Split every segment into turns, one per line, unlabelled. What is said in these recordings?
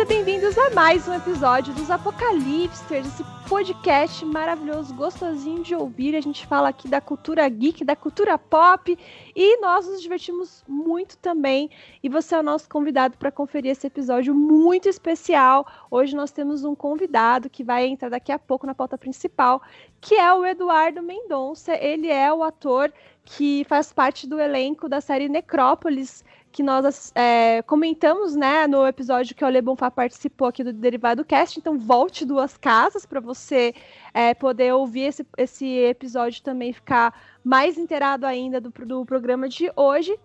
Sejam bem-vindos a mais um episódio dos Apocalipsters, esse podcast maravilhoso, gostosinho de ouvir. A gente fala aqui da cultura geek, da cultura pop e nós nos divertimos muito também. E você é o nosso convidado para conferir esse episódio muito especial. Hoje nós temos um convidado que vai entrar daqui a pouco na pauta principal, que é o Eduardo Mendonça. Ele é o ator que faz parte do elenco da série Necrópolis que nós é, comentamos né, no episódio que o Ale Bonfá participou aqui do Derivado Cast. Então, volte duas casas para você é, poder ouvir esse, esse episódio também ficar mais inteirado ainda do, do programa de hoje.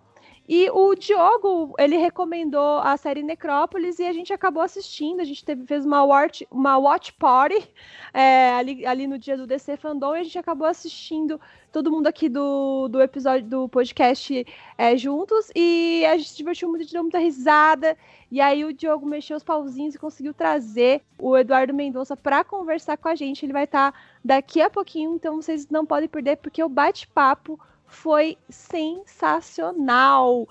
E o Diogo, ele recomendou a série Necrópolis e a gente acabou assistindo. A gente teve, fez uma watch, uma watch party é, ali, ali no dia do DC Fandom e a gente acabou assistindo todo mundo aqui do, do episódio do podcast é, juntos. E a gente se divertiu muito, deu muita risada. E aí o Diogo mexeu os pauzinhos e conseguiu trazer o Eduardo Mendonça para conversar com a gente. Ele vai estar tá daqui a pouquinho, então vocês não podem perder, porque o bate-papo foi sensacional.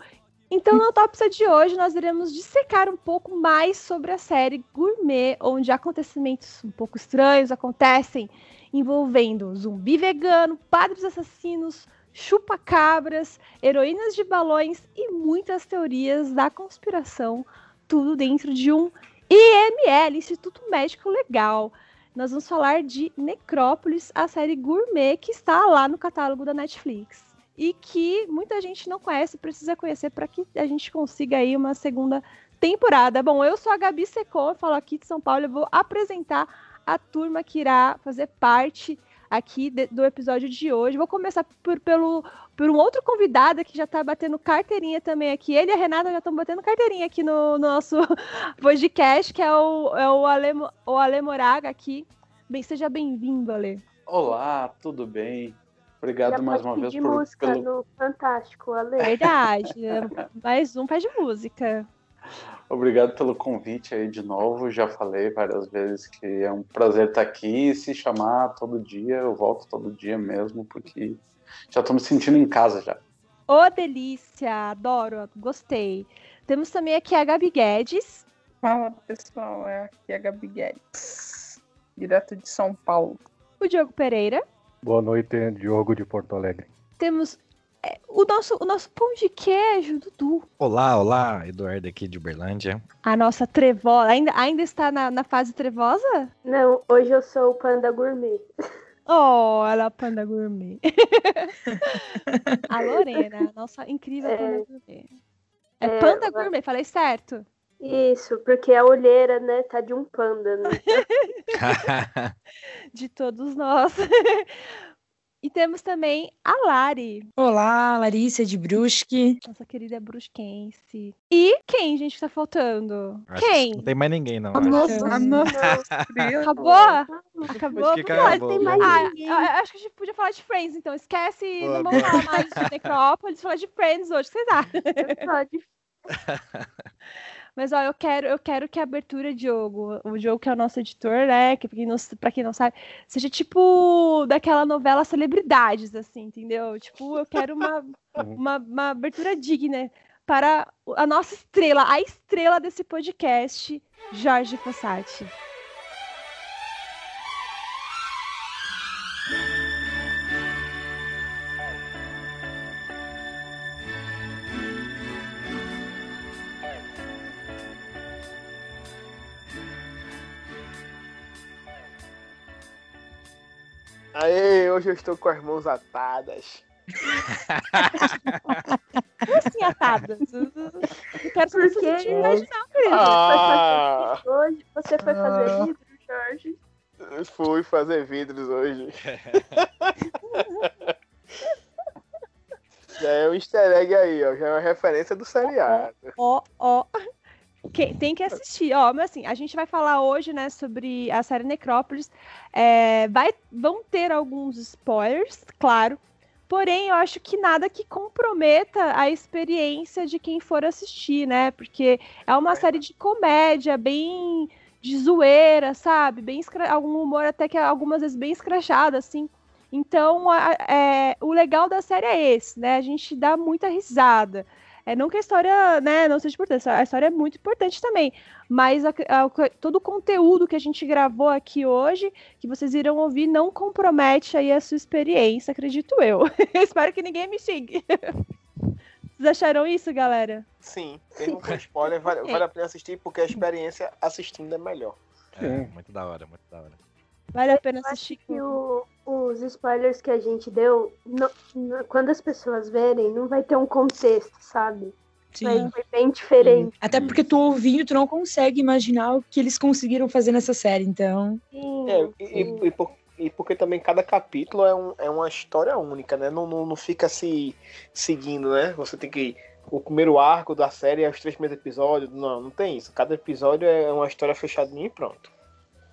Então, no Autopsia de hoje, nós iremos dissecar um pouco mais sobre a série Gourmet, onde acontecimentos um pouco estranhos acontecem envolvendo zumbi vegano, padres assassinos, chupa-cabras, heroínas de balões e muitas teorias da conspiração, tudo dentro de um IML, Instituto Médico Legal. Nós vamos falar de Necrópolis, a série gourmet que está lá no catálogo da Netflix e que muita gente não conhece, precisa conhecer para que a gente consiga aí uma segunda temporada. Bom, eu sou a Gabi Secon, eu falo aqui de São Paulo, eu vou apresentar a turma que irá fazer parte aqui de, do episódio de hoje. Vou começar por, pelo, por um outro convidado que já está batendo carteirinha também aqui. Ele e a Renata já estão batendo carteirinha aqui no, no nosso podcast, que é o, é o, Ale, o Ale Moraga aqui. Bem, seja bem-vindo, Ale.
Olá, tudo bem? Obrigado mais uma vez
por música pelo... no Fantástico, Ale.
Verdade. mais um faz de música.
Obrigado pelo convite aí de novo. Já falei várias vezes que é um prazer estar aqui. Se chamar todo dia, eu volto todo dia mesmo, porque já estou me sentindo em casa já.
Ô, oh, delícia! Adoro, gostei. Temos também aqui a Gabi Guedes.
Fala, pessoal. É aqui a Gabi Guedes, direto de São Paulo.
O Diogo Pereira.
Boa noite, Diogo de Porto Alegre.
Temos é, o nosso, o nosso pão de queijo, Dudu.
Olá, olá, Eduardo aqui de Uberlândia.
A nossa trevosa. Ainda, ainda está na, na fase trevosa?
Não, hoje eu sou o panda gourmet.
Oh, ela é a panda gourmet. a Lorena, nossa incrível é, panda gourmet. É, é panda gourmet, falei certo?
Isso, porque a olheira, né, tá de um panda, né?
de todos nós. E temos também a Lari.
Olá, Larissa de Brusque.
Nossa querida brusquense. E quem, gente, tá faltando?
Acho
quem?
Que não tem mais ninguém, não.
Ah, nossa, ah, nossa.
Acabou? Acabou?
Que acabou.
Tem mais
ah,
ninguém.
acho que a gente podia falar de Friends, então. Esquece, Pô, não vamos falar mais de Necrópolis, falar de Friends hoje, vocês acham?
Pode.
Mas ó, eu quero, eu quero que a abertura, Diogo, o Diogo que é o nosso editor, né? Que pra quem, não, pra quem não sabe, seja tipo daquela novela Celebridades, assim, entendeu? Tipo, eu quero uma, uhum. uma, uma abertura digna para a nossa estrela, a estrela desse podcast, Jorge Fossati.
Aê, hoje eu estou com as mãos atadas.
Como assim atadas? Eu quero
Por que
você imaginar, querido.
Ah. Hoje você foi fazer
Ah.
vidro, Jorge?
Eu fui fazer vidros hoje. Já é um easter egg aí, ó. Já é uma referência do seriado.
Ó, ó. Que- tem que assistir, ó, mas assim, a gente vai falar hoje, né, sobre a série Necrópolis. É, vai, vão ter alguns spoilers, claro. Porém, eu acho que nada que comprometa a experiência de quem for assistir, né? Porque é uma série de comédia, bem de zoeira, sabe? Bem algum humor até que algumas vezes bem escrachado, assim. Então, a- é, o legal da série é esse, né? A gente dá muita risada. É, não que a história, né, não seja importante, a história é muito importante também. Mas a, a, todo o conteúdo que a gente gravou aqui hoje, que vocês irão ouvir, não compromete aí a sua experiência, acredito eu. Espero que ninguém me xingue. Vocês acharam isso, galera?
Sim, mesmo com spoiler, vale, vale a pena assistir porque a experiência assistindo é melhor.
É, muito da hora, muito da hora.
Vale a pena
Eu acho
assistir.
que o- os spoilers que a gente deu, não- não- quando as pessoas verem, não vai ter um contexto, sabe? Vai
Sim.
ser bem diferente.
Até porque tu ouvindo, tu não consegue imaginar o que eles conseguiram fazer nessa série, então.
Sim,
É, e,
sim.
e- e por- e porque também cada capítulo é, um, é uma história única, né? Não, não, não fica se seguindo, né? Você tem que. O primeiro arco da série é os três primeiros episódios. Não, não tem isso. Cada episódio é uma história fechadinha e pronto.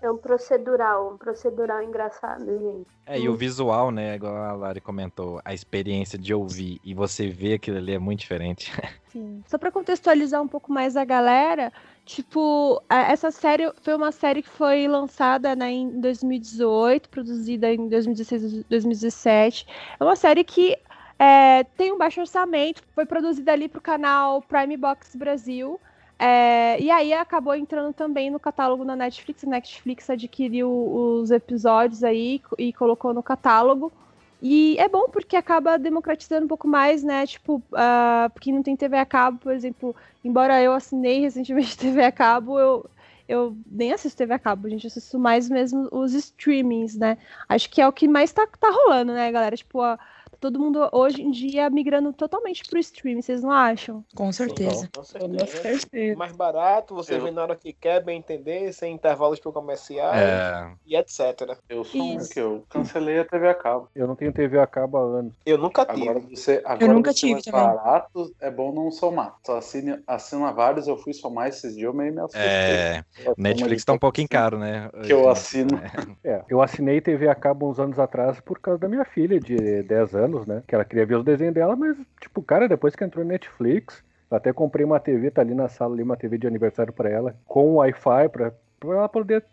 É um procedural, um procedural engraçado, gente.
É, e o visual, né, igual a Lari comentou, a experiência de ouvir e você ver aquilo ali é muito diferente.
Sim. Só para contextualizar um pouco mais a galera, tipo, essa série foi uma série que foi lançada né, em 2018, produzida em 2016, 2017. É uma série que é, tem um baixo orçamento, foi produzida ali para o canal Prime Box Brasil. É, e aí acabou entrando também no catálogo da Netflix. A Netflix adquiriu os episódios aí e colocou no catálogo. E é bom porque acaba democratizando um pouco mais, né? Tipo, uh, quem não tem TV a cabo, por exemplo, embora eu assinei recentemente TV a cabo, eu, eu nem assisto TV a cabo, gente, assisto mais mesmo os streamings, né? Acho que é o que mais tá, tá rolando, né, galera? Tipo, a- todo mundo hoje em dia migrando totalmente pro streaming, vocês não acham?
Com certeza.
Com
Com
certeza. Mais barato, você
Eu-
vê na hora que quer, bem entender, sem intervalos pro comercial
É,
e etc.
Eu sou um
Isso.
que eu cancelei a TV a cabo.
Eu não tenho TV a cabo há anos.
Eu nunca tive.
Agora você, agora
nunca
você
tive
mais
também.
barato, é bom não somar. Só assina, assina vários, eu fui somar esses dias, eu meio me assustei.
é,
Eu
Netflix tá um pouquinho caro, né?
Que eu assino.
É, eu assinei TV a cabo uns anos atrás por causa da minha filha de 10 anos, né? Que ela queria ver os desenhos dela, mas, tipo, cara, depois que entrou no Netflix, até comprei uma TV, tá ali na sala ali, uma TV de aniversário pra ela, com Wi-Fi pra, pra ela poder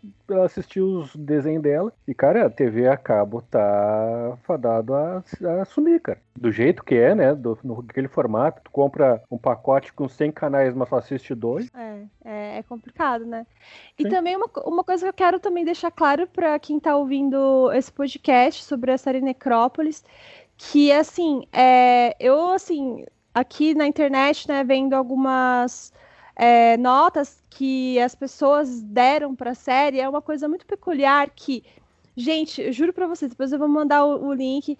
assistir os desenhos dela. E, cara, a TV a cabo tá fadado a, a sumir, cara. Do jeito que é, né? Do, no, aquele formato, tu compra um pacote com 100 canais, mas só assiste dois.
É, é, é complicado, né? E
Sim.
também uma, uma coisa que eu quero também deixar claro para quem está ouvindo esse podcast sobre a série Necrópolis, que assim, é, eu assim, aqui na internet, né, vendo algumas é, notas que as pessoas deram para a série, é uma coisa muito peculiar que, gente, juro para vocês, depois eu vou mandar o, o link,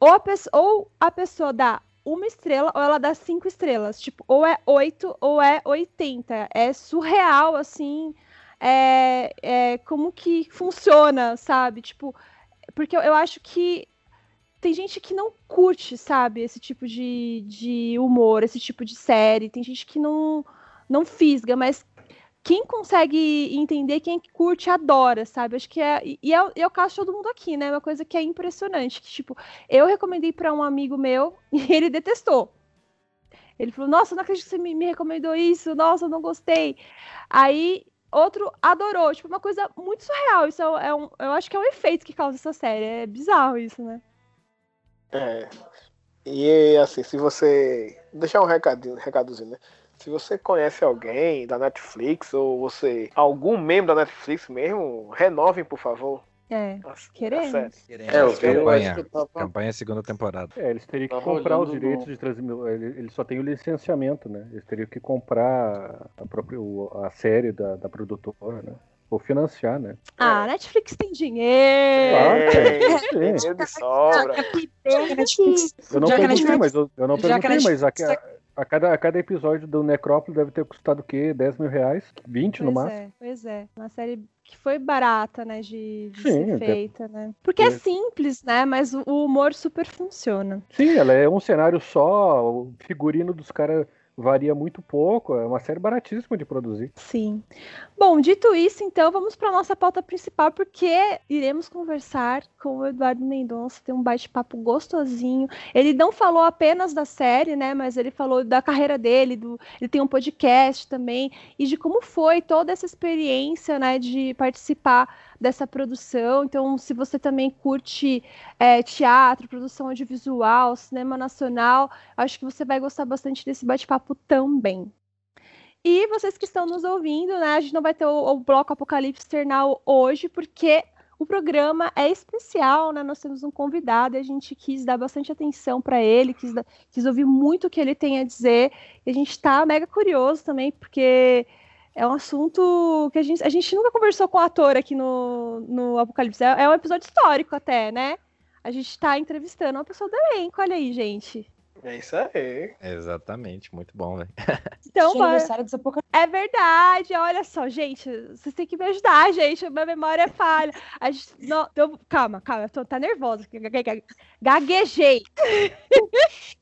ou a, pesso- ou a pessoa dá uma estrela ou ela dá cinco estrelas. Tipo, ou é oito ou é 80. É surreal, assim, é, é, como que funciona, sabe? Tipo, porque eu, eu acho que tem gente que não curte, sabe, esse tipo de, de humor, esse tipo de série. Tem gente que não, não fisga, mas quem consegue entender, quem curte, adora, sabe? Acho que é. E é, é o caso de todo mundo aqui, né? Uma coisa que é impressionante. Que, tipo, eu recomendei para um amigo meu e ele detestou. Ele falou: Nossa, não acredito que você me, me recomendou isso. Nossa, não gostei. Aí outro adorou. Tipo, uma coisa muito surreal. Isso é, é um, eu acho que é um efeito que causa essa série. É bizarro isso, né?
É. E assim, se você. Deixar um recadinho, recadozinho, né? Se você conhece alguém da Netflix ou você. algum membro da Netflix mesmo, renovem, por favor.
É.
a- a
Queremos.
série.
É, eu vi,
campanha,
eu tava...
campanha segunda temporada.
É, eles teriam que
Tava
comprar os direitos de transmissão. Ele, ele só tem o licenciamento, né? Eles teriam que comprar a, própria, a série da, da produtora, né? Ou financiar, né?
Ah, Netflix tem dinheiro.
Claro, cara.
É,
Sim.
dinheiro de sobra.
Já que a Netflix,
Eu não perguntei, mas eu, eu não perguntei, mas a,
Netflix
a, cada, a cada episódio do Necrópole deve ter custado o quê? 10 mil reais? 20 no
Pois
máximo?
é, pois é. Uma série que foi barata, né, de, de
Sim,
ser feita, né? Porque é
É.
simples, né, mas o o humor super funciona.
Sim, ela é um cenário só, o figurino dos caras varia muito pouco, é uma série baratíssima de produzir.
Sim. Bom, dito isso, então, vamos para nossa pauta principal, porque iremos conversar com o Eduardo Mendonça, ter um bate-papo gostosinho. Ele não falou apenas da série, né, mas ele falou da carreira dele, do, ele tem um podcast também, e de como foi toda essa experiência, né, de participar dessa produção. Então, se você também curte é, teatro, produção audiovisual, cinema nacional, acho que você vai gostar bastante desse bate-papo também. E vocês que estão nos ouvindo, né? A gente não vai ter o, o bloco Apocalipse External hoje, porque o programa é especial, né? Nós temos um convidado e a gente quis dar bastante atenção para ele, quis, quis ouvir muito o que ele tem a dizer. E a gente está mega curioso também, porque é um assunto que a gente, a gente nunca conversou com o ator aqui no, no Apocalipse. É, é um episódio histórico até, né? A gente está entrevistando uma pessoa do elenco, olha aí, gente.
É isso aí.
Exatamente, muito bom, velho.
Então,
aniversário dos Apocalipse.
É verdade, olha só, gente, vocês têm que me ajudar, gente, minha memória é falha. A gente, não, eu- calma, calma, eu tô tá nervosa, ga- ga- ga- gaguejei.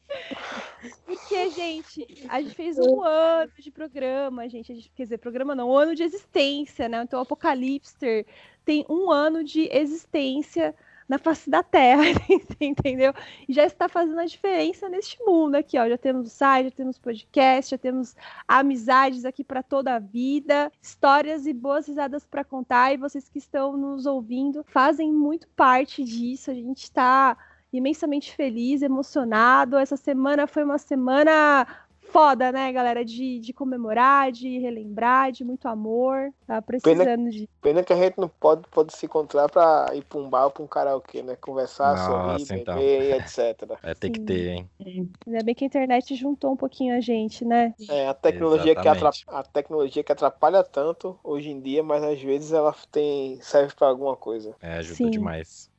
Porque, gente, a gente fez um ano de programa, gente, gente- quer dizer, programa não, um ano de existência, né? Então, o Apocalipster tem um ano de existência na face da Terra, entendeu? E já está fazendo a diferença neste mundo aqui, ó. Já temos site, já temos podcast, já temos amizades aqui para toda a vida, histórias e boas risadas para contar. E vocês que estão nos ouvindo fazem muito parte disso. A gente está imensamente feliz, emocionado. Essa semana foi uma semana foda, né, galera? De, de comemorar, de relembrar, de muito amor. Tá precisando de.
Pena que a gente não pode, pode se encontrar pra ir pra um bar ou pra um karaokê, né? Conversar,
Nossa,
sorrir,
então.
beber, etc.
Vai ter que ter, hein?
Ainda bem que a internet juntou um pouquinho a gente, né?
É, a tecnologia, que atrapalha, a tecnologia que atrapalha tanto hoje em dia, mas às vezes ela tem, serve pra alguma coisa.
É, ajuda
Sim.
demais.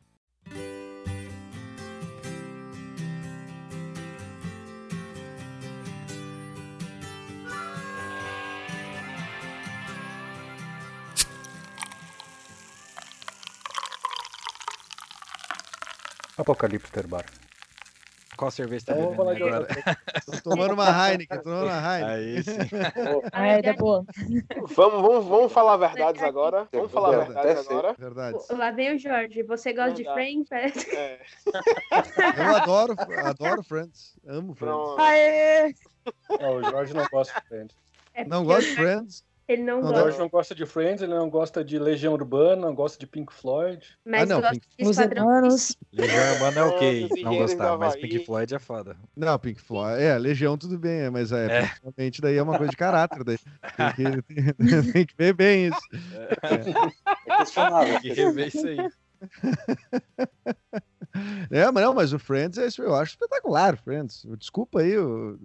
Apocalipse Bar.
Qual cerveja tá
vamos falar de
bebendo agora?
Tô tomando uma Heineken, tô tomando uma Heineken.
Aí sim.
Ah, é da boa.
Vamos, vamos, vamos falar verdades agora. Vamos falar
Verdade.
verdades agora.
Verdade.
Lá vem o Jorge. Você gosta de. Friends?
É,
Eu adoro, adoro Friends. Amo Friends.
Não, o Jorge não gosta de Friends.
É
Não gosto de Friends.
Ele não
Não,
O
gosta.
Jorge não gosta de Friends, ele não gosta de Legião Urbana, não gosta de Pink Floyd.
Mas
Ah, não,
gosta
Pink-
de Esquadrão.
Legião Urbana é ok, não gostar, mas. Pink Floyd é foda.
Não, Pink Floyd. É, Legião tudo bem, é, mas é,
É.
principalmente daí é uma coisa de caráter. Daí. Tem, que, tem que ver bem isso.
É questionável.
Tem que rever isso aí.
É, mas não, mas o Friends é isso, eu acho espetacular, Friends. Desculpa aí, o,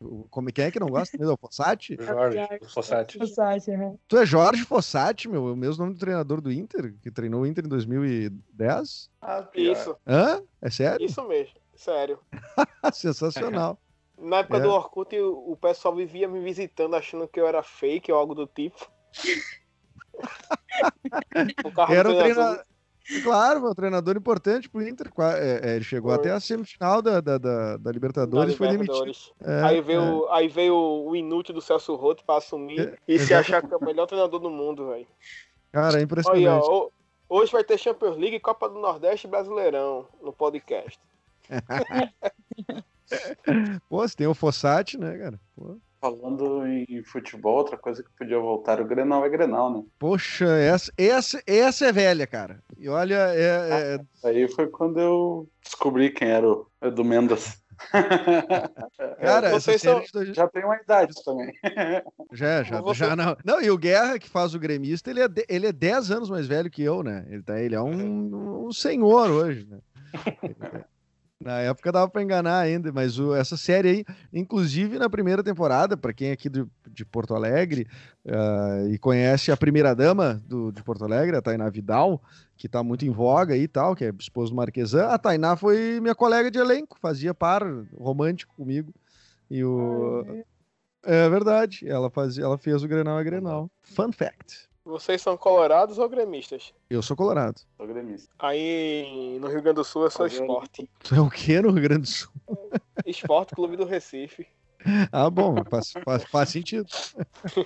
o, como, quem é que não gosta mesmo? É o Fossati?
O Jorge, o Fossati.
Versace, aham.
Tu é Jorge Fossati, meu, o mesmo nome do treinador do Inter, que treinou o Inter em 2010?
Ah.
Isso,
Hã? É sério?
isso mesmo. Sério.
Sensacional.
Na época
É.
do Orkut, o, o pessoal vivia me visitando achando que eu era fake ou algo do tipo. o carro
Era
do
um Claro, um treinador importante pro Inter. é, é, ele chegou até a semifinal da, da, da, da Libertadores e foi demitido. É,
aí, veio,
é.
o- aí veio o inútil do Celso Roto pra assumir e se achar que é o melhor treinador do mundo, velho.
Cara, é impressionante.
ó, ho- hoje vai ter Champions League, Copa do Nordeste e Brasileirão no podcast.
Pô, você tem o Fossati, né, cara? Pô.
Falando em futebol, outra coisa que podia voltar, o Grenal é Grenal, né?
Poxa, essa, essa, essa é velha, cara. E olha, é, é-
Aí foi quando eu descobri quem era o Edu Mendes.
cara,
vocês são-
dois-
Já tem uma idade também.
já, já,
Você-
já não. Não, e o Guerra, que faz o gremista, ele é, de- ele é 10 anos mais velho que eu, né? Ele, tá, ele é um, um senhor hoje, né? Na época dava pra enganar ainda, mas o- essa série aí, inclusive na primeira temporada, pra quem é aqui do- de Porto Alegre ah, e conhece a primeira dama do, de Porto Alegre, a Tainá Vidal, que tá muito em voga aí e tal, que é esposa do Marquesan, a Tainá foi minha colega de elenco, fazia par romântico comigo. E o. É verdade, ela, fazia, ela fez o Grenal a Grenal. Fun fact.
Vocês são colorados ou gremistas?
Eu sou colorado.
Sou gremista.
Aí no Rio Grande do Sul eu sou
Tá vendo?
esporte.
Tu é o quê no Rio Grande do Sul?
Esporte Clube do Recife.
Ah, bom, faz, faz, faz sentido.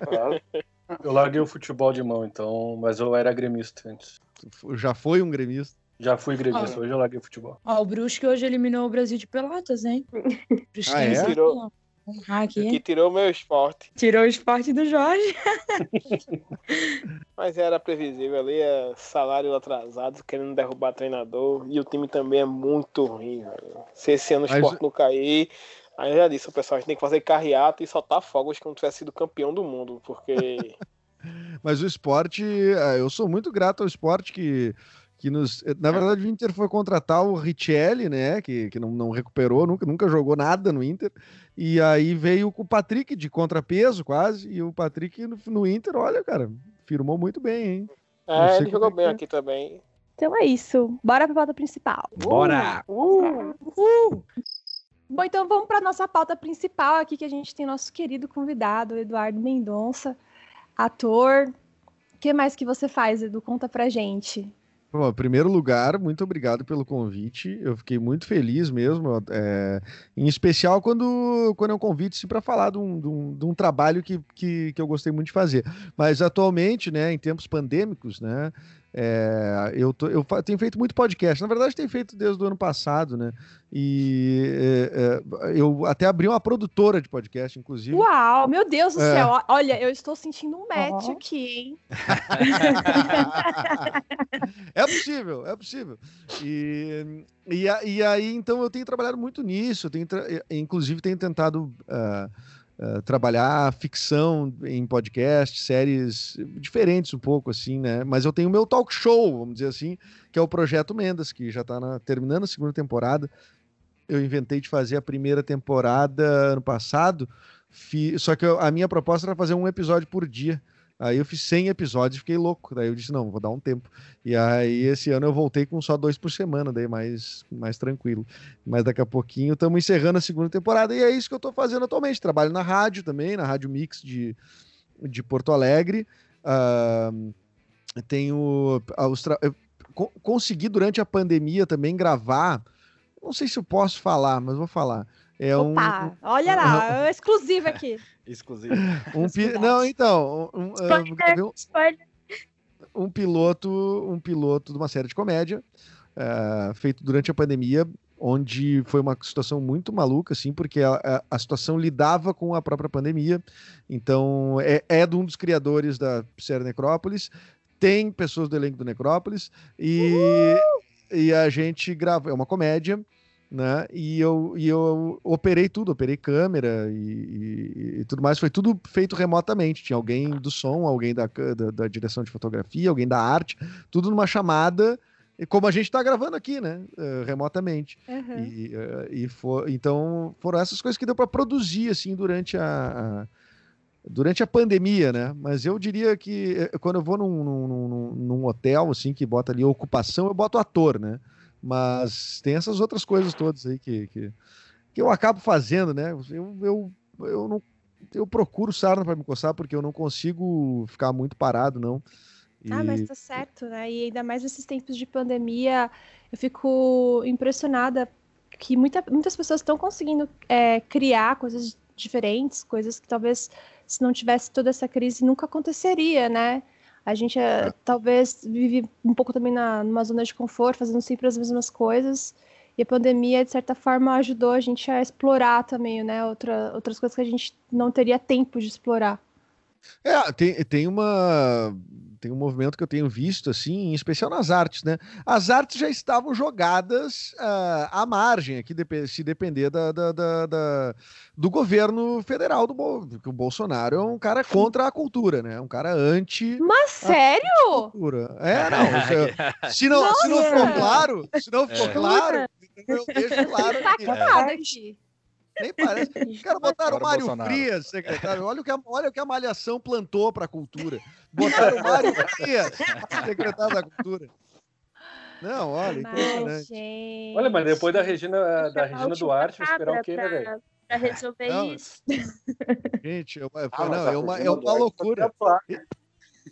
Claro.
Eu larguei o futebol de mão, então, mas eu era gremista antes.
Já foi um gremista.
Já fui gremista, hoje eu larguei o futebol.
Ó, o Brusque hoje eliminou o Brasil de Pelotas, hein? Brusque
Ah, é?
Tirou,
Aqui.
Que tirou meu esporte.
Tirou o esporte do Jorge.
Mas era previsível ali, é salário atrasado, querendo derrubar treinador. E o time também é muito ruim, velho. Se esse ano o
Mas-
esporte não cair. Aí eu já disse, o pessoal, a gente tem que fazer carreata e soltar fogos como tivesse sido campeão do mundo. Porque
Mas o esporte, ah, eu sou muito grato ao esporte que, que nos. Na verdade, o Inter foi contratar o Richelli, né? Que, que não, não recuperou, nunca, nunca jogou nada no Inter. E aí veio com o Patrick de contrapeso, quase. E o Patrick no, no Inter, olha, cara, firmou muito bem, hein?
É, ele jogou
é que
bem
é.
aqui também.
Então é isso. Bora pra pauta principal.
Bora!
Bom, então vamos para nossa pauta principal aqui, que a gente tem nosso querido convidado, Eduardo Mendonça, ator. O que mais que você faz, Edu? Conta pra gente.
Bom, em primeiro lugar, muito obrigado pelo convite. Eu fiquei muito feliz mesmo, é, em especial quando, quando é um convite para falar de um, de, um, de um trabalho que, que, que eu gostei muito de fazer. Mas atualmente, né, em tempos pandêmicos, né, é, eu, tô- eu tenho feito muito podcast. Na verdade, tenho feito desde o ano passado, né? E é, é, eu até abri uma produtora de podcast, inclusive.
Uau, meu Deus do
É.
céu. Olha, eu estou sentindo um match
Ó.
aqui, hein?
é possível, é possível. E, e, e aí, então, eu tenho trabalhado muito nisso. Eu tenho, inclusive, tenho tentado ah, ah, trabalhar ficção em podcast, séries diferentes um pouco, assim, né? Mas eu tenho o meu talk show, vamos dizer assim, que é o Projeto Mendas, que já está terminando a segunda temporada. Eu inventei de fazer a primeira temporada ano passado, fi- só que eu- a minha proposta era fazer um episódio por dia. Aí eu fiz 100 episódios e fiquei louco. Daí eu disse, não, vou dar um tempo. E aí esse ano eu voltei com só dois por semana, daí mais, mais tranquilo. Mas daqui a pouquinho estamos encerrando a segunda temporada e é isso que eu estou fazendo atualmente. Trabalho na rádio também, na Rádio Mix de, de Porto Alegre. Ah, tenho... ah, os tra- eu co- consegui durante a pandemia também gravar... Não sei se eu posso falar, mas vou falar. É um,
Opa, olha lá, é exclusivo aqui.
Exclusivo.
um pi-. Não, então, um, um, ah,
Spoiler,
um-
spoiler.
um piloto, um piloto de uma série de comédia eh, feito durante a pandemia, onde foi uma situação muito maluca, assim, porque a, a- a situação lidava com a própria pandemia. Então, é, é de um dos criadores da série Necrópolis, tem pessoas do elenco do Necrópolis, e, e a gente grava, é uma comédia. Né? E, eu, e eu operei tudo, operei câmera e, e- e tudo mais. Foi tudo feito remotamente. Tinha alguém do som, alguém da, da, da direção de fotografia, alguém da arte, tudo numa chamada, e como a gente está gravando aqui, né? eh, remotamente.
Uhum.
E, eh, e foi, então foram essas coisas que deu para produzir assim durante a, a- durante a pandemia, né? Mas eu diria que eh, quando eu vou num, num, num- num hotel assim que bota ali ocupação, eu boto ator, né? Mas tem essas outras coisas todas aí que, que, que eu acabo fazendo, né? Eu, eu, eu não eu procuro sarna para me coçar porque eu não consigo ficar muito parado, não.
Ah, mas
E-
tá certo, né? E ainda mais nesses tempos de pandemia, eu fico impressionada que muita- muitas pessoas estão conseguindo é, criar coisas diferentes, coisas que talvez se não tivesse toda essa crise nunca aconteceria, né? A gente é, talvez vive um pouco também na, numa zona de conforto, fazendo sempre as mesmas coisas. E a pandemia, de certa forma, ajudou a gente a explorar também, né? Outra, outras coisas que a gente não teria tempo de explorar.
É, tem, tem uma tem um movimento que eu tenho visto assim, em especial nas artes, né? As artes já estavam jogadas ah, à margem aqui, se depender da, da- da- da- do governo federal do Bol- porque o Bolsonaro é um cara contra a cultura, né? Um cara anti
Mas sério?
cultura. É, não. se- Se não, se não ficou claro, se não ficou
É.
claro, eu deixo claro
Tá
que
aqui.
Nem parece. Os caras botaram o Mário
Bolsonaro.
Frias, secretário. Olha o que a, olha o que a Malhação plantou para a cultura. Botaram o Mário Frias, secretário da cultura. Não, olha,
Mas, gente.
Olha, mas depois da Regina, da Regina Duarte, vai esperar o quê, né, velho?
pra, resolver
Não,
isso.
Gente, eu- eu-
Ah, mas
não,
a
é uma, é uma loucura.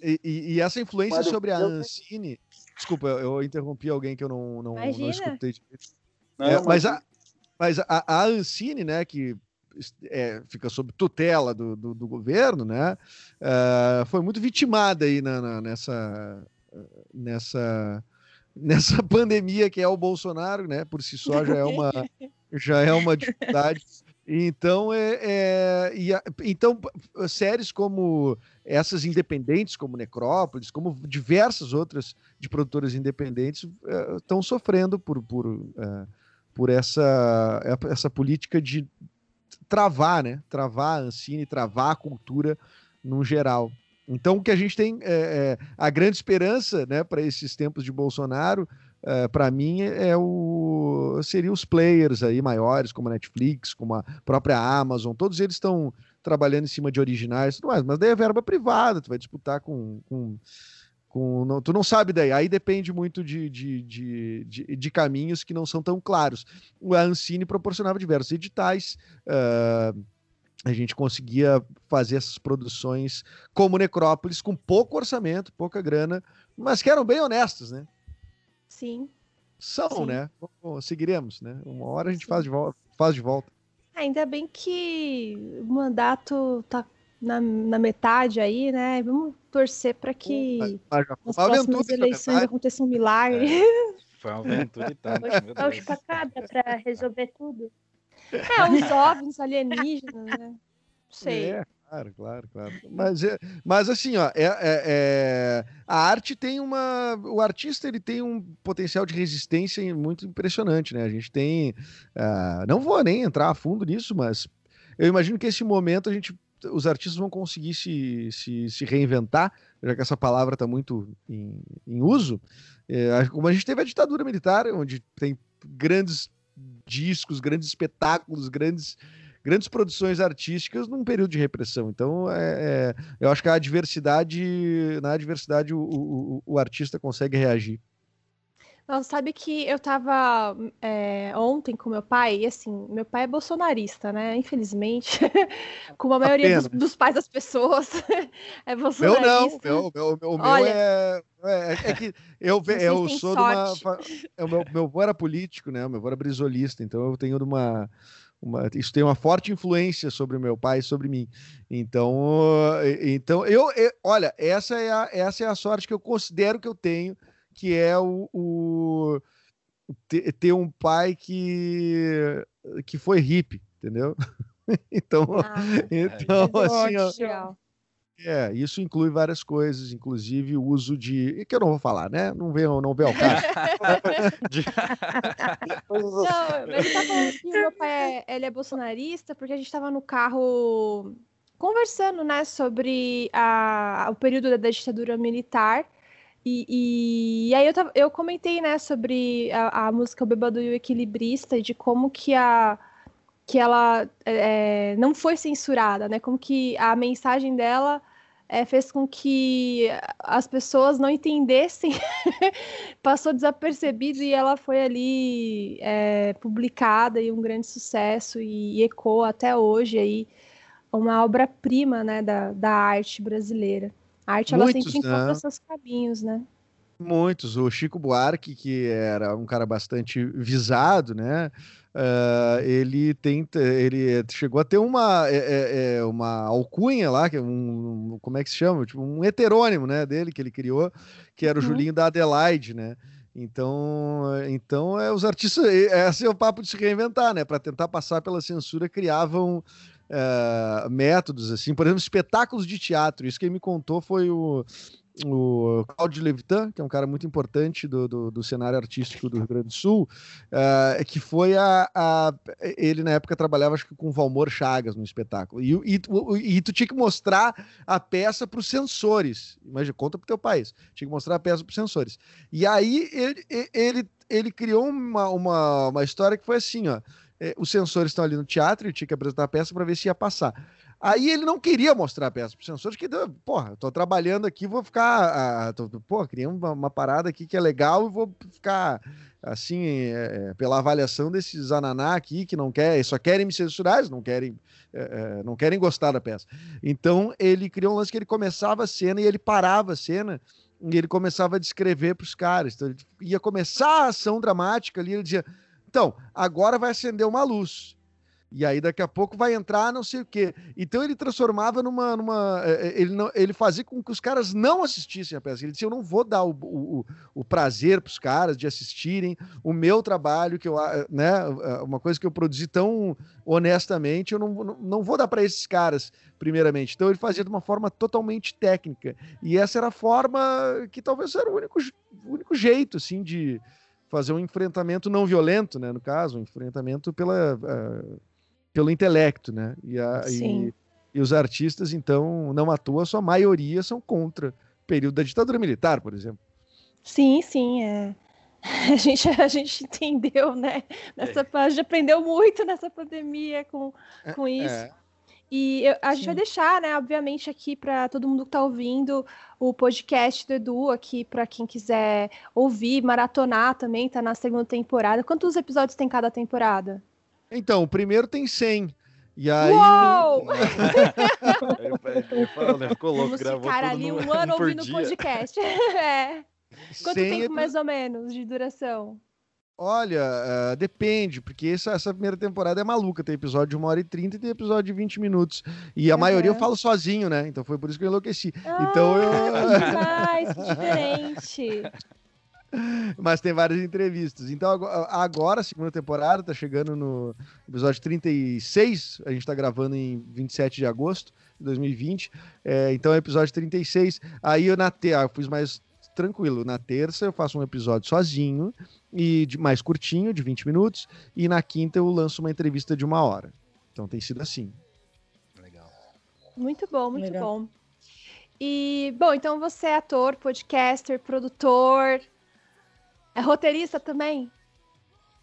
E, e- e essa influência
Mário
sobre a
Frias-
Ancine. Desculpa, eu, interrompi alguém que eu não, não, não escutei direito.
Não,
É, mas a, mas a, a Ancine, né, que é, fica sob tutela do, do, do governo, né, ah, foi muito vitimada aí na, na- nessa, nessa, nessa pandemia que é o Bolsonaro, né, por si só já é uma, já é uma dificuldade. Então, é, é- a- então, séries como essas independentes, como Necrópolis, como diversas outras de produtoras independentes, estão sofrendo por, por, eh, por essa, essa política de travar, né? Travar a Ancine, travar a cultura no geral. Então, o que a gente tem, é, é, a grande esperança né, para esses tempos de Bolsonaro, para mim, é o seriam os players aí maiores, como a Netflix, como a própria Amazon, todos eles estão trabalhando em cima de originais, mais, mas daí é verba privada, tu vai disputar com. com, com não, tu não sabe daí, aí depende muito de, de, de, de, de caminhos que não são tão claros. A Ancine proporcionava diversos editais. ah, a gente conseguia fazer essas produções como Necrópolis, com pouco orçamento, pouca grana, mas que eram bem honestas, né?
Sim.
São,
Sim.
né? Bom, seguiremos, né? Uma hora a gente faz de volta. Faz de volta.
Ainda bem que o mandato tá na, na metade aí, né? Vamos torcer para que nas
uma
próximas eleições aconteça um milagre.
Foi uma aventura e tanto,
É
Deus.
chupacabra pra resolver tudo.
É, uns OVNIs alienígenas, né? Não sei.
É, claro, claro, claro. Mas, é, mas assim, ó, é, é- é- a arte tem uma. O artista ele tem um potencial de resistência muito impressionante, né? A gente tem. ah, não vou nem entrar a fundo nisso, mas eu imagino que esse momento a gente. Os artistas vão conseguir se, se, se reinventar, já que essa palavra está muito em, em uso. É, como a gente teve a ditadura militar, onde tem grandes discos, grandes espetáculos, grandes grandes produções artísticas num período de repressão. Então, é, é, eu acho que a diversidade, na diversidade, o, o, o artista consegue reagir.
Nossa, sabe que eu tava é, ontem com meu pai, e assim, meu pai é bolsonarista, né? Infelizmente, como a maioria dos, dos pais das pessoas é
Meu
bolsonarista.
não, meu, meu, meu, o meu
Olha,
é, é. é que eu, eu sou de uma. fa- é, meu, meu avô era político, né? O meu avô era brisolista, então eu tenho uma. Uma, isso tem uma forte influência sobre o meu pai e sobre mim. Então, então eu, eu- olha, essa é, a, essa é a sorte que eu considero que eu tenho, que é o, o ter, ter um pai que que foi hippie, entendeu? então,
Ah,
então
mas
assim, ó, é, isso inclui várias coisas, inclusive o uso de. que eu não vou falar, né? Não vê, não vê ao caso.
Não, ele tá falando que o meu pai é, ele é bolsonarista porque a gente tava no carro conversando, né, sobre a, o período da ditadura militar. E, e aí eu, tava- eu comentei, né, sobre a, a música O Bêbado e o Equilibrista, e de como que a que ela é, não foi censurada, né? Como que a mensagem dela é, fez com que as pessoas não entendessem, passou desapercebido e ela foi ali é, publicada e um grande sucesso e, ecoa até hoje aí uma obra-prima, né, da, da arte brasileira. A arte ela
Muitos,
sempre encontra
né?
seus caminhos, né?
Muitos. O Chico Buarque, que era um cara bastante visado, né? ah, ele tenta, ele chegou a ter uma, é, é, uma alcunha lá, que é um, um- como é que se chama? Tipo, um heterônimo, né, dele que ele criou, que era o
Uhum.
Julinho da Adelaide, né? Então, então é, os artistas, esse é o papo de se reinventar, né? Para tentar passar pela censura, criavam ah, métodos, assim, por exemplo, espetáculos de teatro. Isso quem me contou foi o, o Claudio Levitan, que é um cara muito importante do, do, do cenário artístico do Rio Grande do Sul, ah, que foi a, a- Ele, na época, trabalhava, acho que com o Valmor Chagas no espetáculo. E, e, e tu tinha que mostrar a peça para os censores. Imagina, conta pro teu país. Tinha que mostrar a peça para os censores. E aí ele, ele, ele criou uma, uma, uma história que foi assim, ó. Eh, Os censores estão ali no teatro e tinha que apresentar a peça para ver se ia passar. Aí ele não queria mostrar a peça para os censores, que, porra, tô trabalhando aqui, vou ficar. ah, tô, pô, criei uma, uma parada aqui que é legal e vou ficar assim, é, é, pela avaliação desses ananá aqui que não quer, só querem me censurar, não querem, é, é, não querem gostar da peça. Então ele criou um lance que ele começava a cena e ele parava a cena e ele começava a descrever para os caras. Então ele ia começar a ação dramática ali, ele dizia: então, agora vai acender uma luz. E aí daqui a pouco vai entrar não sei o quê. Então ele transformava numa. numa eh, ele, não, ele fazia com que os caras não assistissem a peça. Ele dizia: eu não vou dar o, o, o prazer para os caras de assistirem o meu trabalho, que eu, né, uma coisa que eu produzi tão honestamente, eu não, não, não vou dar para esses caras, primeiramente. Então ele fazia de uma forma totalmente técnica. E essa era a forma que talvez era o único, o único jeito, assim, de fazer um enfrentamento não violento, né? No caso, um enfrentamento pela. Uh, pelo intelecto, né? E, a, e, e, os artistas, então, não à toa, sua maioria são contra o período da ditadura militar, por exemplo.
Sim, sim, é. A gente, a gente entendeu, né? Nessa, é. A gente aprendeu muito nessa pandemia com, é, com isso. É. E eu, a gente vai deixar, né, obviamente, aqui para todo mundo que está ouvindo o podcast do Edu, aqui para quem quiser ouvir, maratonar também, tá na segunda temporada. Quantos episódios tem cada temporada?
Então, o primeiro tem 100. E aí.
Uou!
ele, falou, né? Ficou louco,
Vamos
gravou
ficar ali um ano ouvindo o podcast. é. Quanto tempo mais ou menos de duração?
Olha, uh, depende, porque essa, essa, primeira temporada é maluca. Tem episódio de 1 hora e 30 e tem episódio de 20 minutos. E a uhum. maioria eu falo sozinho, né? Então foi por isso que eu enlouqueci.
Ah,
então eu.
Demais, que diferente.
Mas tem várias entrevistas. Então, agora, a segunda temporada, tá chegando no episódio 36. A gente tá gravando em 27 de agosto de 2020. É, então, é episódio 36. Aí eu na te... ah, fiz mais tranquilo. Na terça eu faço um episódio sozinho e de, mais curtinho, de 20 minutos. E na quinta eu lanço uma entrevista de uma hora. Então tem sido assim.
Legal.
Muito bom, muito Legal. bom. E, bom, então você é ator, podcaster, produtor, é roteirista também?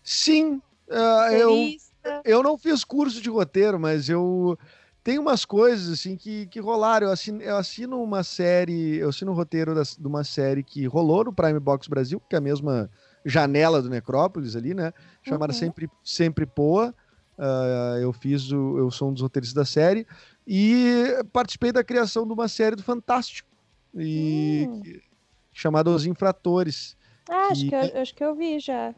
Sim. Uh, eu, eu não fiz curso de roteiro, mas eu tenho umas coisas assim que, que rolaram. Eu assino, eu assino uma série, eu assino o um roteiro das, de uma série que rolou no Prime Box Brasil, que é a mesma janela do Necrópolis ali, né? Chamada uhum. Sempre, Sempre Poa. Uh, eu fiz o, eu sou um dos roteiristas da série e participei da criação de uma série do Fantástico e hum. chamada Os Infratores
ah, acho, que eu, acho que eu vi já.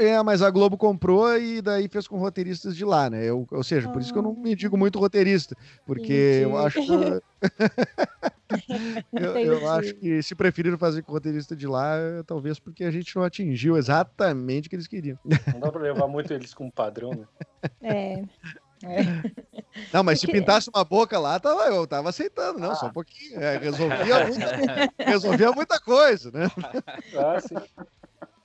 É, mas a Globo comprou e daí fez com roteiristas de lá, né? Eu, ou seja, por isso que eu não me digo muito roteirista, porque Entendi. eu acho que... eu, eu, acho que se preferiram fazer com roteirista de lá, talvez porque a gente não atingiu exatamente o que eles queriam.
Não dá pra levar muito eles como padrão, né?
É. É.
Não, mas se pintasse uma boca lá, tava, eu tava aceitando, não, ah. só um pouquinho. É, resolvia, muita, resolvia muita coisa, né?
Ah, sim.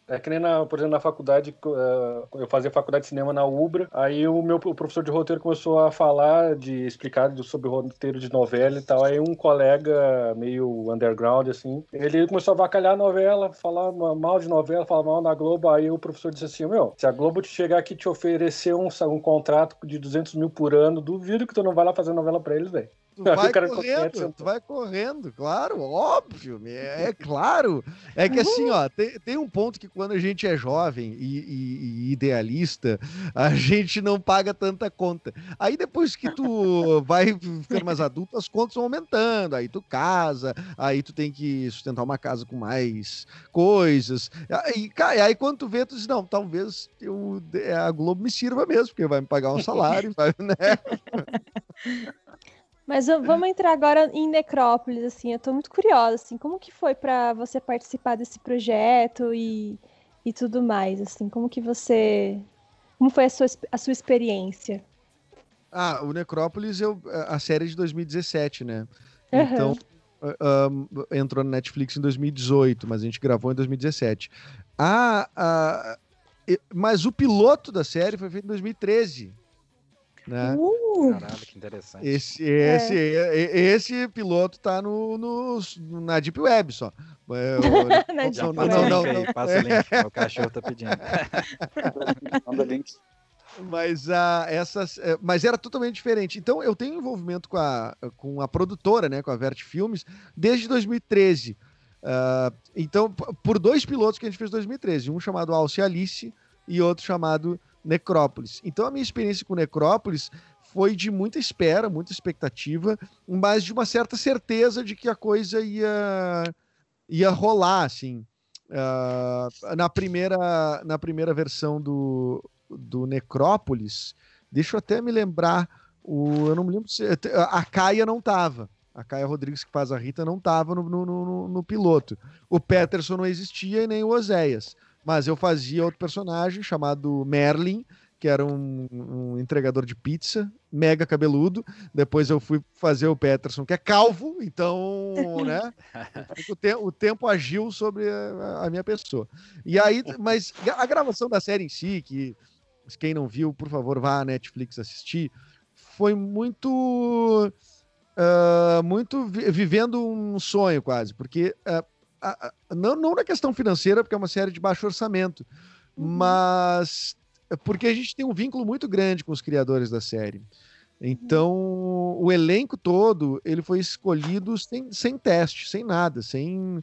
É que nem, na, por exemplo, na faculdade, eh, eu fazia faculdade de cinema na Ubra, aí o meu o professor de roteiro começou a falar, de explicar sobre roteiro de novela e tal, aí um colega meio underground, assim, ele começou a vacalhar a novela, falar mal de novela, falar mal na Globo, aí o professor disse assim, meu, se a Globo te chegar aqui e te oferecer um, um contrato de 200 mil por ano, duvido que tu não vai lá fazer novela pra eles, velho.
Tu vai correndo, tu vai correndo, claro, óbvio, é, é claro. É que assim, ó, tem, tem, um ponto que quando a gente é jovem e, e, e, idealista, a gente não paga tanta conta. Aí depois que tu vai ficando mais adulto, as contas vão aumentando, aí tu casa, aí tu tem que sustentar uma casa com mais coisas. Aí, aí quando tu vê, tu diz, não, talvez eu, a Globo me sirva mesmo, porque vai me pagar um salário, vai, né?
Mas vamos entrar agora em Necrópolis, assim, eu tô muito curiosa, assim, como que foi para você participar desse projeto e, e tudo mais, assim, como que você, como foi a sua, a sua experiência?
Ah, o Necrópolis, eu, a série é de 2017, né, uhum. então um, entrou na Netflix em 2018, mas a gente gravou em 2017. Ah, ah, mas o piloto da série foi feito em 2013, né?
Uh! Caralho, que interessante.
Esse, esse, é. esse piloto tá no, no, na Deep Web só.
É, na Deep não, Web. Não, não, não, Passa o link, o cachorro tá pedindo.
Manda link.
Mas, uh, essas, uh, mas era totalmente diferente. Então, eu tenho envolvimento com a, com a produtora, né, com a Vert Filmes, desde 2013. Uh, ah, então, por dois pilotos que a gente fez em 2013. Um chamado Alce Alice e outro chamado Necrópolis. Então a minha experiência com Necrópolis foi de muita espera, muita expectativa, mas de uma certa certeza de que a coisa ia, ia rolar, assim. Uh, na, primeira, na primeira versão do, do Necrópolis, Deixa eu até me lembrar. O, eu não me lembro se. A Caia não tava. A Caia Rodrigues, que faz a Rita, não tava no, no, no, no piloto. O Peterson não existia e nem o Oséias. Mas eu fazia outro personagem chamado Merlin, que era um, um, entregador de pizza, mega cabeludo. Depois eu fui fazer o Peterson, que é calvo, então, né? O, te o tempo agiu sobre a, a, minha pessoa. E aí, mas a gravação da série em si, que quem não viu, por favor, vá à Netflix assistir, foi muito. Uh, muito vi vivendo um sonho quase, porque uh, não, não na questão financeira, porque é uma série de baixo orçamento, uhum. mas porque a gente tem um vínculo muito grande com os criadores da série. Então, o elenco todo ele foi escolhido sem, sem teste, sem nada, sem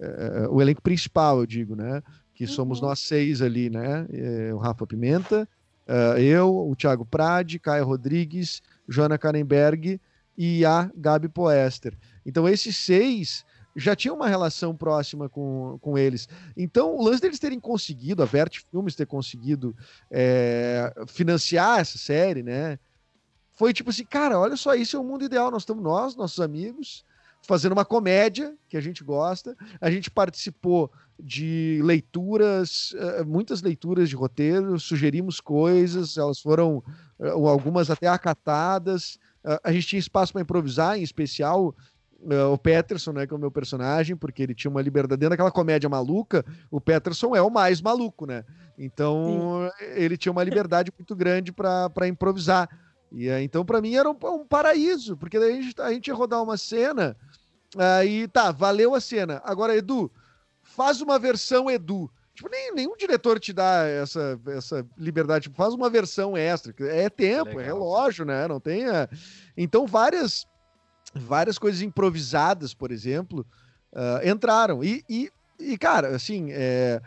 uh, o elenco principal, eu digo, né? Que uhum. somos nós seis ali, né? É, o Rafa Pimenta, uh, eu, o Thiago Prade, Caio Rodrigues, Joana Karenberg e a Gabi Poester. Então, esses seis já tinha uma relação próxima com, com eles. Então, o lance deles terem conseguido, a Vert Filmes ter conseguido é, financiar essa série, né? Foi tipo assim, cara, olha só, isso é o mundo ideal. Nós estamos nós, nossos amigos, fazendo uma comédia que a gente gosta. A gente participou de leituras, eh, muitas leituras de roteiro, sugerimos coisas, elas foram eh, algumas até acatadas. A gente tinha espaço para improvisar, em especial o Peterson, né, que é o meu personagem, porque ele tinha uma liberdade dentro daquela comédia maluca. O Peterson é o mais maluco, né? Então Sim. ele tinha uma liberdade muito grande para improvisar. E uh, então para mim era um, um, paraíso, porque daí a gente, a gente ia rodar uma cena, aí tá, valeu a cena. Agora, Edu, faz uma versão Edu. Tipo, nem, nenhum diretor te dá essa, essa liberdade. Tipo, faz uma versão extra. É tempo, é, Legal. é relógio, né? Não tem. Então, várias várias coisas improvisadas, por exemplo, uh, entraram. E, e, e, cara, assim, é,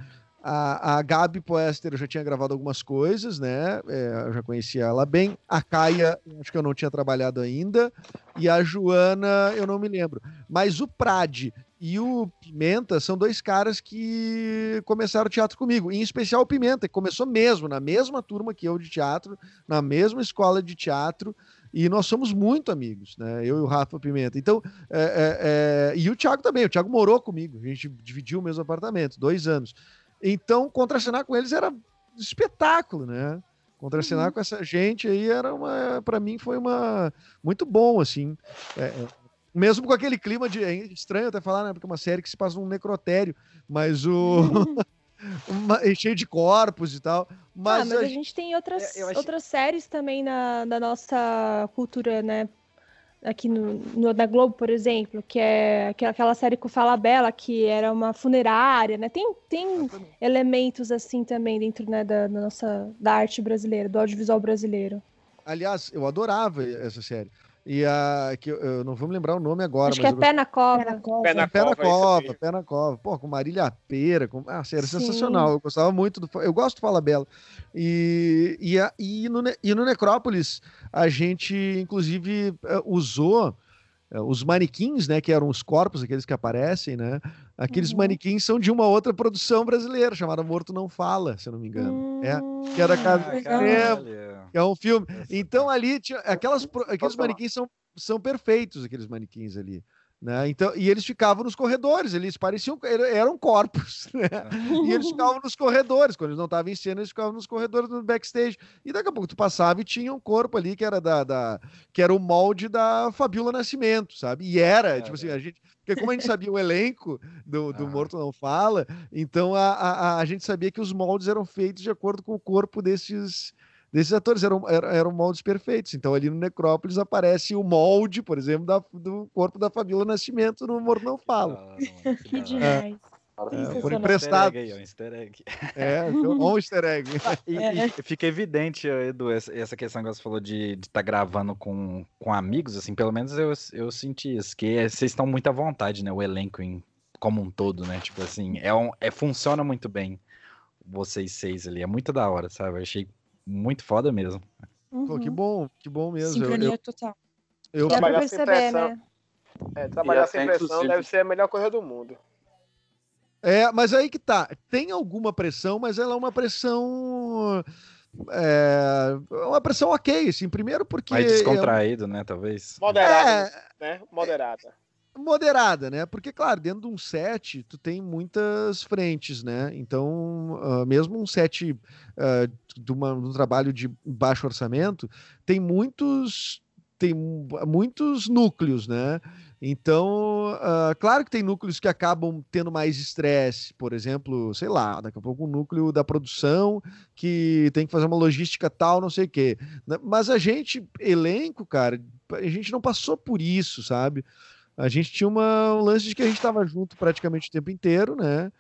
a, a Gabi Poester eu já tinha gravado algumas coisas, né? É, eu já conhecia ela bem. A Caia, acho que eu não tinha trabalhado ainda. E a Joana, eu não me lembro. Mas o Prade e o Pimenta são dois caras que começaram teatro comigo. Em especial o Pimenta, que começou mesmo, na mesma turma que eu de teatro, na mesma escola de teatro e nós somos muito amigos, né? Eu e o Rafa Pimenta. Então, é, é, é... e o Thiago também. O Thiago morou comigo. A gente dividiu o mesmo apartamento, dois anos. Então, contracenar com eles era espetáculo, né? Contracenar uhum. com essa gente aí era uma, para mim foi uma muito bom, assim. É, é, mesmo com aquele clima de é estranho até falar, né? Porque é uma série que se passa num necrotério, mas o uma, cheio de corpos e tal. Mas,
ah, mas a, a gente tem outras, é, outras séries também na, na nossa cultura, né? Aqui no, no, na Globo, por exemplo, que é aquela série com Fala Bela, que era uma funerária, né? Tem, tem elementos assim também dentro né, da, da nossa da arte brasileira, do audiovisual brasileiro.
Aliás, eu adorava essa série. E a. Que eu, eu não vou me lembrar o nome agora.
Acho que é Pé na Cova. Pé na
Cova, Pé na Cova, Pé na Cova. Pô, com Marília Pera. Com... Ah, sério, Sim. sensacional. Eu gostava muito do. Eu gosto do Fala Bela. E, e, a, e, no, e no Necrópolis, a gente, inclusive, eh, usou eh, os manequins, né, que eram os corpos, aqueles que aparecem, né? Aqueles uhum. manequins são de uma outra produção brasileira chamada Morto Não Fala, se eu não me engano. Uhum. É, que era Casa é um filme. Então ali tinha aquelas aqueles manequins são, são perfeitos aqueles manequins ali. Né? Então, e eles ficavam nos corredores, eles pareciam eram corpos, né? E eles ficavam nos corredores, quando eles não estavam em cena, eles ficavam nos corredores no backstage. E daqui a pouco tu passava e tinha um corpo ali que era da, da que era o molde da Fabiola Nascimento, sabe? E era, é, tipo assim, a gente, porque como a gente sabia o elenco do, do ah. Morto Não Fala, então a, a, a gente sabia que os moldes eram feitos de acordo com o corpo desses desses atores eram, eram, eram, moldes perfeitos. Então, ali no Necrópolis aparece o molde, por exemplo, da, do corpo da Fabíola Nascimento no Humor Não Fala.
Ah, que demais.
É, por emprestado.
É um easter egg.
É, um easter egg.
e, e, fica evidente, Edu, essa questão que você falou de estar tá gravando com, com amigos, assim, pelo menos eu, eu senti isso, que é, vocês estão muito à vontade, né? O elenco em, como um todo, né? Tipo assim, é um, é, funciona muito bem vocês seis ali. É muito da hora, sabe? Eu achei muito foda mesmo.
Uhum. Pô, que bom, que bom mesmo.
Sincronia eu, total.
Eu, trabalhar perceber, sem pressão. Né? É, trabalhar sem pressão deve ser a melhor coisa do mundo.
É, mas aí que tá. Tem alguma pressão, mas ela é uma pressão é uma pressão ok, assim, primeiro porque...
Mais descontraído, né, talvez.
Moderada,
É.
né? Moderada.
Moderada, né? Porque, claro, dentro de um set, tu tem muitas frentes, né? Então, ah, mesmo um set ah, de, uma- de um trabalho de baixo orçamento, tem muitos tem mu- muitos núcleos, né? Então, ah, claro que tem núcleos que acabam tendo mais estresse, por exemplo, sei lá, daqui a pouco um núcleo da produção que tem que fazer uma logística tal, não sei o quê. Mas a gente, elenco, cara, a gente não passou por isso, sabe? A gente tinha uma, um lance de que a gente estava junto praticamente o tempo inteiro, né?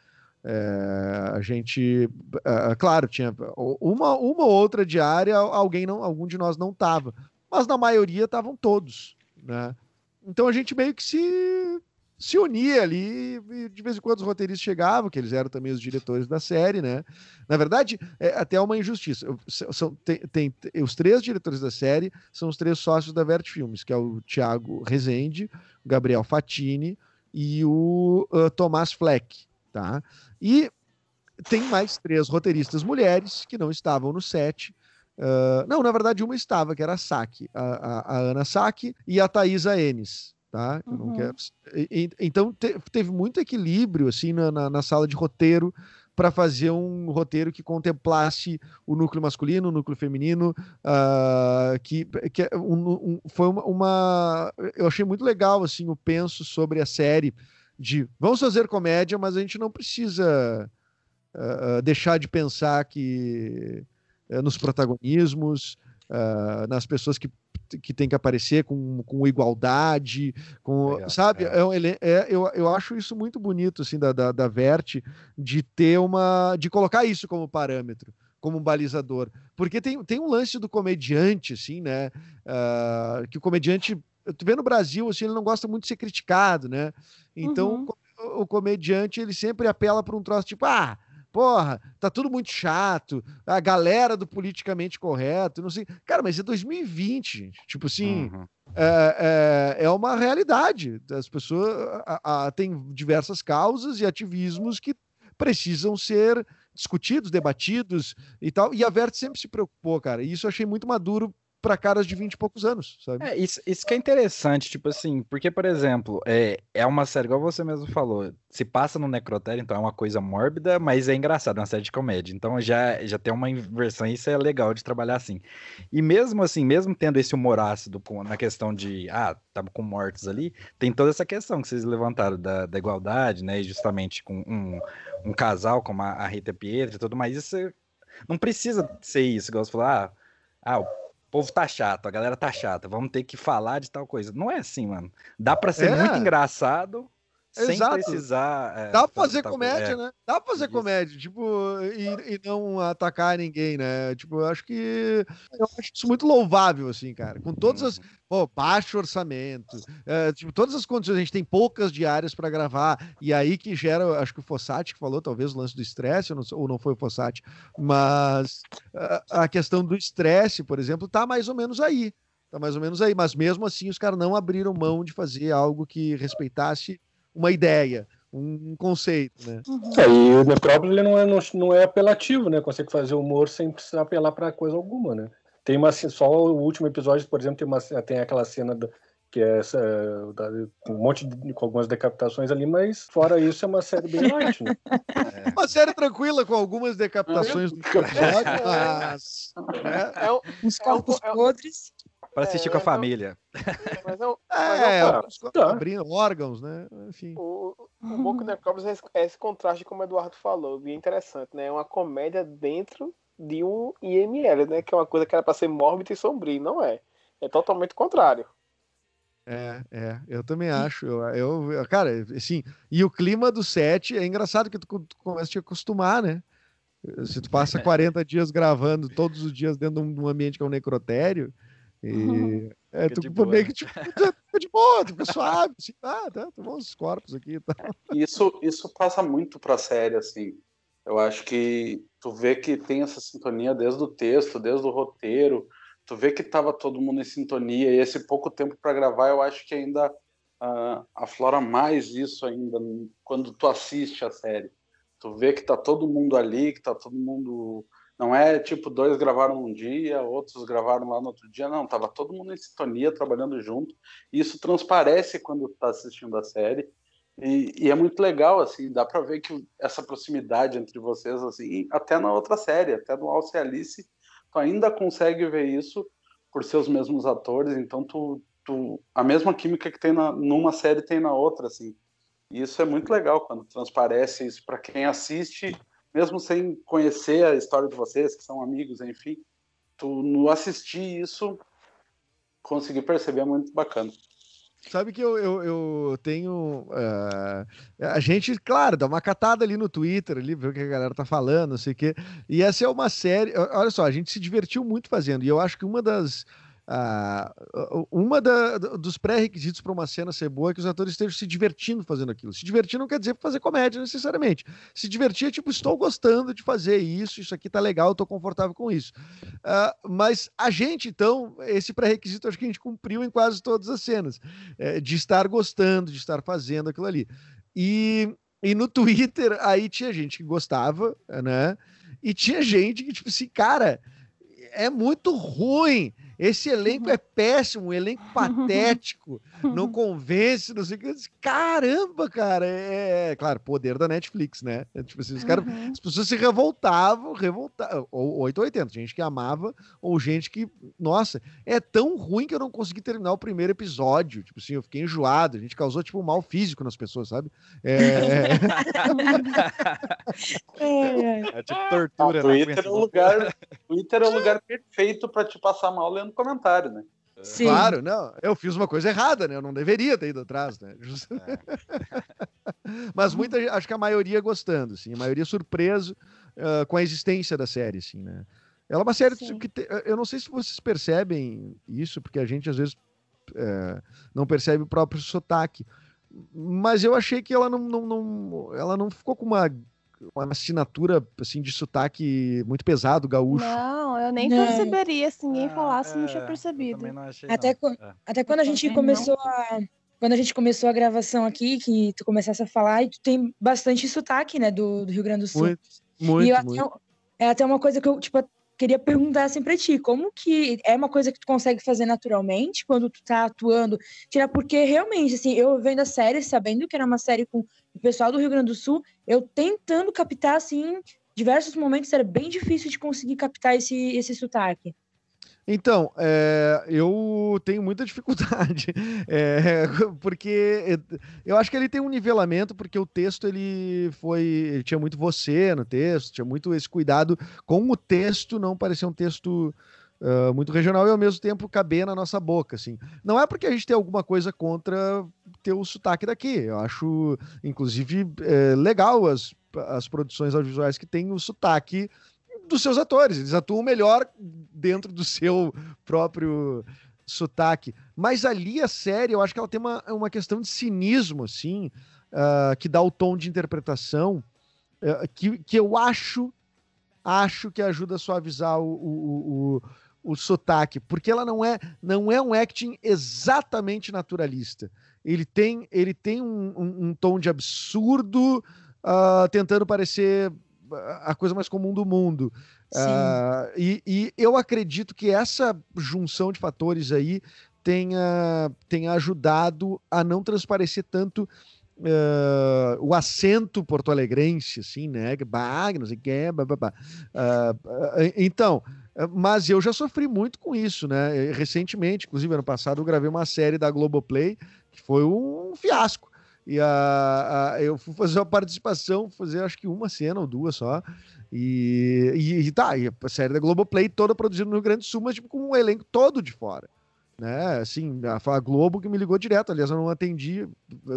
É, a gente, ah, claro, tinha uma, uma ou outra diária, alguém não, algum de nós não tava, mas na maioria estavam todos, né? Então a gente meio que se se unia ali e de vez em quando os roteiristas chegavam, que eles eram também os diretores da série, né? Na verdade, é até uma injustiça. São, tem, tem- os três diretores da série são os três sócios da Vert Filmes, que é o Thiago Rezende, Gabriel Fatini e o ah, Tomás Fleck, tá? E tem mais três roteiristas mulheres que não estavam no set. Ah, não, na verdade, uma estava, que era a Saki, a, a- a Ana Saki e a Thaisa Enes. Tá?
Uhum.
quero- e- e- Então te- teve muito equilíbrio assim na, na- na sala de roteiro para fazer um roteiro que contemplasse o núcleo masculino, o núcleo feminino, ah, que, que é um- um- foi uma, uma- eu achei muito legal assim o penso sobre a série de vamos fazer comédia, mas a gente não precisa ah, deixar de pensar que eh, nos protagonismos, ah, nas pessoas que que tem que aparecer com, com igualdade, com,
Legal,
sabe?
é.
É um é, eu, eu acho isso muito bonito, assim, da, da, da Vert, de ter uma, de colocar isso como parâmetro, como um balizador, porque tem, tem um lance do comediante, assim, né? Ah, que o comediante, tu vê no Brasil, assim, ele não gosta muito de ser criticado, né? Então,
Uhum.
o, o comediante, ele sempre apela para um troço tipo, ah, porra, tá tudo muito chato, a galera do politicamente correto, não sei. Cara, mas é 2020, gente. Tipo assim,
Uhum.
é, é, é uma realidade. As pessoas a- a- têm diversas causas e ativismos que precisam ser discutidos, debatidos e tal. E a Vert sempre se preocupou, cara. E isso eu achei muito maduro para caras de 20 e poucos anos, sabe?
É, isso, isso que é interessante, tipo assim, porque, por exemplo, é, é uma série, igual você mesmo falou, se passa no necrotério, então é uma coisa mórbida, mas é engraçado, é uma série de comédia. Então já, já tem uma inversão isso é legal de trabalhar assim. E mesmo assim, mesmo tendo esse humor ácido na questão de, ah, tava com mortos ali, tem toda essa questão que vocês levantaram da, da igualdade, né, e justamente com um, um casal como a, a Rita Pietra e tudo mais, isso é- não precisa ser isso, igual você falou, ah, ah, o povo tá chato, a galera tá chata, vamos ter que falar de tal coisa. Não é assim, mano. Dá pra ser
É.
muito engraçado sem
Exato.
precisar. é,
Dá pra fazer
tal
comédia.
É.
né? Dá pra fazer
Isso.
comédia, tipo, e, e não atacar ninguém, né? Tipo, eu acho que. Eu acho isso muito louvável, assim, cara. Com todas as.
Uhum.
Pô, baixo orçamento, é, tipo, todas as condições, a gente tem poucas diárias pra gravar, e aí que gera, acho que o Fossati que falou, talvez, o lance do estresse, ou não, sei- ou não foi o Fossati, mas a, a questão do estresse, por exemplo, tá mais ou menos aí. Tá mais ou menos aí, mas mesmo assim os caras não abriram mão de fazer algo que respeitasse uma ideia, um conceito, né?
É, e o Necrópole ele não é, não, não é apelativo, né? Consegue fazer humor sem precisar apelar pra coisa alguma, né? Tem uma ce- só o último episódio, por exemplo, tem, uma, tem aquela cena do- que é essa, da- um monte de com algumas decapitações ali, mas fora isso é uma série bem light, né?
Uma série tranquila com algumas decapitações do episódio, mas. né?
É, um-
Uns
É um
corpos
po- é
podres.
Pra assistir
É,
com a
é,
família.
mas é, um- mas é
É,
tá.
abrindo órgãos, né? Enfim.
O, o o Necrópolis é esse, é esse contraste, como o Eduardo falou, bem interessante, né? É uma comédia dentro de um IML, né? Que é uma coisa que era pra ser mórbida e sombria, e não é. É totalmente o contrário.
É, é, eu também acho. Eu, eu, cara, assim, e o clima do set é engraçado que tu, tu começa a te acostumar, né? Se tu passa 40 dias gravando todos os dias dentro de de um ambiente que é um necrotério, e é, tu
boa,
meio que tipo, fica de boa, tu suave, assim, ah, tá, tem uns corpos aqui e tal.
Isso, isso passa muito pra série, assim. Eu acho que tu vê que tem essa sintonia desde o texto, desde o roteiro. Tu vê que tava todo mundo em sintonia e esse pouco tempo para gravar, eu acho que ainda ah, aflora mais isso ainda quando tu assiste a série. Tu vê que tá todo mundo ali, que tá todo mundo Não é tipo, dois gravaram um dia, outros gravaram lá no outro dia, não, tava todo mundo em sintonia, trabalhando junto, isso transparece quando tá assistindo a série, e, e é muito legal, assim, dá para ver que essa proximidade entre vocês, assim, até na outra série, até no Alce Alice, tu ainda consegue ver isso por ser os mesmos atores, então tu, tu a mesma química que tem na, numa série tem na outra, assim, e isso é muito legal quando transparece isso para quem assiste mesmo sem conhecer a história de vocês, que são amigos, enfim, tu no assistir isso conseguir perceber é muito bacana.
Sabe que eu, eu, eu tenho. Uh, a gente, claro, dá uma catada ali no Twitter, ali, ver o que a galera tá falando, não sei o quê. E essa é uma série. Olha só, a gente se divertiu muito fazendo. E eu acho que uma das ah, uma da, dos pré-requisitos para uma cena ser boa é que os atores estejam se divertindo fazendo aquilo. Se divertir não quer dizer fazer comédia necessariamente. Se divertir é tipo, estou gostando de fazer isso, isso aqui tá legal, estou confortável com isso. Ah, mas a gente, então, esse pré-requisito acho que a gente cumpriu em quase todas as cenas, é, de estar gostando, de estar fazendo aquilo ali. E, e no Twitter, aí tinha gente que gostava, né? E tinha gente que, tipo assim, cara, é muito ruim esse elenco é péssimo, um elenco patético, não convence, não sei o que. Caramba, cara, é, é, claro, poder da Netflix, né? É, tipo assim, os cara, uhum. as pessoas se revoltavam, revoltavam, ou 880, gente que amava, ou gente que, nossa, é tão ruim que eu não consegui terminar o primeiro episódio. Tipo assim, eu fiquei enjoado, a gente causou, tipo, um mal físico nas pessoas, sabe? É,
é... é tipo tortura, ah, Twitter, né? é o lugar, Twitter é o lugar perfeito para te passar mal lendo comentário, né?
Sim. Claro, não. Eu fiz uma coisa errada, né? Eu não deveria ter ido atrás, né? É. Mas muita acho que a maioria gostando, sim. A maioria surpreso uh, com a existência da série, assim, né? Ela é uma série sim. que te, eu não sei se vocês percebem isso, porque a gente às vezes é, não percebe o próprio sotaque. Mas eu achei que ela não, não, não, ela não ficou com uma uma assinatura assim de sotaque muito pesado, gaúcho.
Não, eu nem não. perceberia se ninguém ah, falasse, é, não tinha percebido.
Achei, até, não. É. até quando a gente começou a quando a gente começou a gravação aqui, que tu começasse a falar, e tu tem bastante sotaque, né, do, do Rio Grande do Sul.
Muito, muito,
e
muito.
Até, é até uma coisa que eu, tipo, queria perguntar assim pra ti, como que é uma coisa que tu consegue fazer naturalmente quando tu tá atuando? Tirar, porque realmente, assim, eu vendo a série, sabendo que era uma série com o pessoal do Rio Grande do Sul, eu tentando captar, assim, diversos momentos, era bem difícil de conseguir captar esse, esse sotaque.
Então, é, eu tenho muita dificuldade, é, porque eu acho que ele tem um nivelamento, porque o texto ele foi, ele tinha muito você no texto, tinha muito esse cuidado com o texto, não parecer um texto uh, muito regional e ao mesmo tempo caber na nossa boca, assim. Não é porque a gente tem alguma coisa contra ter o sotaque daqui. Eu acho, inclusive, é, legal as, as produções audiovisuais que têm o sotaque dos seus atores. Eles atuam melhor dentro do seu próprio sotaque. Mas ali a série, eu acho que ela tem uma, uma questão de cinismo, assim, uh, que dá o tom de interpretação, uh, que, que eu acho acho que ajuda a suavizar o, o, o, o sotaque, porque ela não é não é um acting exatamente naturalista. Ele tem ele tem um, um, um tom de absurdo, uh, tentando parecer a coisa mais comum do mundo. Uh, e, e, eu acredito que essa junção de fatores aí tenha, tenha ajudado a não transparecer tanto uh, o acento porto-alegrense, assim, né? Bah, não sei o que, uh, então, mas eu já sofri muito com isso, né? Recentemente, inclusive ano passado, eu gravei uma série da Globoplay que foi um fiasco. E a, a, eu fui fazer uma participação, fazer acho que uma cena ou duas só. E, e, e tá, e a série da Globoplay toda produzida no Rio Grande do Sul, mas tipo, com um elenco todo de fora né? Assim, a, a Globo que me ligou direto. Aliás, eu não atendi,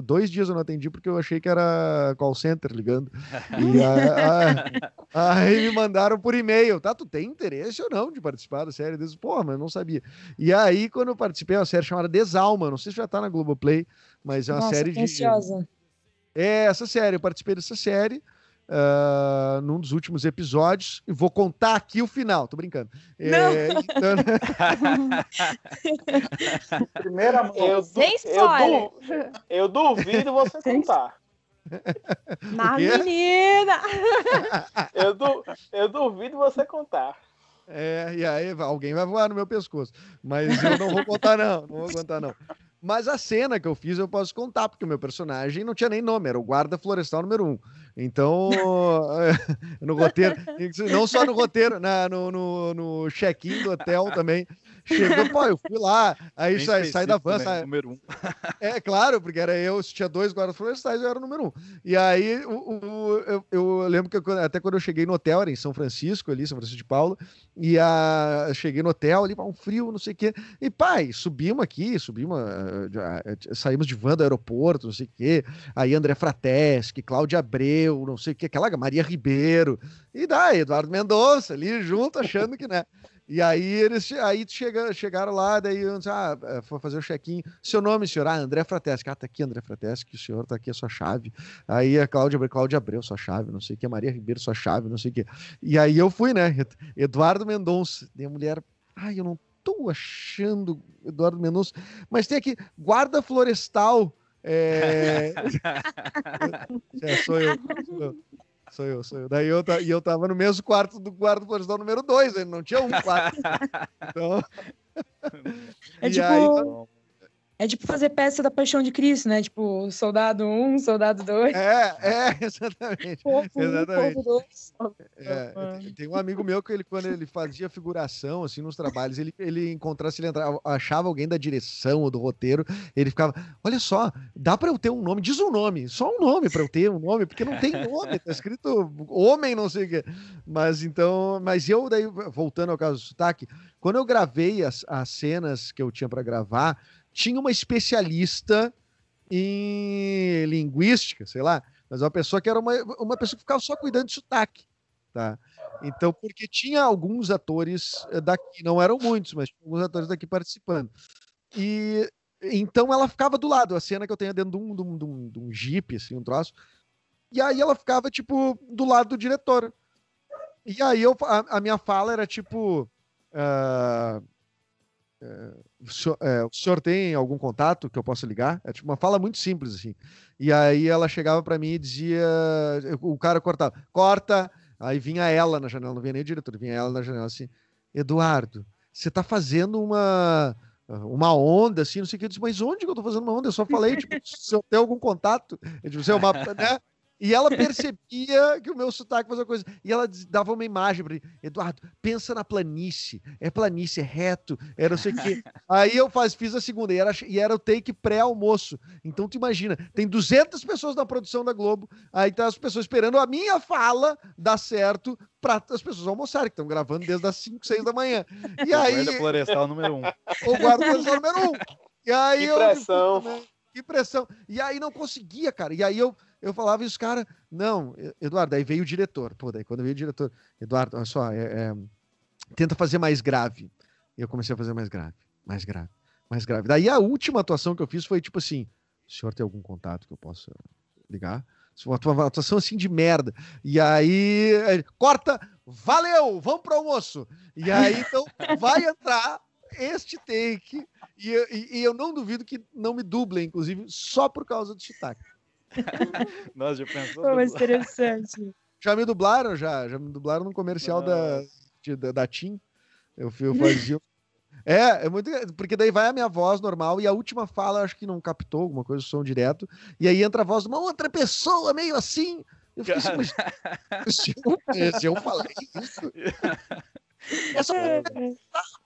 dois dias eu não atendi porque eu achei que era call center ligando. E a, a, aí me mandaram por e-mail, tá? Tu tem interesse ou não de participar da série? Eu disse, Pô, mas não sabia. E aí, quando eu participei, é uma série chamada Desalma, não sei se já tá na Globoplay, mas é uma
Nossa,
série de.
Ansiosa.
É, essa série, eu participei dessa série uh, num dos últimos episódios e vou contar aqui o final, tô brincando.
É, então...
Primeira mão. Eu,
Sem spoiler.
Eu, eu duvido você contar.
Na menina!
Eu, du- eu duvido você contar.
É, e aí alguém vai voar no meu pescoço. Mas eu não vou contar, não. Não vou contar, não. Mas a cena que eu fiz eu posso contar, porque o meu personagem não tinha nem nome, era o guarda florestal número um. Então, no roteiro, não só no roteiro, na, no, no, no check-in do hotel também. Chegou, pô, eu fui lá, aí
Bem
sai, sai da van,
né?
sai,
Número um.
é, claro, porque era eu, se tinha dois guardas florestais, eu era o número um. E aí, o, o- eu, eu lembro que eu- até quando eu cheguei no hotel, era em São Francisco, ali, São Francisco de Paula, e a, cheguei no hotel ali, um frio, não sei o quê. E, pai, subimos aqui, subimos, ah, já, ah, saímos de van do aeroporto, não sei o quê. Aí André Frateschi, Cláudia Abreu, não sei o quê, aquela Maria Ribeiro. E daí, Eduardo Mendonça ali junto, achando que, né? E aí eles aí chega, chegaram lá, daí ah, eh, foi fazer o check-in. Seu nome, senhor? Ah, André Frateschi. Ah, tá aqui, André Frateschi, o senhor tá aqui, a sua chave. Aí a Cláudia, Abreu- Cláudia Abreu, sua chave, não sei o que, a Maria Ribeiro, sua chave, não sei o que. E aí eu fui, né? Ed- Eduardo Mendonça. E a mulher, ai, eu não tô achando Eduardo Mendonça, mas tem aqui, guarda florestal. É... É, sou eu. Sou eu. Sou eu, sou eu. Daí eu, e eu tava no mesmo quarto do guarda florestal número 2, ele não tinha um quarto. Então,
É
E
tipo,
aí-
é tipo fazer peça da Paixão de Cristo, né? Tipo, soldado 1, soldado 2.
é, é, exatamente.
Povo 1,
exatamente.
povo 2.
É, tem- tem um amigo meu que ele, quando ele fazia figuração, assim, nos trabalhos, ele, ele encontrasse, ele entrava, achava alguém da direção ou do roteiro, ele ficava, olha só, dá pra eu ter um nome, diz um nome, só um nome pra eu ter um nome, porque não tem nome, tá escrito homem, não sei o quê. Mas então, mas eu daí, voltando ao caso do sotaque, quando eu gravei as, as cenas que eu tinha pra gravar, tinha uma especialista em linguística, sei lá, mas uma pessoa que era uma, uma pessoa que ficava só cuidando de sotaque, tá? Então, porque tinha alguns atores eh, daqui, não eram muitos, mas tinha alguns atores daqui participando. E então ela ficava do lado, a cena que eu tenho dentro de um, de um, de um, de um jeep, assim, um troço. E aí ela ficava, tipo, do lado do diretor. E aí eu, a, a minha fala era tipo. eh, o, senhor, eh, o senhor tem algum contato que eu possa ligar? É tipo uma fala muito simples, assim. E aí ela chegava pra mim e dizia. O cara cortava, corta. Aí vinha ela na janela, não vinha nem o diretor, vinha ela na janela assim: Eduardo, você tá fazendo uma. Uma onda, assim, não sei o que. Eu disse, mas onde que eu tô fazendo uma onda? Eu só falei, tipo, se eu tenho algum contato. Eu disse, é uma. Né? E ela percebia que o meu sotaque fazia coisa. E ela dava uma imagem para ele. Eduardo, pensa na planície. É planície, é reto, é não sei o quê. Aí eu faz, fiz a segunda, e era, e era o take pré-almoço. Então tu imagina, tem 200 pessoas na produção da Globo, aí tá as pessoas esperando a minha fala dar certo para as pessoas almoçarem, que estão gravando desde as 5, 6 da manhã. E aí,
Guarda florestal número um.
o guarda florestal número um. E aí
Que
eu.
pressão.
né, Que pressão. E aí não conseguia, cara. E aí eu, eu falava e os caras, não, Eduardo, aí veio o diretor. Pô, daí quando veio o diretor, Eduardo, olha só, é- é, tenta fazer mais grave. E eu comecei a fazer mais grave, mais grave, mais grave. Daí a última atuação que eu fiz foi tipo assim: o senhor tem algum contato que eu possa ligar? Foi Uma atuação assim de merda. E aí, corta, valeu, vamos pro almoço. E aí, então, vai entrar este take. E, e- e eu não duvido que não me dublem, inclusive, só por causa do sotaque.
Nossa, já pensou?
Pô, mas interessante.
Já me dublaram, já. Já me dublaram no comercial da, de- da, da TIM. Eu, eu fazia. É, é muito. Porque daí vai a minha voz normal e a última fala, acho que não captou alguma coisa, o som direto. E aí entra a voz de uma outra pessoa, meio assim. Eu fiquei assim, mas se eu, se eu falei isso. Essa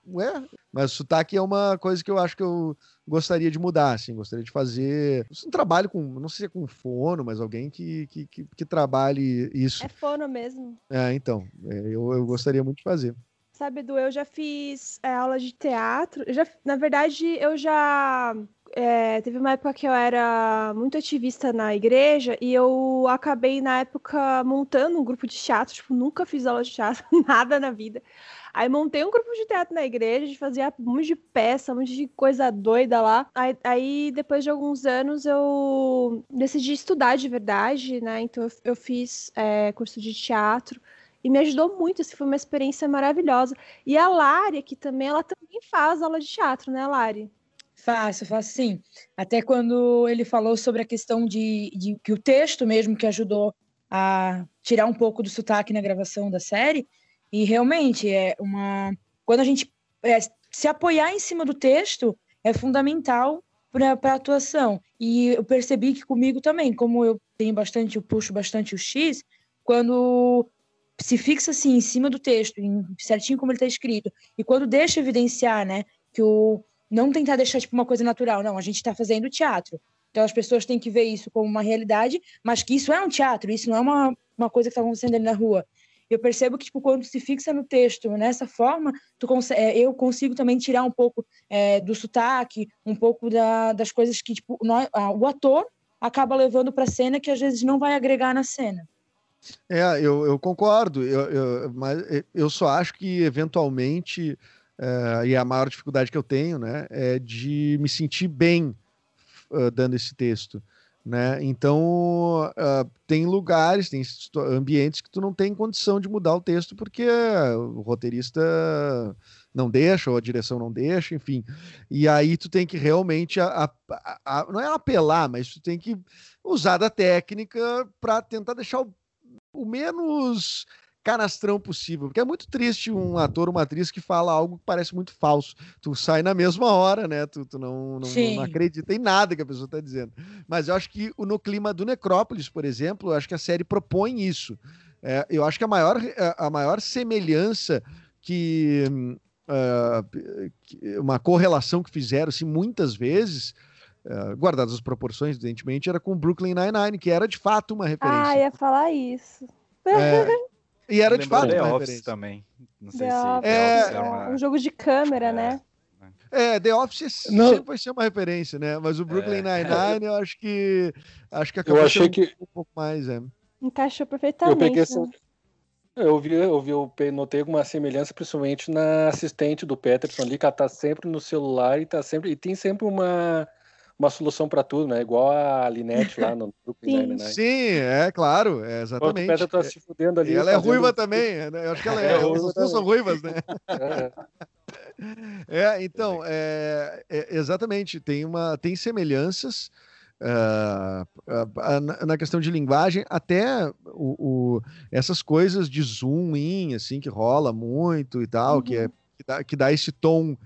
Ué? Mas sotaque é uma coisa que eu acho que eu gostaria de mudar, assim, gostaria de fazer um trabalho com, não sei se é com fono, mas alguém que, que, que, que trabalhe isso.
É fono mesmo.
É, então, é, eu, eu gostaria muito de fazer.
Sabe, Edu, eu já fiz é, aula de teatro. Eu já, na verdade, eu já. É, teve uma época que eu era muito ativista na igreja e eu acabei, na época, montando um grupo de teatro. Tipo, nunca fiz aula de teatro, nada na vida. Aí montei um grupo de teatro na igreja, a gente fazia um monte de peça, um monte de coisa doida lá. Aí, aí, depois de alguns anos, eu decidi estudar de verdade, né? Então eu, eu fiz é, curso de teatro. E me ajudou muito, assim, foi uma experiência maravilhosa. E a Lari, que também, ela também faz aula de teatro, né, Lari?
Faço, faço sim. Até quando ele falou sobre a questão de, de que o texto mesmo que ajudou a tirar um pouco do sotaque na gravação da série, e realmente é uma. Quando a gente é, se apoiar em cima do texto é fundamental para a atuação. E eu percebi que comigo também, como eu tenho bastante, eu puxo bastante o X, quando se fixa assim em cima do texto, em, certinho como ele está escrito, e quando deixa evidenciar, né, que o não tentar deixar tipo uma coisa natural, não, a gente está fazendo teatro. Então as pessoas têm que ver isso como uma realidade, mas que isso é um teatro, isso não é uma, uma coisa que está acontecendo ali na rua. Eu percebo que tipo quando se fixa no texto nessa forma, tu é, eu consigo também tirar um pouco é, do sotaque, um pouco da, das coisas que tipo nós, o ator acaba levando para a cena que às vezes não vai agregar na cena.
É, eu, eu concordo, eu, eu, mas eu só acho que eventualmente uh, e a maior dificuldade que eu tenho, né, é de me sentir bem uh, dando esse texto, né? Então uh, tem lugares, tem ambientes que tu não tem condição de mudar o texto porque o roteirista não deixa ou a direção não deixa, enfim. E aí tu tem que realmente a, a, a, não é apelar, mas tu tem que usar da técnica para tentar deixar o, o menos canastrão possível. Porque é muito triste um ator, uma atriz que fala algo que parece muito falso. Tu sai na mesma hora, né? Tu, tu não, não, não, acredita em nada que a pessoa está dizendo. Mas eu acho que no clima do Necrópolis, por exemplo, eu acho que a série propõe isso. É, eu acho que a maior, a maior semelhança que. Uh, uma correlação que fizeram assim, muitas vezes, uh, guardadas as proporções, evidentemente, era com Brooklyn Nine-Nine, que era de fato uma referência.
Ah, ia falar isso.
É, e era de fato
The
uma
Office
referência.
também. Não sei
The
se
Office,
É,
é uma...
um jogo de câmera,
É.
né?
É, The Office
Não.
sempre vai ser uma referência, né? Mas o Brooklyn
É.
Nine-Nine, eu acho que acho que acabou
Eu achei que
um pouco mais, é.
Encaixou
eu
perfeitamente.
peguei essa.
né?
Eu vi, eu vi, eu notei alguma semelhança, principalmente na assistente do Peterson ali, que ela tá sempre no celular e tá sempre. E tem sempre uma, uma solução para tudo, né? Igual a Linette lá no Brooklyn
Sim.
Nine-Nine.
Sim, é claro, é exatamente.
Peterson tá se fudendo ali.
E ela é
fazendo-
ruiva também, né? Eu acho que ela é,
É, ruiva
são ruivas, né?
É.
Então, é, é, exatamente, tem, uma, tem semelhanças ah, na, na questão de linguagem, até o, o- essas coisas de zoom in, assim, que rola muito e tal, que, é, que, dá, que dá esse tom.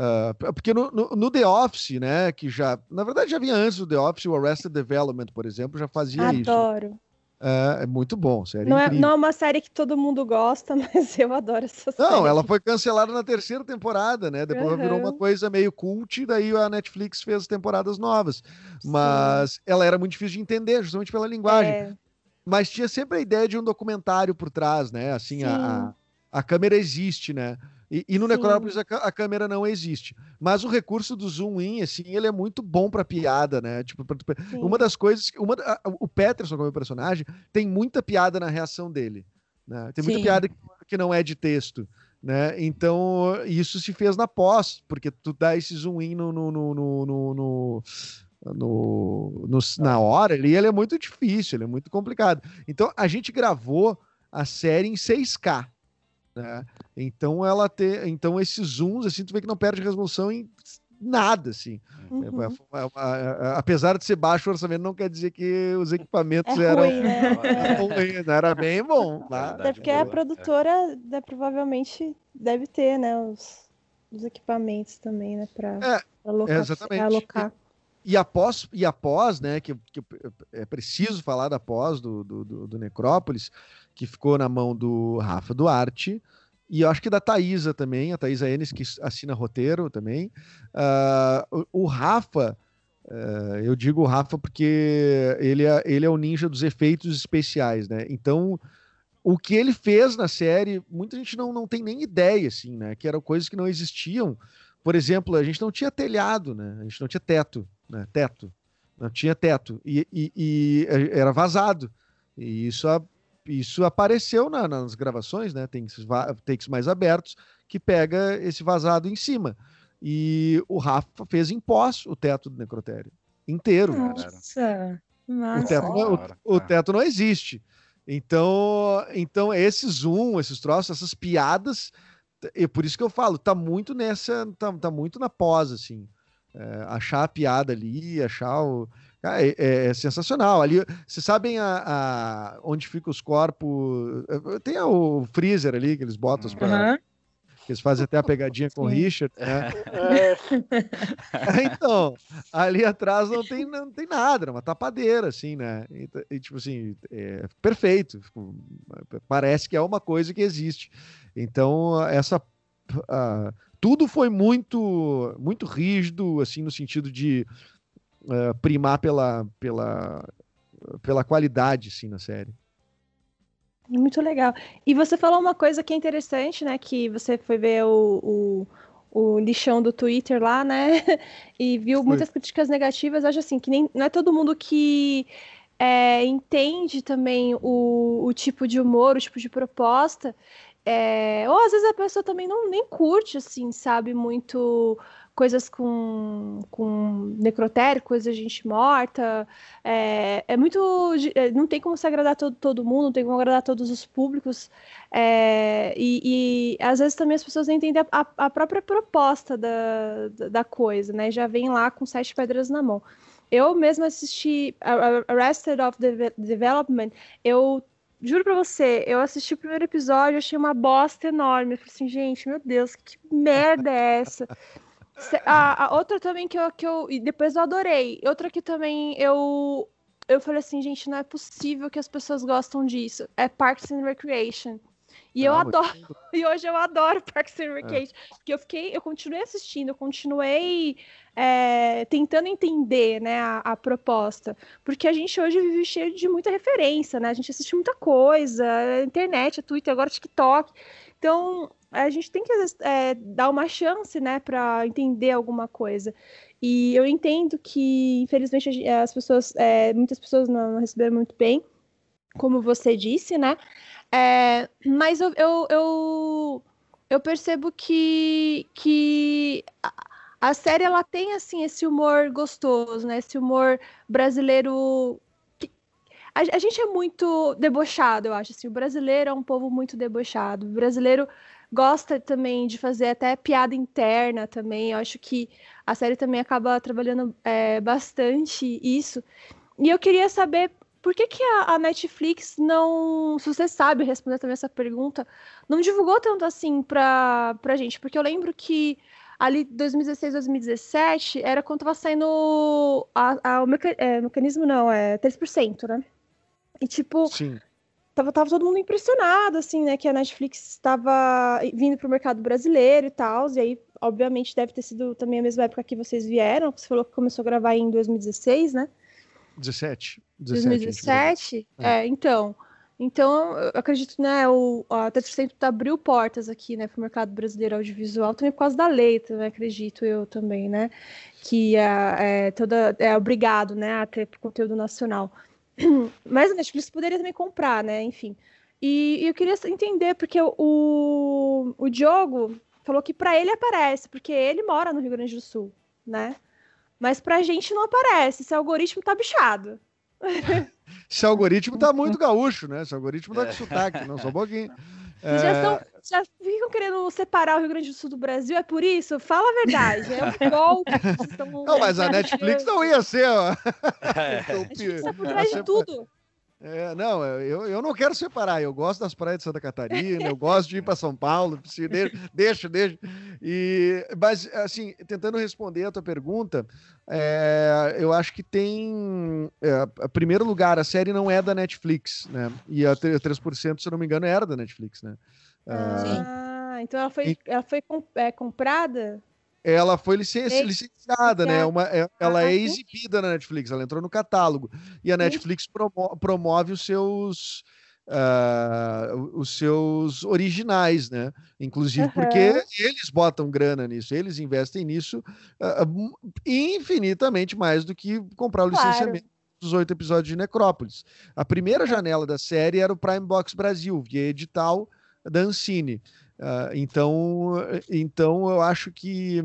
Ah, porque no, no, no The Office, né, que já, na verdade já vinha antes do The Office, o Arrested Development, por exemplo, já fazia isso.
Adoro.
É, é muito bom, série
Não é, não é uma série que todo mundo gosta, mas eu adoro essa série.
Não, ela foi cancelada na terceira temporada, né? Depois ela virou uma coisa meio cult, e daí a Netflix fez temporadas novas. Mas ela era muito difícil de entender, justamente pela linguagem.
É,
Mas tinha sempre a ideia de um documentário por trás, né? Assim, a, a, a câmera existe, né? E, e no. Necrópolis a, a câmera não existe. Mas o recurso do zoom in, assim, ele é muito bom pra piada, né? Tipo, pra- uma das coisas, uma, a- o Peterson como personagem tem muita piada na reação dele, né? Tem muita
Sim.
piada que, que não é de texto, né? Então isso se fez na pós, porque tu dá esse zoom in no, no, no- no- no- no- na hora ali, ele é muito difícil, ele é muito complicado. Então a gente gravou a série em 6K, né? Então ela tem, então esses zooms assim, tu vê que não perde resolução em nada, assim.
Uhum.
É, é, é, é, apesar de ser baixo o orçamento, não quer dizer que os equipamentos
É
eram
ruim, né?
né? era bem bom. Tá?
Até porque a produtora né, provavelmente deve ter, né, os, os equipamentos também, né, pra,
É,
alocar,
exatamente.
alocar.
E após, e após né, que, que é preciso falar da pós do, do, do, do Necrópolis, que ficou na mão do Rafa Duarte, e eu acho que da Thaisa também, a Thaisa Enes, que assina roteiro também. Ah, o, o Rafa, ah, eu digo o Rafa porque ele é, ele é o ninja dos efeitos especiais, né? Então, o que ele fez na série, muita gente não, não tem nem ideia, assim, né? Que eram coisas que não existiam. Por exemplo, a gente não tinha telhado, né? A gente não tinha teto, né? Teto. Não tinha teto. E, e- e era vazado. E isso, a- isso apareceu na- nas gravações, né? Tem takes mais abertos que pega esse vazado em cima. E o Rafa fez em pós o teto do necrotério. Inteiro.
Nossa,
O
massa.
teto, não, o- o teto não existe. Então, então esse zoom, esses troços, essas piadas, e por isso que eu falo, tá muito nessa, tá, tá muito na pós, assim. É, achar a piada ali, achar o. Ah, é, é, é sensacional. Ali, vocês sabem a, a, onde ficam os corpos? Tem o freezer ali que eles botam para. Uhum. Eles fazem até a pegadinha com o Richard, né? É. então, ali atrás não tem, não tem nada, é uma tapadeira, assim, né? E, e tipo assim, é perfeito. Parece que é uma coisa que existe. Então, essa. Uh, tudo foi muito, muito rígido, assim, no sentido de uh, primar pela, pela, pela qualidade, assim, na série.
Muito legal. E você falou uma coisa que é interessante, né? Que você foi ver o, o, o lixão do Twitter lá, né? E viu muitas críticas negativas. Eu acho assim, que nem, não é todo mundo que é, entende também o, o tipo de humor, o tipo de proposta. É, ou às vezes a pessoa também não nem curte, assim, sabe, muito coisas com, com necrotério, coisa de gente morta. É, é muito. É, não tem como se agradar todo, todo mundo, não tem como agradar todos os públicos. É, e, e, às vezes também as pessoas não entendem a, a própria proposta da, da coisa, né? Já vem lá com sete pedras na mão. Eu mesmo assisti Arrested of Development, eu juro pra você, eu assisti o primeiro episódio, achei uma bosta enorme. Eu falei assim, gente, meu Deus, que merda é essa? A, a, outra também que eu, que eu. E depois eu adorei. Outra que também eu. Eu falei assim, gente, não é possível que as pessoas gostam disso. É Parks and Recreation. E eu adoro. E hoje eu adoro Parks and é. Recreation. É. Porque eu fiquei. Eu continuei assistindo, eu continuei é, tentando entender né, a, a, proposta. Porque a gente hoje vive cheio de muita referência, né? A gente assiste muita coisa, a internet, a Twitter, agora TikTok. Então, a gente tem que é, dar uma chance, né, para entender alguma coisa. E eu entendo que, infelizmente, as pessoas, é, muitas pessoas não receberam muito bem, como você disse, né? É, mas eu, eu, eu, eu, percebo que, que a, série ela tem assim esse humor gostoso, né? Esse humor brasileiro a, a, gente é muito debochado, eu acho. Assim, o brasileiro é um povo muito debochado. O brasileiro gosta também de fazer até piada interna também. Eu acho que a série também acaba trabalhando é, bastante isso. E eu queria saber por que, que a, a, Netflix não, se você sabe responder também essa pergunta, não divulgou tanto assim pra, pra gente? Porque eu lembro que ali 2016, 2017 era quando tava saindo a, a, o meca, é, mecanismo, não, é 3%, né? E tipo,
Sim
tava, tava todo mundo impressionado, assim, né? Que a Netflix estava vindo para o mercado brasileiro e tal. E aí, obviamente, deve ter sido também a mesma época que vocês vieram. Você falou que começou a gravar em 2016, né?
17.
2017? É. é, então. Então, eu acredito, né, o, a 3% abriu portas aqui, né, para o mercado brasileiro audiovisual, também por causa da lei, também, acredito eu também, né, que é, é, toda, é obrigado, né, a ter conteúdo nacional. Mas a Netflix poderia também comprar, né? Enfim. E, e eu queria entender, porque o, o Diogo falou que para ele aparece, porque ele mora no Rio Grande do Sul, né? Mas pra gente não aparece, esse algoritmo tá bichado.
Esse algoritmo tá muito gaúcho, né? Esse algoritmo tá com sotaque, não só um pouquinho.
Vocês já, estão, é. já ficam querendo separar o Rio Grande do Sul do Brasil? É por isso? Fala a verdade. É um golpe.
Não, mas a Netflix não ia ser. Ó.
É. A Netflix é por trás de tudo.
É, não, eu, eu não quero separar. Eu gosto das praias de Santa Catarina, eu gosto de ir para São Paulo, deixa, deixa. E, mas, assim, tentando responder a tua pergunta, é, eu acho que tem. É, em primeiro lugar, a série não é da Netflix, né? E a 3%, se eu não me engano, era da Netflix, né?
Ah, ah então ela foi, ela foi é, comprada?
Ela foi licenci licenciada, né? Uma, é, ela é exibida na Netflix, ela entrou no catálogo. E a Netflix promo promove os seus. Uh, os seus originais, né? Inclusive uhum. porque eles botam grana nisso, eles investem nisso uh, infinitamente mais do que comprar o claro. licenciamento dos oito episódios de Necrópolis. A primeira janela da série era o Prime Box Brasil, via edital da Ancine. Uh, então, então, eu acho que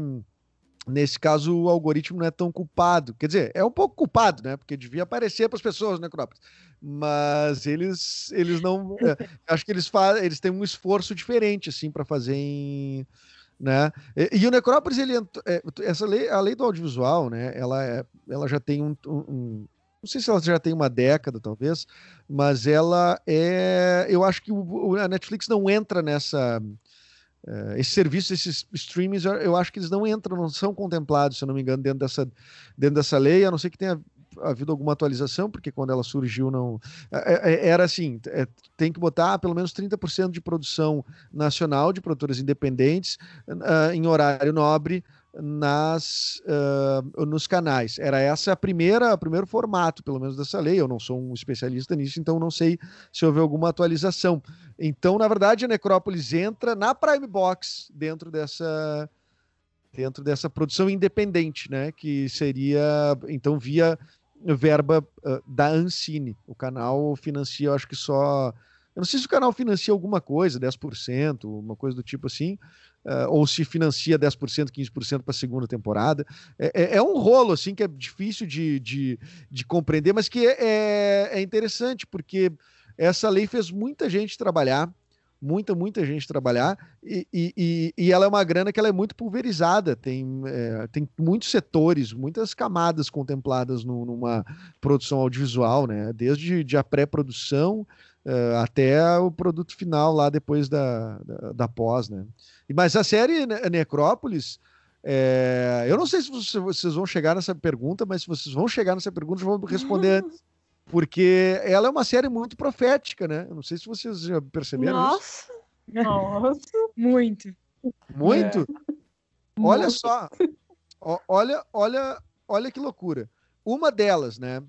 nesse caso o algoritmo não é tão culpado. Quer dizer, é um pouco culpado, né? Porque devia aparecer para as pessoas, né, Crópolis? Mas eles, eles não. É, acho que eles eles têm um esforço diferente, assim, para fazer em. né? E, e o Necrópolis, ele é, essa lei, a lei do audiovisual, né? Ela, é, ela já tem um- um- não sei se ela já tem uma década, talvez, mas ela é, eu acho que o, a Netflix não entra nessa eh, esses serviços, esses streamings, eu- acho que eles não entram, não são contemplados, se eu não me engano, dentro dessa, dentro dessa lei, a não ser que tenha havido alguma atualização, porque quando ela surgiu não é- é- era assim, é, tem que botar pelo menos 30% de produção nacional de produtoras independentes ah, em horário nobre nas ah, nos canais. Era essa a primeira, o primeiro formato, pelo menos dessa lei. Eu não sou um especialista nisso, então não sei se houve alguma atualização. Então, na verdade, a Necrópolis entra na Prime Box dentro dessa dentro dessa produção independente, né? Que seria então via verba ah, da Ancine. O canal financia, eu acho que só. Eu não sei se o canal financia alguma coisa, 10%, uma coisa do tipo assim, ah, ou se financia 10%, 15% para a segunda temporada. É, é- é um rolo, assim, que é difícil de, de, de compreender, mas que é, é- é interessante, porque essa lei fez muita gente trabalhar, muita, muita gente trabalhar, e, e, e- ela é uma grana que ela é muito pulverizada, tem, é, tem muitos setores, muitas camadas contempladas no- numa produção audiovisual, né? Desde de a pré-produção eh, até o produto final lá depois da, da, da pós, né? E- Mas a série Ne- Necrópolis, é, eu não sei se você- vocês vão chegar nessa pergunta, mas se vocês vão chegar nessa pergunta, eu vou responder antes. Porque ela é uma série muito profética, né? Eu não sei se vocês já perceberam isso.
Nossa,
Nossa.
Muito.
Muito. Olha só. Ó, olha, olha, olha que loucura. Uma delas, né?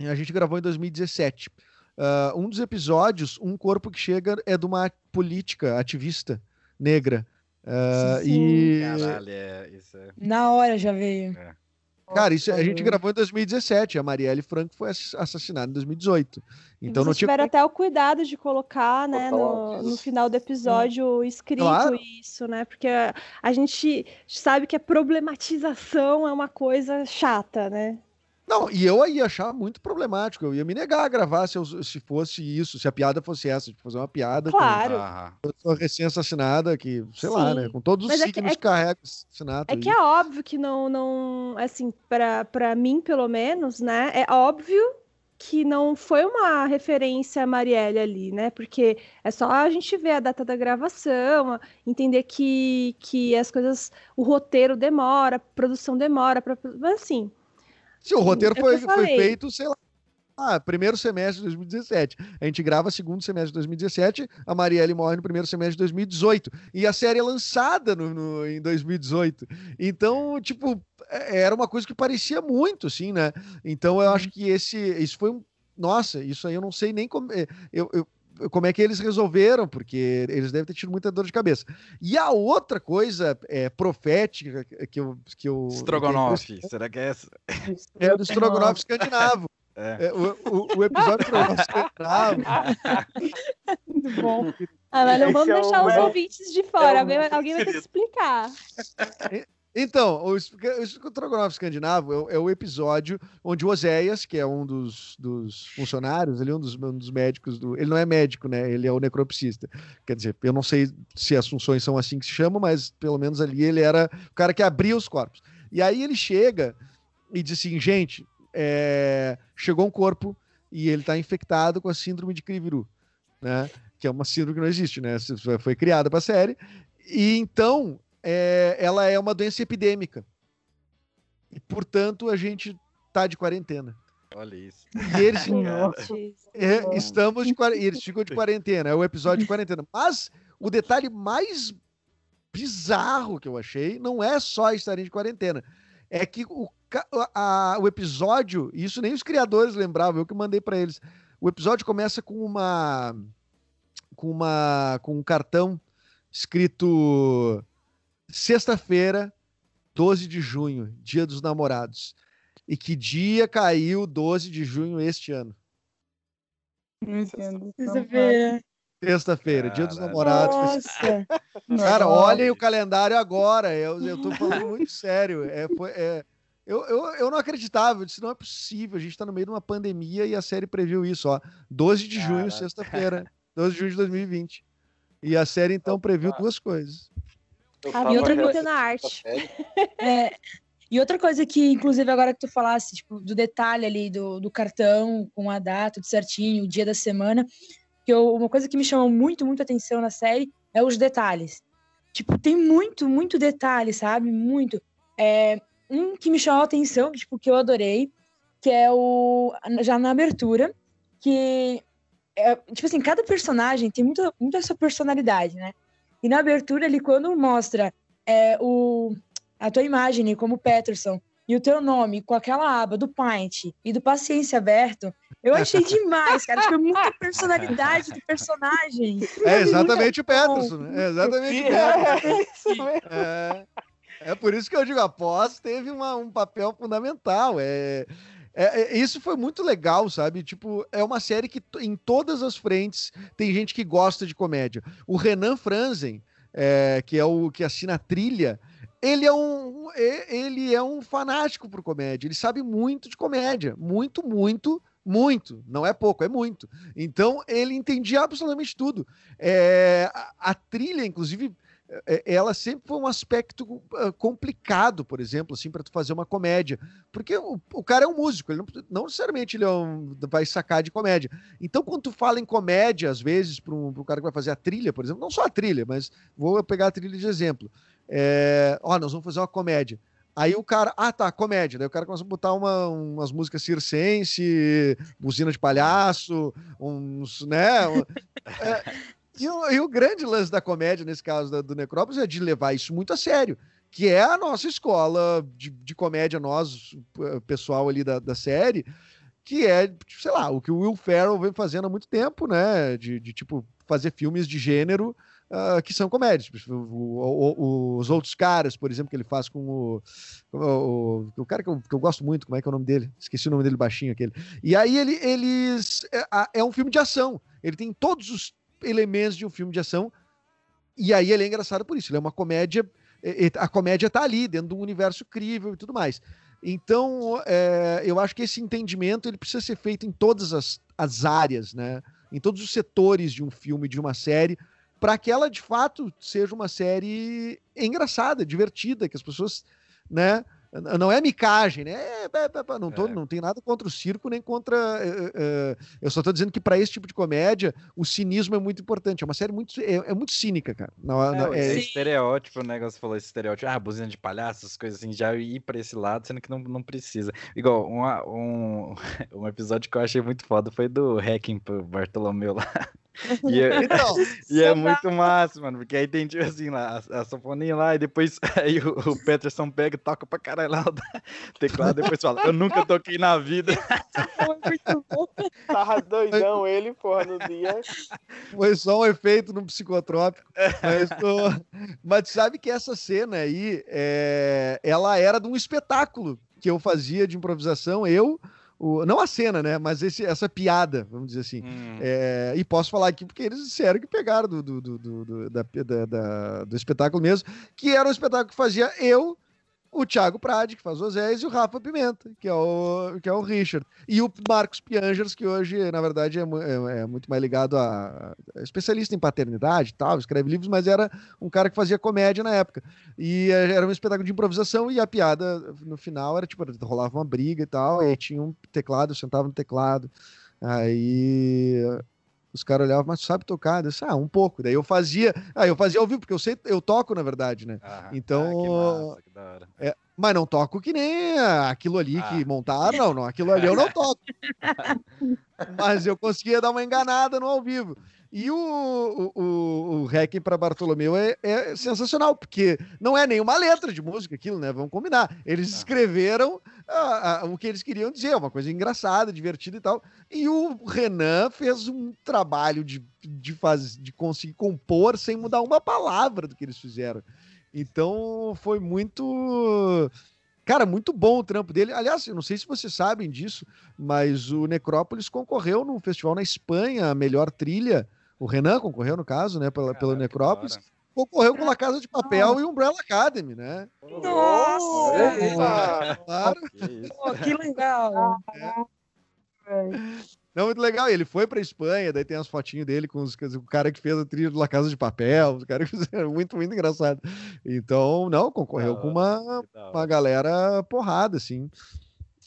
A gente gravou em 2017. Ah, um dos episódios, um corpo que chega é de uma política ativista negra. Ah, e
Caralho, é, isso é.
Na hora já veio.
cara, isso a gente gravou em 2017. A Marielle Franco foi ass- assassinada em 2018.
e
Então não tinha
tiveram até o cuidado de colocar, né,
Botar
no, no final do episódio escrito
Claro.
isso, né? Porque a, a gente sabe que a problematização é uma coisa chata, né?
Não, e eu ia achar muito problemático. Eu ia me negar a gravar se, eu- se fosse isso, se a piada fosse essa, de fazer uma piada com
Claro.
Aham.
pessoa recém-assassinada, que, sei lá,
Sim.
né? Com todos os
Mas é que-
signos
é
que carrega o assassinato.
É que
aí.
é óbvio que não, não assim, para mim, pelo menos, né? É óbvio que não foi uma referência a Marielle ali, né? Porque é só a gente ver a data da gravação, entender que, que as coisas, o roteiro demora, a produção demora, pra, mas assim,
Se o roteiro
é o que
foi, foi feito, sei lá, ah, primeiro semestre de 2017. A gente grava segundo semestre de 2017, a Marielle morre no primeiro semestre de 2018. E a série é lançada no, no- em 2018. Então, tipo, é- era uma coisa que parecia muito, assim, né? Então eu acho que esse. Isso foi um. Nossa, isso aí eu não sei nem como. é, Eu, eu- como é que eles resolveram, porque eles devem ter tido muita dor de cabeça. E a outra coisa é, profética que eu. Que eu
Estrogonofe, será que é essa?
é do Strogonoff escandinavo.
É.
É, o, o, o episódio Strogonoff escandinavo.
Muito bom.
ah, mas não vamos
é o
deixar os
meu-
ouvintes de fora.
é o
alguém, vai-
meu
alguém vai ter que explicar.
Então, o, o Strogonoff escandinavo é, é o episódio onde o Oséias, que é um dos, dos funcionários, ele é um dos, um dos médicos do. Ele não é médico, né? Ele é o necropsista. Quer dizer, eu não sei se as funções são assim que se chamam, mas pelo menos ali ele era o cara que abria os corpos. E aí ele chega e diz assim, gente, é, chegou um corpo e ele está infectado com a síndrome de Kriviru, né? Que é uma síndrome que não existe, né? Foi criada para a série. E então é, ela é uma doença epidêmica. E, portanto, a gente tá de quarentena.
Olha isso.
E eles, é, estamos de quarentena. Eles ficam de quarentena, é o episódio de quarentena. Mas o detalhe mais bizarro que eu achei não é só estarem de quarentena. É que o, a- o episódio, e isso nem os criadores lembravam, eu que mandei para eles. O episódio começa com uma com uma com um cartão escrito sexta-feira, 12 de junho, Dia dos Namorados. E que dia caiu 12 de junho este ano?
Não entendo.
Sexta-feira.
Sexta-feira, Dia dos. Namorados.
Nossa.
Cara, olhem o calendário agora. Eu, eu tô falando muito sério. É, foi- é, eu, eu, eu não acreditava. Eu disse, não é possível. A gente tá no meio de uma pandemia e a série previu isso, ó. 12 de junho, sexta-feira. 12 de junho de 2020. E a série, então, previu duas coisas.
Eu
A
tava
vida
outra
reassistindo
na arte.
É, e outra coisa que, inclusive, agora que tu falasse, tipo, do detalhe ali do, do cartão, com a data, tudo certinho, o dia da semana, que eu- uma coisa que me chamou muito, muito atenção na série é os detalhes. Tipo, tem muito, muito detalhe, sabe? Muito. É, um que me chamou a atenção, tipo, que eu adorei, que é o. Já na abertura, que. é, tipo assim, cada personagem tem muita, muita essa personalidade, né? E na abertura, ali, quando mostra é, o, a tua imagem né, como Peterson e o teu nome com aquela aba do Paint e do Paciência Aberto, eu achei demais, cara. Tipo, é muita personalidade do personagem.
É exatamente o Peterson, né? É exatamente o Peterson.
É, isso mesmo.
É, é por isso que eu digo, a pós teve uma- um papel fundamental. É, é- é- isso foi muito legal, sabe? Tipo, é uma série que em todas as frentes tem gente que gosta de comédia. O Renan Franzen, é, que é o que assina a trilha, ele é um ele é um fanático por comédia. Ele sabe muito de comédia, muito, muito. Muito, não é pouco, é muito. Então ele entendia absolutamente tudo. É, a, a trilha, inclusive, ela sempre foi um aspecto ah, complicado, por exemplo, assim, para tu fazer uma comédia, porque o, o cara é um músico, ele não, não necessariamente ele é um- vai sacar de comédia. Então, quando tu fala em comédia, às vezes, para um, pro cara que vai fazer a trilha, por exemplo, não só a trilha, mas vou pegar a trilha de exemplo. É, ó, nós vamos fazer uma comédia. Aí o cara, ah tá, comédia. Daí o cara começa a botar uma- umas músicas circense, buzina de palhaço, uns, né? um- é, e, o, e o grande lance da comédia, nesse caso da- do Necrópolis, é de levar isso muito a sério. Que é a nossa escola de, de comédia, nós, pessoal ali da, da série, que é, sei lá, o que o Will Ferrell vem fazendo há muito tempo, né? De, de tipo, fazer filmes de gênero ah, que são comédias. O- o- os outros caras, por exemplo, que ele faz com o, o, o cara que eu, que eu gosto muito, como é que é o nome dele? Esqueci o nome dele baixinho aquele. E aí ele, eles. É, é um filme de ação. Ele tem todos os elementos de um filme de ação. E aí ele é engraçado por isso. Ele é uma comédia. é, é, A comédia tá ali, dentro de um universo crível e tudo mais. Então, é, eu acho que esse entendimento ele precisa ser feito em todas as, as áreas, né? Em todos os setores de um filme, de uma série, para que ela de fato seja uma série engraçada, divertida, que as pessoas, né? Não é micagem, né? É, pá, pá, pá, não, tô,
É.
não tem nada contra o circo, nem contra. eh, eu só tô dizendo que para esse tipo de comédia, o cinismo é muito importante. É uma série muito. É, é muito cínica, cara. Não, não-
É,
é-
estereótipo, o negócio falou esse estereótipo, ah, buzina de palhaço, essas coisas assim, já ir pra esse lado, sendo que não, não precisa. Igual, uma- um, um episódio que eu achei muito foda foi do Hacking pro Bartolomeu lá. E é,
Então,
e é muito massa, mano, porque aí tem, tipo assim, lá, a, a sanfoninha lá, e depois aí o, o Peterson pega e toca pra caralho lá o teclado, depois fala, eu nunca toquei na vida.
Tava doidão ele, porra, no dia.
Foi só um efeito no psicotrópico. Mas, tô- mas sabe que essa cena aí, é, ela era de um espetáculo que eu fazia de improvisação, eu, o- não a cena, né? Mas esse- essa piada, vamos dizer assim.
Hum,
É, e posso falar aqui porque eles disseram que pegaram do, do, do, do- do- da- da- da- do espetáculo mesmo, que era um espetáculo que fazia eu, o Thiago Prade, que faz o Zés, e o Rafa Pimenta, que é o, que é o Richard. E o Marcos Piangers, que hoje, na verdade, é, é- é muito mais ligado a, é especialista em paternidade e tal, escreve livros, mas era um cara que fazia comédia na época. E é, era um espetáculo de improvisação e a piada no final era tipo, rolava uma briga e tal, e tinha um teclado, eu sentava no teclado. Aí os caras olhavam, mas tu sabe tocar? Eu disse, ah, um pouco. Daí eu fazia, ah, eu fazia ao vivo, porque eu sei, eu toco, na verdade, né?
ah,
então-
ah, que massa, que da hora.
Mas não toco que nem aquilo ali que
Ah.
montaram, não, não, aquilo ali eu não toco. mas eu conseguia dar uma enganada no ao vivo. E o, o, o, o Hacking para Bartolomeu é, é sensacional, porque não é nenhuma letra de música aquilo, né? Vamos combinar. Eles
Ah.
escreveram o que eles queriam dizer, uma coisa engraçada, divertida e tal. E o Renan fez um trabalho de, de, faz, de conseguir compor sem mudar uma palavra do que eles fizeram. Então foi muito. Cara, muito bom o trampo dele. Aliás, eu não sei se vocês sabem disso, mas o Necrópolis concorreu num festival na Espanha, a melhor trilha. O Renan concorreu, no caso, né, pela, pelo
Caraca, da
Necrópolis. Concorreu com La Casa de Papel e Umbrella Academy, né?
Nossa!
Opa!
Claro.
Que isso.
Pô, que legal.
Não, muito legal. Ele foi pra Espanha, daí tem as fotinhas dele com, os, com o cara que fez a trilha do La Casa de Papel, os caras que fizeram muito, muito engraçado. Então, não, concorreu
Da
com uma,
da
uma galera porrada, assim.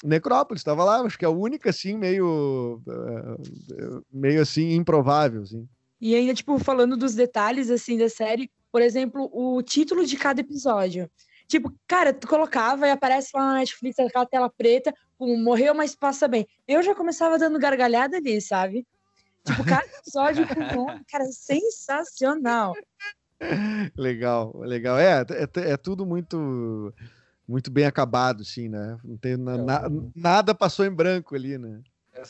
Necrópolis estava lá, acho que é a única, assim, meio. eh, meio assim, improvável, assim.
E ainda, tipo, falando dos detalhes, assim, da série, por exemplo, o título de cada episódio. Tipo, cara, tu colocava e aparece lá na Netflix aquela tela preta, com morreu, mas passa bem. Eu já começava dando gargalhada ali, sabe? Tipo, cada episódio com nome, cara, sensacional.
Legal, legal. É, é, é tudo muito muito bem acabado, assim, né? Não tem na- na- nada passou em branco ali, né?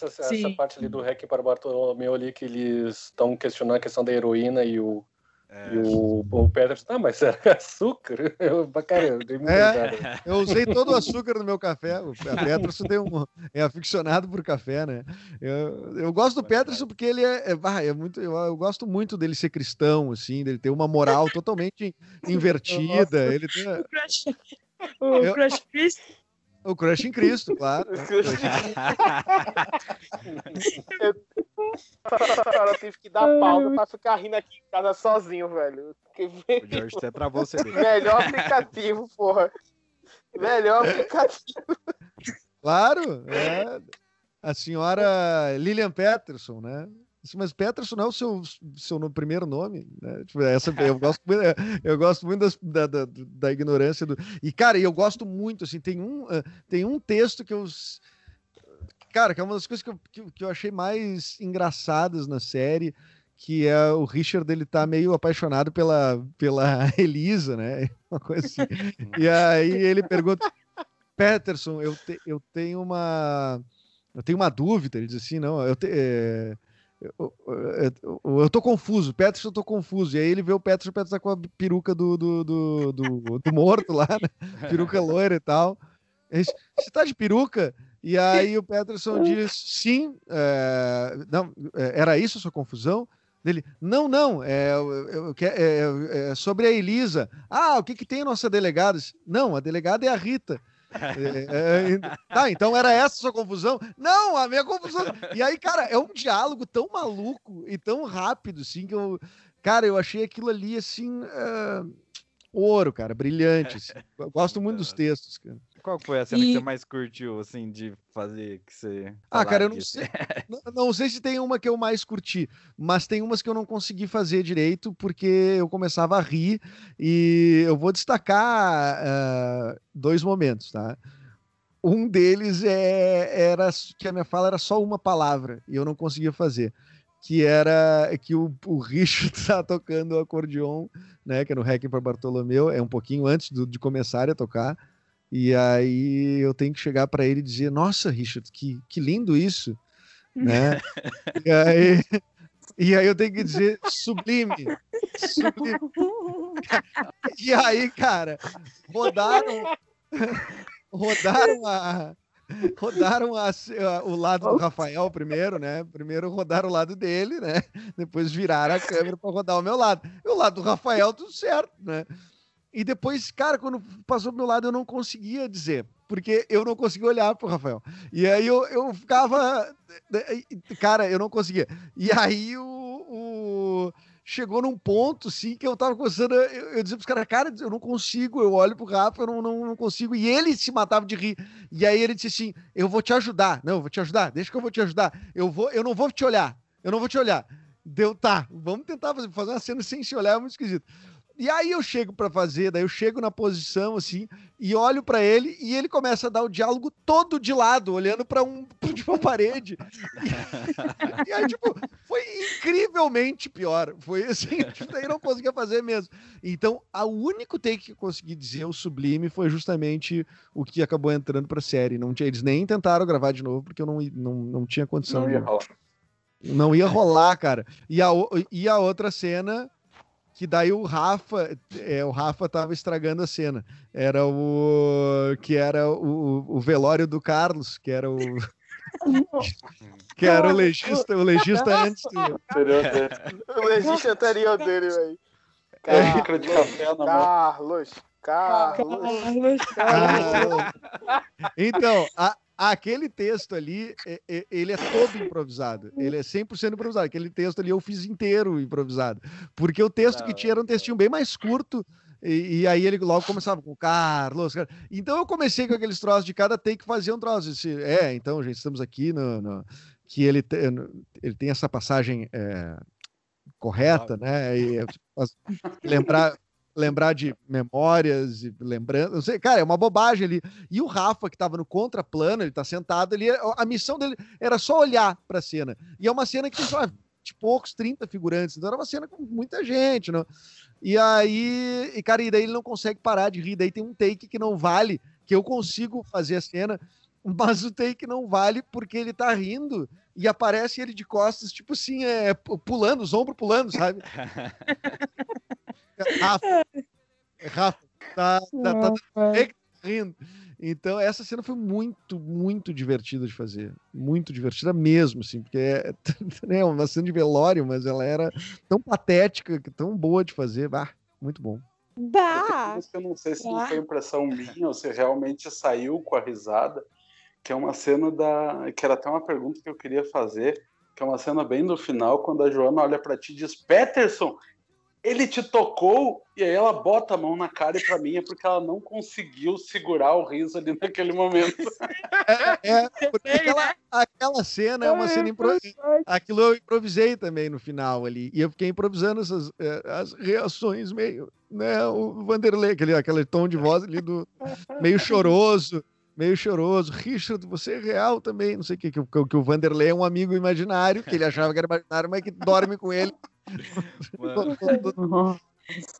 Essa, essa parte ali do REC para Bartolomeu ali, que eles estão questionando a questão da heroína e o,
É.
e o, o Peterson, ah, mas era açúcar? Eu, cara, eu dei
É. Eu usei todo o açúcar no meu café. O Peterson tem um, é aficionado por café, né? Eu, eu gosto do Peterson porque ele é, é, é muito. Eu, eu gosto muito dele ser cristão, assim, dele ter uma moral totalmente invertida. Ele tem
O Crush, o
Eu-
Crush Chris,
o crush em Cristo, claro.
Cara, eu tive que dar pausa pra ficar rindo aqui em casa sozinho, velho.
O George até travou você.
Melhor aplicativo, porra. Melhor aplicativo.
Claro, é. A senhora Lilian Peterson, né? Mas Peterson não é o seu, seu no- primeiro nome, né? Tipo, essa, eu, gosto, muito- eu gosto muito das- da, da, da ignorância do. E, cara, eu gosto muito, assim, tem um, eh, tem um texto que eu. Cara, que é uma das coisas que eu, que, que eu achei mais engraçadas na série, que é o Richard, ele tá meio apaixonado pela, pela Elisa, né? Uma coisa assim. E aí ele pergunta, Peterson, eu, te- eu tenho uma eu tenho uma dúvida, ele diz assim, não, eu, te- é, eu, eu, eu- eu tô confuso, Peterson, eu tô confuso. E aí ele vê o Peterson, o tá com a peruca do, do, do, do, do morto lá, né? peruca loira e tal. Você tá de peruca? E aí o Peterson diz, sim, é, não, é, era isso a sua confusão? Dele, não, não, é, que- é, é sobre a Elisa. Ah, o que, que tem a nossa delegada? Não, a delegada é a Rita. É, é, tá, então era essa a sua confusão? Não, a minha confusão. E aí, cara, é um diálogo tão maluco e tão rápido, assim, que eu. Cara, eu achei aquilo ali, assim. é, ouro, cara, brilhante. assim. Eu gosto muito dos textos, cara.
Qual foi a cena que
E-
você mais curtiu, assim, de fazer que você.
Ah, cara, eu não
disso?
sei. Não, não sei se tem uma que eu mais curti, mas tem umas que eu não consegui fazer direito porque eu começava a rir e eu vou destacar ah, dois momentos, tá? Um deles é, era que a minha fala era só uma palavra e eu não conseguia fazer, que era que o, o Richard tá tocando o acordeon, né? Que é no Hacking para Bartolomeu, é um pouquinho antes do- de começar a tocar. E aí eu tenho que chegar para ele e dizer: Nossa, Richard, que, que lindo isso, né? e, aí, e aí eu tenho que dizer: Sublime, sublime. E aí, cara, rodaram, rodaram a, rodaram a- a- o lado do Rafael primeiro, né? Primeiro rodaram o lado dele, né? Depois viraram a câmera para rodar o meu lado. E o lado do Rafael, tudo certo, né? E depois, cara, quando passou pro meu lado, eu não conseguia dizer, porque eu não conseguia olhar pro Rafael. E aí eu, eu ficava. Cara, eu não conseguia. E aí o. o- Chegou num ponto, sim, que eu tava começando. Eu, eu dizia pros caras, cara, eu não consigo. Eu olho pro Rafa, eu não, não, não consigo. E ele se matava de rir. E aí ele disse assim: Eu vou te ajudar. Não, eu vou te ajudar. Deixa que eu vou te ajudar. Eu, vou, eu não vou te olhar. Eu não vou te olhar. Deu, tá, vamos tentar fazer, fazer uma cena sem se olhar, é muito esquisito. E aí eu chego pra fazer, daí eu chego na posição assim e olho pra ele e ele começa a dar o diálogo todo de lado, olhando pra um pra uma parede. E, e aí tipo, foi incrivelmente pior. Foi assim, tipo, daí não conseguia fazer mesmo. Então, a único take que eu consegui dizer o sublime foi justamente o que acabou entrando pra série. Não tinha, eles nem tentaram gravar de novo porque eu não, não, não tinha condição.
Não ia rolar.
Não ia rolar, cara. E a, e a outra cena, que daí o Rafa, é, o Rafa tava estragando a cena. Era o. Que era o, o velório do Carlos, que era o. que era o legista, o legista antes do.
O legista anterior dele, velho.
Xícara de café na mão.
Carlos, Carlos.
Carlos,
Ah, então, a, aquele texto ali, é- é- ele é todo improvisado. Ele é 100% improvisado. Aquele texto ali eu fiz inteiro improvisado. Porque o texto que tinha era um textinho bem mais curto. E, e aí ele logo começava com Carlos, Car- Então eu comecei com aqueles troços de cada take fazer um troço. Disse, é, então, gente, estamos aqui no. no- que ele, te- ele tem essa passagem é, correta, né? E, faz- lembrar, lembrar de memórias e lembrando. Não sei, cara, é uma bobagem ali. E o Rafa, que estava no contraplano, ele tá sentado ali, a missão dele era só olhar para a cena. E é uma cena que tem só 20 e poucos, 30 figurantes, então era uma cena com muita gente, não? E aí, e cara, e daí ele não consegue parar de rir, daí tem um take que não vale, que eu consigo fazer a cena, mas o take não vale porque ele tá rindo e aparece ele de costas, tipo assim, é, pulando, os ombros pulando, sabe? Rafa, Rafa, tá, tá, tá, tá rindo. Então, essa cena foi muito, muito divertida de fazer. Muito divertida mesmo, assim, porque é, é uma cena de velório, mas ela era tão patética, tão boa de fazer. Ah, muito bom.
Bah!
Eu não sei se
Ah.
foi impressão minha ou se realmente saiu com a risada, que é uma cena da. que era até uma pergunta que eu queria fazer, que é uma cena bem no final, quando a Joana olha pra ti e diz: Peterson, ele te tocou, e aí ela bota a mão na cara e pra mim é porque ela não conseguiu segurar o riso ali naquele momento.
É, porque aquela, aquela cena é uma cena impro... Aquilo eu improvisei também no final ali. E eu fiquei improvisando essas eh, as reações meio, né? O Vanderlei, aquele, aquele tom de voz ali do meio choroso, meio choroso. Richard, você é real também, não sei o que, que, o- que o Vanderlei é um amigo imaginário, que ele achava que era imaginário, mas que dorme com ele.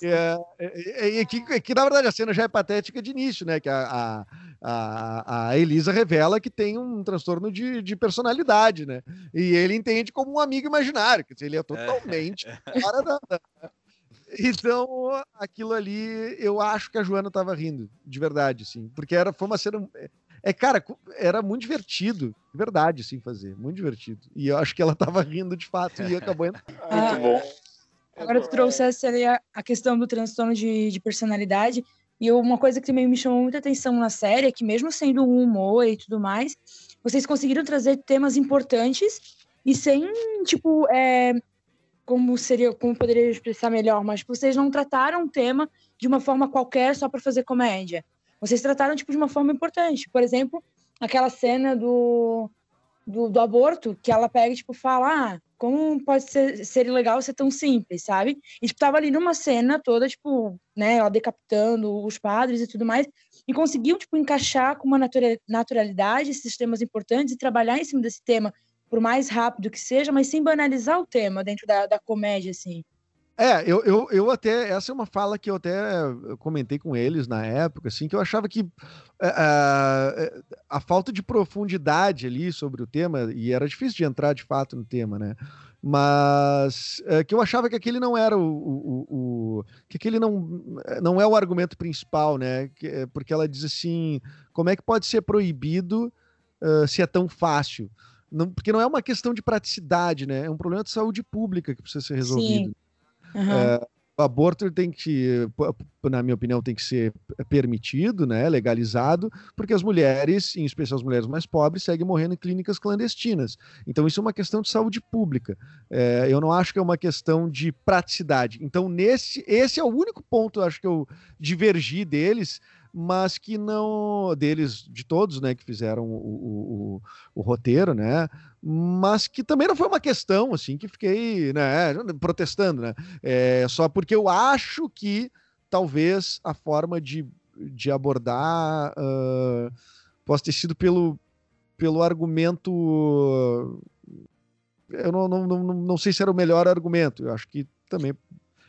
É, é, é, que, é que, na verdade, a cena já é patética de início, né? Que a, a, a, Elisa revela que tem um transtorno de, de personalidade, né? E ele entende como um amigo imaginário, quer dizer, ele é totalmente fora da. da- Então, aquilo ali, eu acho que a Joana tava rindo, de verdade, assim, porque era, foi uma cena. É, cara, era muito divertido, de verdade, assim, fazer, muito divertido. E eu acho que ela tava rindo de fato e acabou entrando.
Ah,
Muito bom.
Agora tu trouxesse ali a, a questão do transtorno de, de personalidade. E uma coisa que também me chamou muita atenção na série é que, mesmo sendo um humor e tudo mais, vocês conseguiram trazer temas importantes e sem, tipo, é, como seria, como poderia expressar melhor, mas tipo, vocês não trataram o tema de uma forma qualquer só para fazer comédia. Vocês trataram, tipo, de uma forma importante. Por exemplo, aquela cena do, do, do aborto, que ela pega e, tipo, fala, ah, como pode ser, ser ilegal ser tão simples, sabe? E, tipo, tava ali numa cena toda, tipo, né, ela decapitando os padres e tudo mais, e conseguiu, tipo, encaixar com uma natura- naturalidade esses temas importantes e trabalhar em cima desse tema, por mais rápido que seja, mas sem banalizar o tema dentro da, da comédia, assim.
É, eu, eu, eu até. Essa é uma fala que eu até comentei com eles na época, assim, que eu achava que é, a, falta de profundidade ali sobre o tema, e era difícil de entrar de fato no tema, né? Mas é, que eu achava que aquele não era o. o- o- o- que aquele não, não é o argumento principal, né? Que, porque ela diz assim: como é que pode ser proibido ah, se é tão fácil? Não, porque não é uma questão de praticidade, né? É um problema de saúde pública que precisa ser resolvido.
Aham.
O aborto tem que, na minha opinião, tem que ser permitido, né, legalizado, porque as mulheres, em especial as mulheres mais pobres, seguem morrendo em clínicas clandestinas. Então isso é uma questão de saúde pública. É, eu não acho que é uma questão de praticidade. Então nesse, esse é o único ponto, acho que eu divergi deles, mas que não deles de todos, né, que fizeram o, o, o- roteiro, né, mas que também não foi uma questão assim que fiquei, né, protestando, né, é, só porque eu acho que talvez a forma de, de abordar ah, possa ter sido pelo, pelo argumento. Eu não, não, não, não sei se era o melhor argumento. Eu acho que também.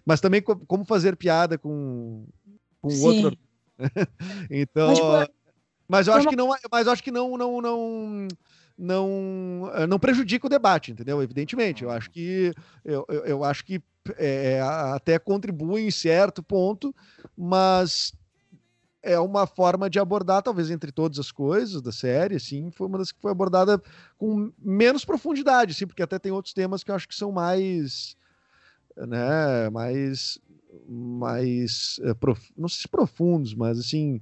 Mas também co- como fazer piada com, com
Sim.
outro. então.
Mas, tipo,
Mas eu acho
uma-
que não, mas eu acho que não, não, não, não, eh, não prejudica o debate, entendeu? Evidentemente, eu acho que eu, eu, eu acho que é, até contribui em certo ponto, mas é uma forma de abordar, talvez entre todas as coisas da série, assim, foi uma das que foi abordada com menos profundidade, assim, porque até tem outros temas que eu acho que são mais, né, mais, mais, eh, prof- não sei se profundos, mas assim,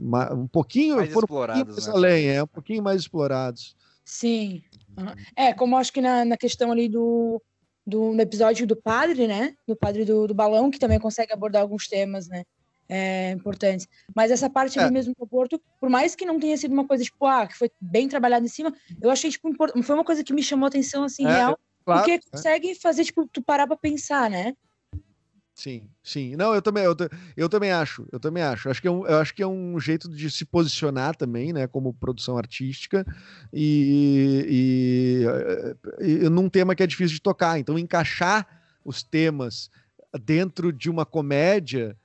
um pouquinho,
Mais
foram um pouquinho
explorados,
mais
né,
além, é, um pouquinho mais explorados.
Sim. É, como acho que na, na questão ali do, do no episódio do padre, né? Do padre do, do balão, que também consegue abordar alguns temas, né? É, importantes. Mas essa parte
É.
ali mesmo do aborto, por mais que não tenha sido uma coisa, tipo, ah, que foi bem trabalhado em cima, eu achei, tipo, impor- foi uma coisa que me chamou a atenção, assim,
É,
real,
Claro,
porque
é.
consegue fazer, tipo, tu parar pra pensar, né?
Sim, sim. Não, eu também, eu, eu também acho, eu também acho. Acho que é um, eu acho que é um jeito de se posicionar também, né, como produção artística e, e, e num tema que é difícil de tocar. Então, encaixar os temas dentro de uma comédia,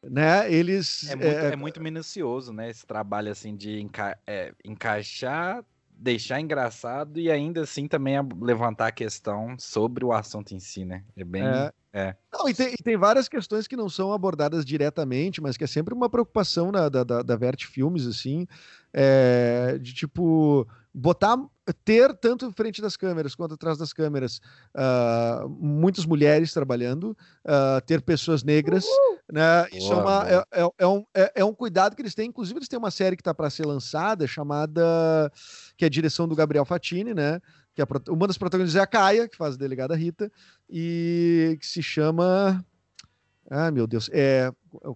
né, eles
É muito,
é,
é muito minucioso, né? Esse trabalho assim de enca- é, encaixar, deixar engraçado e ainda assim também levantar a questão sobre o assunto em si, né? É bem.
É.
É.
Não, e tem, e tem várias questões que não são abordadas diretamente, mas que é sempre uma preocupação da, da, da, da Vert Filmes, assim, é, de tipo, botar, ter tanto em frente das câmeras quanto atrás das câmeras ah, muitas mulheres trabalhando, ah, ter pessoas negras, né? Isso é, uma, é, é- é um, é, é um cuidado que eles têm, inclusive eles têm uma série que está para ser lançada, chamada, que é a direção do Gabriel Fatini, né? Que é uma das protagonistas é a Caia, que faz a delegada Rita, e que se chama. Ah, meu Deus. É, é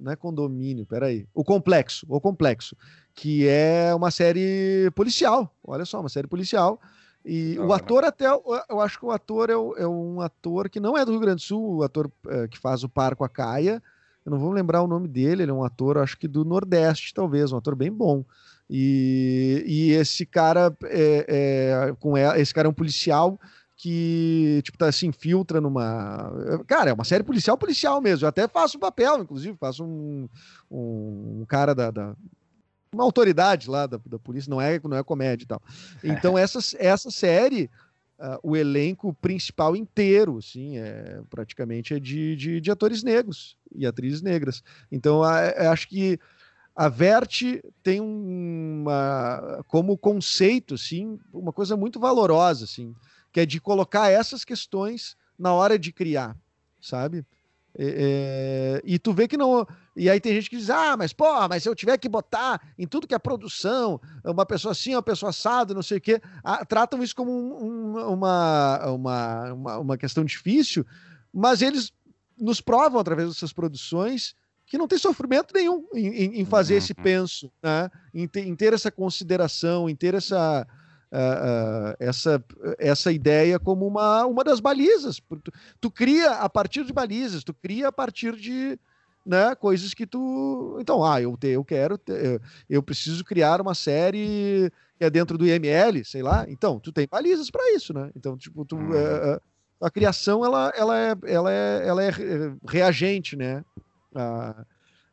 não é condomínio, peraí. O Complexo, o Complexo, que é uma série policial. Olha só, uma série policial. E
Da
o ator até, eu acho que o ator é, é um ator que não é do Rio Grande do Sul, o ator é, que faz o par com a Caia. Eu não vou lembrar o nome dele, ele é um ator, acho que do Nordeste, talvez, um ator bem bom. E, e esse cara é, é, com ela, esse cara é um policial que tipo tá, se infiltra numa cara é uma série policial policial mesmo. Eu até faço um papel inclusive faço um, um, um cara da, da- uma autoridade lá da, da polícia não é não é comédia e tal. Então essa, essa série ah, o elenco principal inteiro assim é praticamente é de, de, de atores negros e atrizes negras. Então a- eu acho que a Vert tem uma como conceito assim uma coisa muito valorosa assim que é de colocar essas questões na hora de criar sabe É, é, e tu vê que não e aí tem gente que diz ah mas pô mas se eu tiver que botar em tudo que é produção uma pessoa assim uma pessoa assada não sei o quê Ah, tratam isso como um- um- uma, uma, uma, uma questão difícil mas eles nos provam através dessas produções que não tem sofrimento nenhum em, em- fazer esse
Uhum.
penso, né? em, ter, em ter essa consideração, em ter essa, ah, essa, essa ideia como uma, uma das balizas. Tu, tu cria a partir de balizas, tu cria a partir de né, coisas que tu. Então, ah, eu, te, eu quero, te- eu, eu preciso criar uma série que é dentro do IML, sei lá. Então, tu tem balizas para isso, né? Então, tipo, tu, eh, a criação ela, ela, é, ela, é, ela é re- reagente, né? A,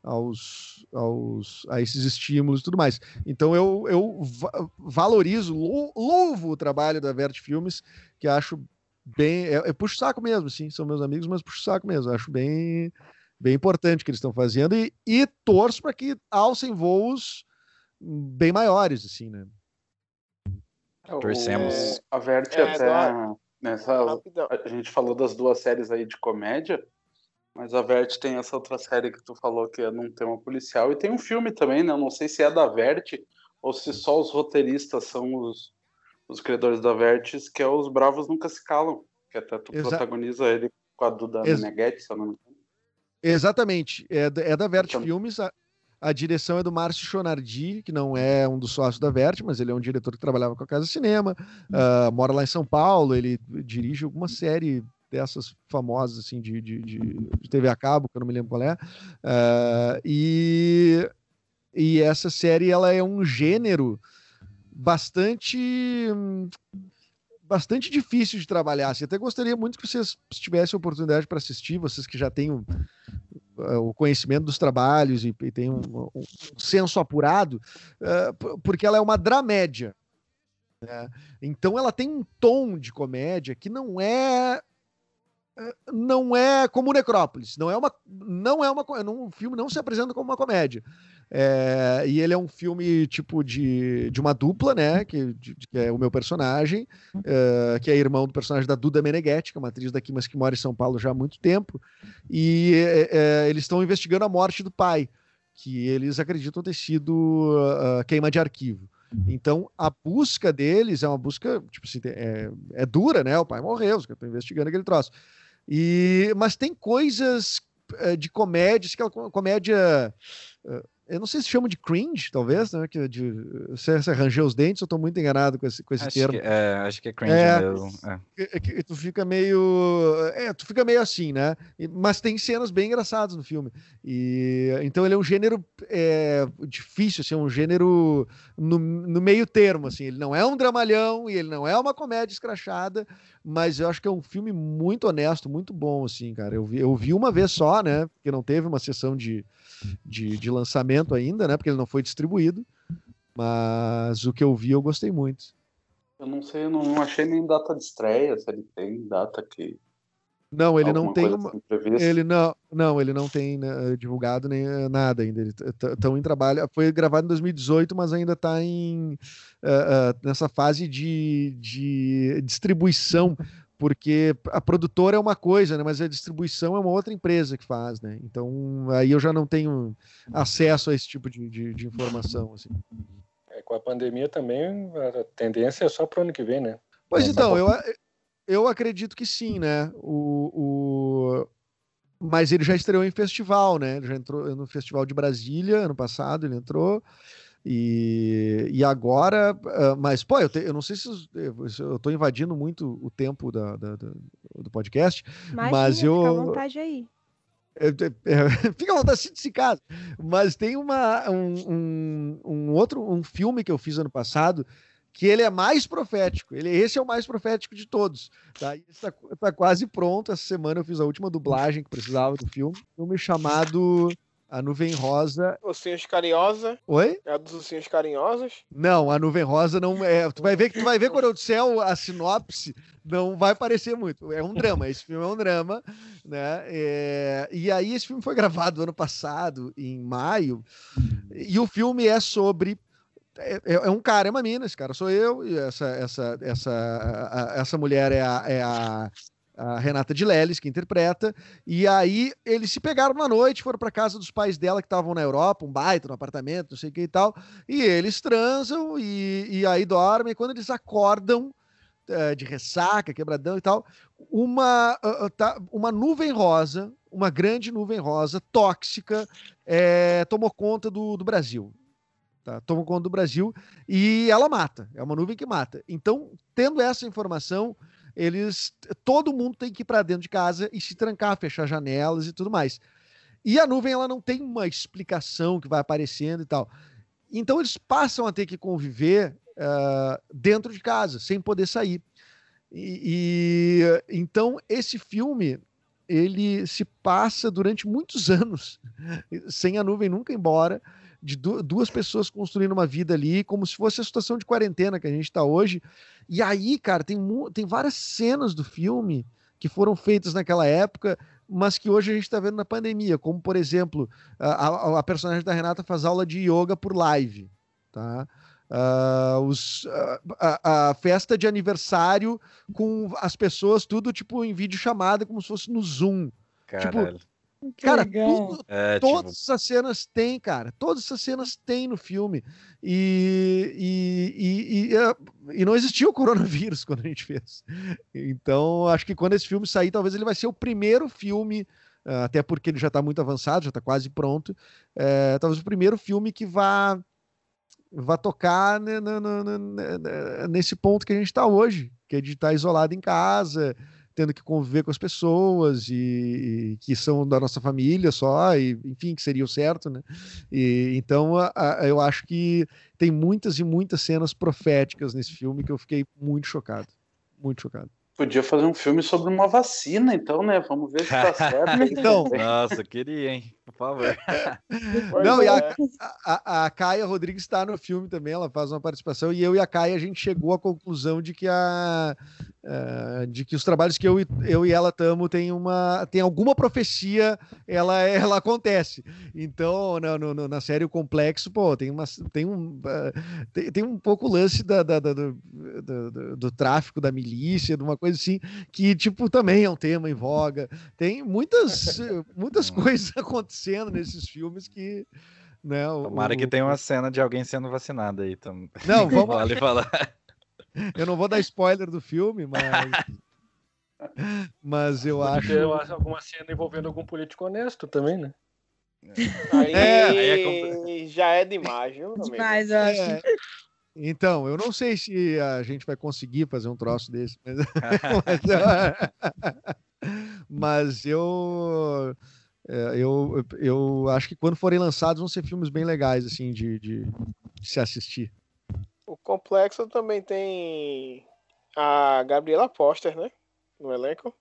aos, aos, a esses estímulos e tudo mais. Então eu, eu va- valorizo, lou- louvo o trabalho da Vert Filmes, que acho bem. É, é puxo saco mesmo, sim, são meus amigos, mas puxo saco mesmo. Acho bem, bem importante o que eles estão fazendo e, e torço para que alcem voos bem maiores, assim, né?
Torcemos.
O- A Vert
É,
até nessa a gente falou das duas séries aí de comédia, mas a Vert tem essa outra série que tu falou que é num tema policial e tem um filme também, né? Eu não sei se é da Vert ou se só os roteiristas são os, os criadores da Vert, que é os Bravos Nunca Se Calam, que até tu
Exa-
protagoniza ele com a Duda
Ex-
Meneghetti, se eu não me engano.
Exatamente. É, da- é da Vert
Então-
Filmes. A, a direção é do Márcio Chonardi, que não é um dos sócios da Vert, mas ele é um diretor que trabalhava com a Casa Cinema, ah, mora lá em São Paulo, ele dirige alguma série dessas famosas assim de, de, de, de TV a cabo, que eu não me lembro qual é. Ah, e, e essa série ela é um gênero bastante bastante difícil de trabalhar. Assim, até gostaria muito que vocês tivessem oportunidade para assistir, vocês que já têm o, o conhecimento dos trabalhos e, e têm um, um senso apurado, eh, p- porque ela é uma dramédia. né? Então ela tem um tom de comédia que não é eh, não é como Necrópolis, não é uma não é uma não, o filme não se apresenta como uma comédia. É, e ele é um filme tipo de, de uma dupla, né? Que, de- que é o meu personagem, eh, que é irmão do personagem da Duda Meneghetti, que é uma atriz daqui, mas que mora em São Paulo já há muito tempo. E eh, eh, eles estão investigando a morte do pai, que eles acreditam ter sido uh, queima de arquivo. Então, a busca deles é uma busca, tipo assim, é, é dura, né? O pai morreu, os caras estão investigando aquele troço. E, mas tem coisas uh, de comédia, aquela comédia. Eu não sei se chama de cringe, talvez, né? Que de, você, você ranger os dentes, eu tô muito enganado com esse, com esse
acho
termo.
Que, é, acho que é cringe
É,
mesmo. É.
que- que tu fica meio. É, tu fica meio assim, né? Mas tem cenas bem engraçadas no filme. E então ele é um gênero é, difícil, assim, é um gênero no, no meio termo, assim. Ele não é um dramalhão e ele não é uma comédia escrachada, mas eu acho que é um filme muito honesto, muito bom, assim, cara. Eu vi, eu vi uma vez só, né? Porque não teve uma sessão de, de, de lançamento ainda, né? Porque ele não foi distribuído. Mas o que eu vi eu gostei muito.
Eu não sei, eu não achei nem data de estreia, se ele tem data que.
Não, ele não
alguma
tem
coisa
uma.
assim.
Ele não, não, ele não tem né, divulgado nem eh, nada ainda. Estão em trabalho. Foi gravado em 2018, mas ainda está em ah, ah, nessa fase de, de distribuição, porque a produtora é uma coisa, né? Mas a distribuição é uma outra empresa que faz, né? Então aí eu já não tenho acesso a esse tipo de, de, de informação. Assim.
É, com a pandemia também, a tendência é só pro ano que vem, né?
Pois
É,
então, eu, eu acredito que sim, né? O, o... Mas ele já estreou em festival, né? Ele já entrou no Festival de Brasília ano passado, ele entrou. E, e agora, ah, mas, pô, eu, te- eu não sei se eu- se eu estou invadindo muito o tempo da, da- da- do podcast,
Imagina,
mas
fica à
eu.
vontade aí.
É, é, é, Fica à vontade de se casa. Mas tem uma, um, um, um outro um filme que eu fiz ano passado que ele é mais profético. Ele, esse é o mais profético de todos. Tá? E esse tá, quase pronto. Essa semana eu fiz a última dublagem que precisava do filme. Um filme chamado A Nuvem Rosa.
Ursinhos Carinhosa.
Oi?
É a dos Ursinhos Carinhosos.
Não, a Nuvem Rosa não é. Tu vai ver que tu vai ver quando eu disser a sinopse, não vai parecer muito. É um drama. Esse filme é um drama, né? É, E aí esse filme foi gravado ano passado, em maio, e o filme é sobre é, é- é um cara, é uma mina, esse cara sou eu, e essa, essa, essa, a- essa mulher é a, é a, a Renata de Leles, que interpreta, e aí eles se pegaram na noite, foram para casa dos pais dela que estavam na Europa, um baita, no apartamento, não sei o que e tal, e eles transam e, e aí dormem, e quando eles acordam eh, de ressaca, quebradão e tal, uma, ah, tá- uma nuvem rosa, uma grande nuvem rosa, tóxica, eh, tomou conta do, do Brasil tá? Tomam conta do Brasil e ela mata. É uma nuvem que mata. Então, tendo essa informação, eles, todo mundo tem que ir para dentro de casa e se trancar, fechar janelas e tudo mais. E a nuvem ela não tem uma explicação que vai aparecendo e tal. Então eles passam a ter que conviver ah, dentro de casa, sem poder sair. E, e, então esse filme ele se passa durante muitos anos sem a nuvem nunca embora de du- duas pessoas construindo uma vida ali, como se fosse a situação de quarentena que a gente está hoje. E aí, cara, tem, tem várias cenas do filme que foram feitas naquela época, mas que hoje a gente está vendo na pandemia, como, por exemplo, a, a- a personagem da Renata faz aula de yoga por live, tá? Ah, os, ah, a, a festa de aniversário com as pessoas tudo tipo em vídeo chamada como se fosse no Zoom.
Caralho.
Que
Cara, tudo,
É,
Todas
tipo,
essas cenas tem, cara. Todas essas cenas tem no filme. E, e, e, e, e não existia o coronavírus quando a gente fez. Então, acho que quando esse filme sair, talvez ele vai ser o primeiro filme, ah, até porque ele já está muito avançado, já está quase pronto. eh, talvez o primeiro filme que vá, vá tocar né, nesse ponto que a gente está hoje, que é de estar isolado em casa, tendo que conviver com as pessoas e, e que são da nossa família só, e enfim, que seria o certo, né? E, então a- a- eu acho que tem muitas e muitas cenas proféticas nesse filme que eu fiquei muito chocado. Muito chocado.
Podia fazer um filme sobre uma vacina, então, né? Vamos ver se tá certo.
Então.
também.
Nossa, queria, hein? Por favor.
Não, e
é.
a, a, a Caia Rodrigues está no filme também, ela faz uma participação, e eu e a Caia a gente chegou à conclusão de que a eh, de que os trabalhos que eu, e- eu e ela estamos tem uma tem alguma profecia, ela ela acontece. Então, na, no- no- na série O Complexo, pô, tem uma tem um eh, tem, tem um pouco o lance da, da- da- do, do, do- do tráfico da milícia, de uma coisa assim, que tipo também é um tema em voga. Tem muitas muitas coisas acontecendo nesses filmes que Né? O,
Tomara que tenha uma cena de alguém sendo vacinado aí. Tam...
Não, vamos-
Vale falar.
Eu não vou dar spoiler do filme, mas. Mas eu
Pode
acho.
ter uma- alguma cena envolvendo algum político honesto também, né?
Aí,
É,
aí é
já é demais, viu?
Demais, eu acho.
É, Então, eu não sei se a gente vai conseguir fazer um troço desse, mas, mas eu, mas eu, eu, eu acho que quando forem lançados vão ser filmes bem legais, assim, de, de, de se assistir.
O complexo também tem a Gabriela Foster, né? No elenco.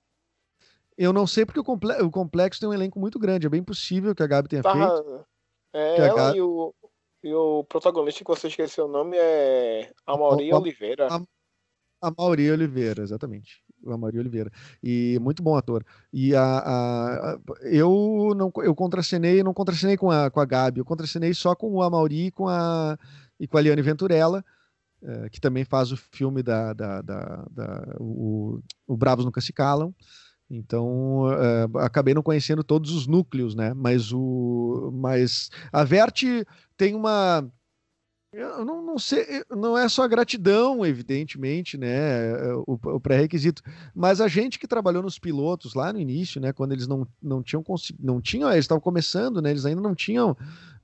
Eu não sei porque o, comple- o Complexo tem um elenco muito grande, é bem possível que a Gabi tenha feito.
Tava, é, ela
Gabi-
e o, e o protagonista que você esqueceu o nome é Amaury Oliveira.
a- A Mauri Oliveira, exatamente. O Mauri Oliveira. E muito bom ator. E a, a- a- eu não eu contracenei, não contracenei com a, com a Gabi, eu contracenei só com o Amauri e com a, e com a Liane Venturella, eh, que também faz o filme da, da, da- da- o, o Bravos Nunca Se Calam. Então, eh, acabei não conhecendo todos os núcleos, né? Mas o mas a Verte tem uma eu não, não sei, não é só gratidão, evidentemente, né? O, o pré-requisito, mas a gente que trabalhou nos pilotos lá no início, né? Quando eles não, não tinham não tinham, eles estavam começando, né? Eles ainda não tinham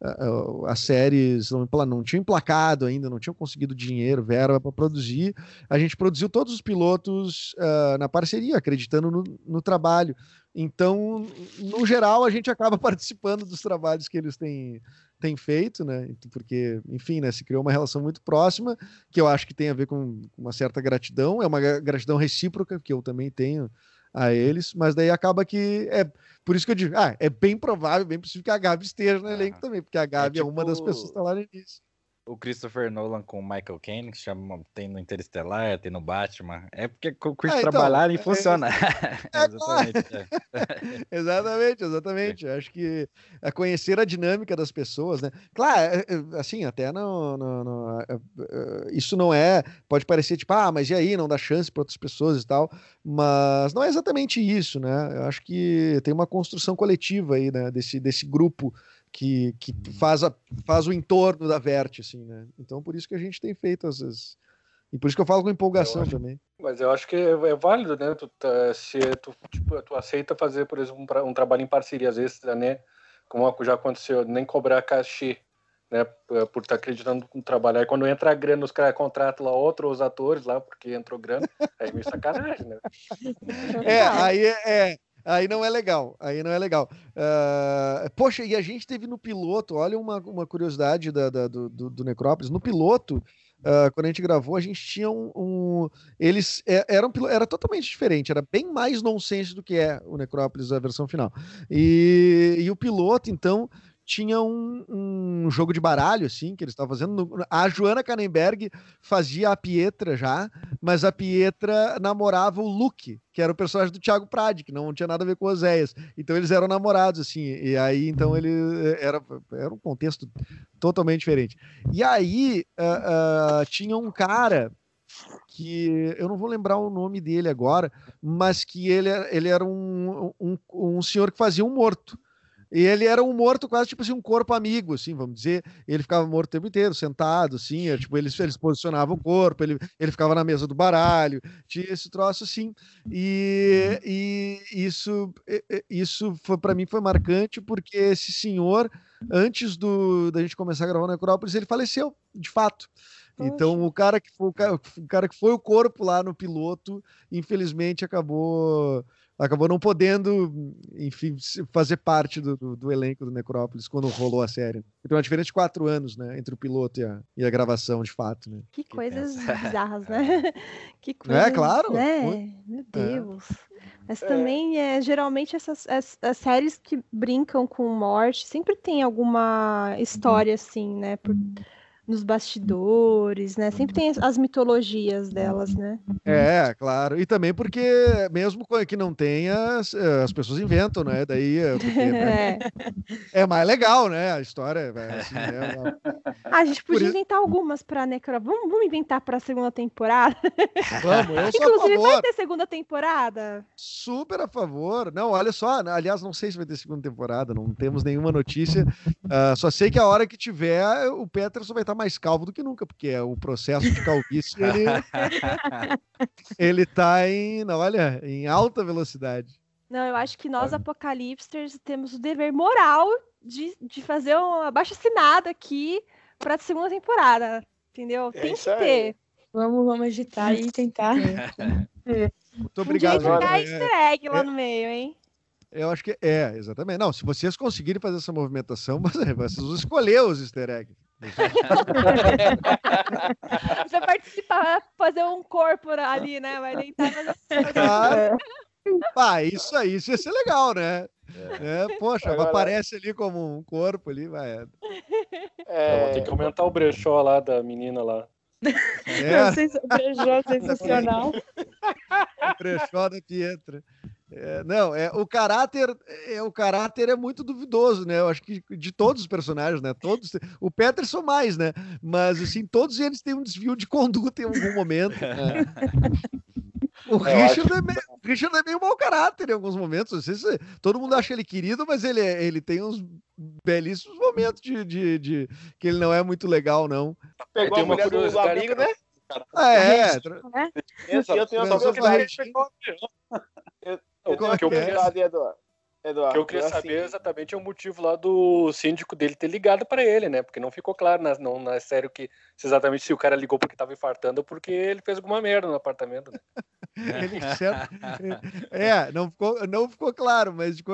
ah, as séries, não, não tinham emplacado ainda, não tinham conseguido dinheiro, verba para produzir. A gente produziu todos os pilotos ah, na parceria, acreditando no, no trabalho. Então, no geral, a gente acaba participando dos trabalhos que eles têm tem feito, né? Porque, enfim, né? Se criou uma relação muito próxima, que eu acho que tem a ver com uma certa gratidão, é uma gra- gratidão recíproca, que eu também tenho a eles, mas daí acaba que é por isso que eu digo, ah, é bem provável, bem possível que a Gabi esteja no elenco também, porque a Gabi é, uma das
tipo-
pessoas que está lá no início.
O Christopher Nolan com o Michael Caine, que chama, tem no Interestelar, tem no Batman. É porque curso
Ah, então,
trabalhar e
é-
funcionar.
é
Exatamente. é.
Exatamente, exatamente. Acho que é conhecer a dinâmica das pessoas, né? Claro, é- é, assim, até não, não- não- é- é, isso não é. Pode parecer tipo, ah, mas e aí, não dá chance para outras pessoas e tal. Mas não é exatamente isso, né? Eu acho que tem uma construção coletiva aí, né? Desse, desse grupo que, que faz, a, faz o entorno da Verte, assim, né? Então, por isso que a gente tem feito essas. E por isso que eu falo com empolgação
acho-
também.
Mas eu acho que é, é válido, né? Tu, tá- se tu, tipo, tu aceita fazer, por exemplo, um, pra- um trabalho em parceria, às vezes, né? Como já aconteceu, nem cobrar cachê, né? Por estar acreditando no trabalho. Aí quando entra a grana, os caras contratam lá outros atores lá, porque entrou grana, aí é meio sacanagem, né?
É, aí é, é, aí não é legal, aí não é legal. Ah, poxa, e a gente teve no piloto, olha uma, uma curiosidade da, da- do, do, Necrópolis, no piloto, ah, quando a gente gravou, a gente tinha um, um- eles é, eram era totalmente diferente, era bem mais nonsense do que é o Necrópolis a versão final. E, e o piloto, então, tinha um, um jogo de baralho, assim, que eles estavam fazendo. A Joana Canenberg fazia a Pietra já, mas a Pietra namorava o Luke, que era o personagem do Thiago Prade, que não tinha nada a ver com Oséias. Então eles eram namorados, assim, e aí então ele eh, era, era um contexto totalmente diferente. E aí ah, ah, tinha um cara que eu não vou lembrar o nome dele agora, mas que ele, ele era um, um, um senhor que fazia um morto. E ele era um morto quase tipo assim, um corpo amigo, assim, vamos dizer. Ele ficava morto o tempo inteiro, sentado, assim, é, tipo, eles, eles posicionavam o corpo, ele, ele ficava na mesa do baralho, tinha esse troço assim. E, e isso, e- e- isso foi para mim foi marcante, porque esse senhor, antes do, da gente começar a gravar na Necrópolis, ele faleceu, de fato. Então, o cara, que foi, o, cara, o cara que foi o corpo lá no piloto, infelizmente acabou acabou não podendo, enfim, fazer parte do, do, do elenco do Necrópolis quando rolou a série. Então, é uma diferença de quatro anos, né, entre o piloto e a, e a gravação, de fato, né.
Que coisas bizarras, né? Que coisas,
É, claro.
Né? Meu Deus. Mas
É.
também, é, geralmente, essas as, as séries que brincam com morte sempre tem alguma história, assim, né? Por- nos bastidores, né? Sempre tem as- as mitologias delas, né?
É, claro. E também porque, mesmo que não tenha, as, as pessoas inventam, né? Daí é, porque
É.
é mais legal, né? A história. é assim, né?
Ah, a gente podia
isso-
inventar algumas pra Necro. Vamos, vamos inventar pra segunda temporada?
Vamos, eu sou a
Inclusive, vai
favor.
ter segunda temporada?
Super a favor. Não, olha só. Aliás, não sei se vai ter segunda temporada, não temos nenhuma notícia. Ah, só sei que a hora que tiver, o Peterson vai estar mais calvo do que nunca, porque é o processo de calvície ele, ele tá em, não, olha, em alta velocidade.
Não, eu acho que nós, apocalipsters, temos o dever moral de, de fazer uma baixa assinada aqui pra segunda temporada. Entendeu?
É
Tem que
aí.
ter.
Vamos, vamos agitar e tentar.
Muito
Um
obrigado.
dia enfiar
gente.
easter egg lá no meio, hein?
Eu acho que é, exatamente. Não, se vocês conseguirem fazer essa movimentação, vocês vão escolher os easter eggs.
Você participar, fazer um corpo ali, né? Vai deitar mas...
Ah, pá, isso aí, isso ia ser legal, né? É, poxa,
Agora-
aparece ali como um corpo ali, vai.
É,
vou ter que aumentar o brechó lá da menina lá.
É,
Sensa- Beijou, sensacional.
o brechó da Pietra. É, não, é o caráter, é o caráter é muito duvidoso, né? Eu acho que de todos os personagens, né? Todos, o Peterson mais, né? Mas assim, todos eles têm um desvio de conduta em algum momento. né? O
É,
Richard, é meio, o Richard é meio mau caráter em alguns momentos. Não sei se todo mundo acha ele querido, mas ele, é- ele tem uns belíssimos momentos de, de, de- que ele não é muito legal, não.
pegou
Tem
a
uma
mulher do amigo, né?
Ah, é, tra-
Eu, eu tenho uma
Transou com a
curiosidade.
Regina.
Eu
O
tenho uma
que eu queria,
curiosidade, Eduardo.
que eu queria
assim,
saber exatamente é o motivo lá do síndico dele ter ligado pra ele, né? Porque não ficou claro na, não, na série que se exatamente se o cara ligou porque tava infartando ou porque ele fez alguma merda no apartamento. Né?
Ele É, não ficou, não ficou claro, mas de,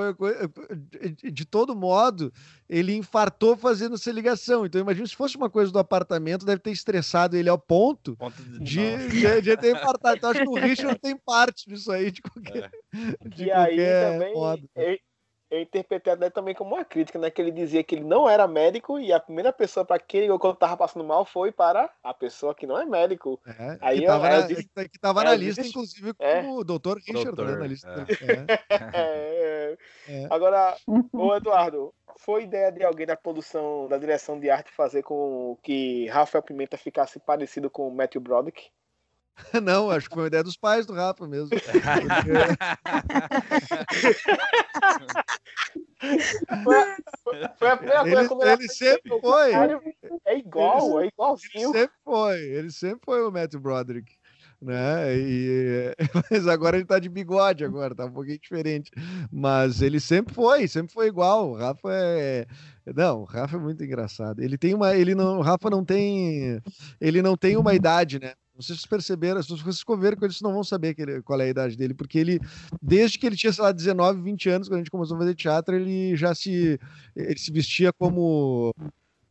de- de todo modo, ele infartou fazendo essa ligação. Então, imagina se fosse uma coisa do apartamento, deve ter estressado ele ao ponto
Ponto de,
de, de, de ter infartado. Então, acho que o Richard tem parte disso aí, de qualquer, de
E aí
qualquer
também
modo.
eu, eu interpretei até também como uma crítica, né? Que ele dizia que ele não era médico e a primeira pessoa para quem ligou quando tava passando mal foi para a pessoa que não é médico.
É,
Aí
que
eu-
tava,
aí eu
na,
disse-
que tava na lista,
disse-
inclusive, com
É.
o Dr. Richard, né,
Doutor,
na lista.
é.
dele. É.
É,
É.
Agora, ô Eduardo, foi ideia de alguém da produção, da direção de arte fazer com que Rafael Pimenta ficasse parecido com o Matthew Broderick?
Não, acho que foi uma ideia dos pais do Rafa mesmo.
Foi a primeira
Ele, ele sempre foi.
"Caralho, É igual, é
Ele
igualzinho.
sempre foi, ele sempre foi o Matthew Broderick, né? E, mas agora ele tá de bigode agora, tá um pouquinho diferente. Mas ele sempre foi, sempre foi igual. O Rafa é não, o Rafa é muito engraçado. Ele tem uma, ele não, o Rafa não tem, ele não tem uma idade, né? Vocês perceberam, se vocês converem com ele, vocês não vão saber ele- qual é a idade dele, porque ele, desde que ele tinha, sei lá, 19, 20 anos, quando a gente começou a fazer teatro, ele já se, ele se vestia como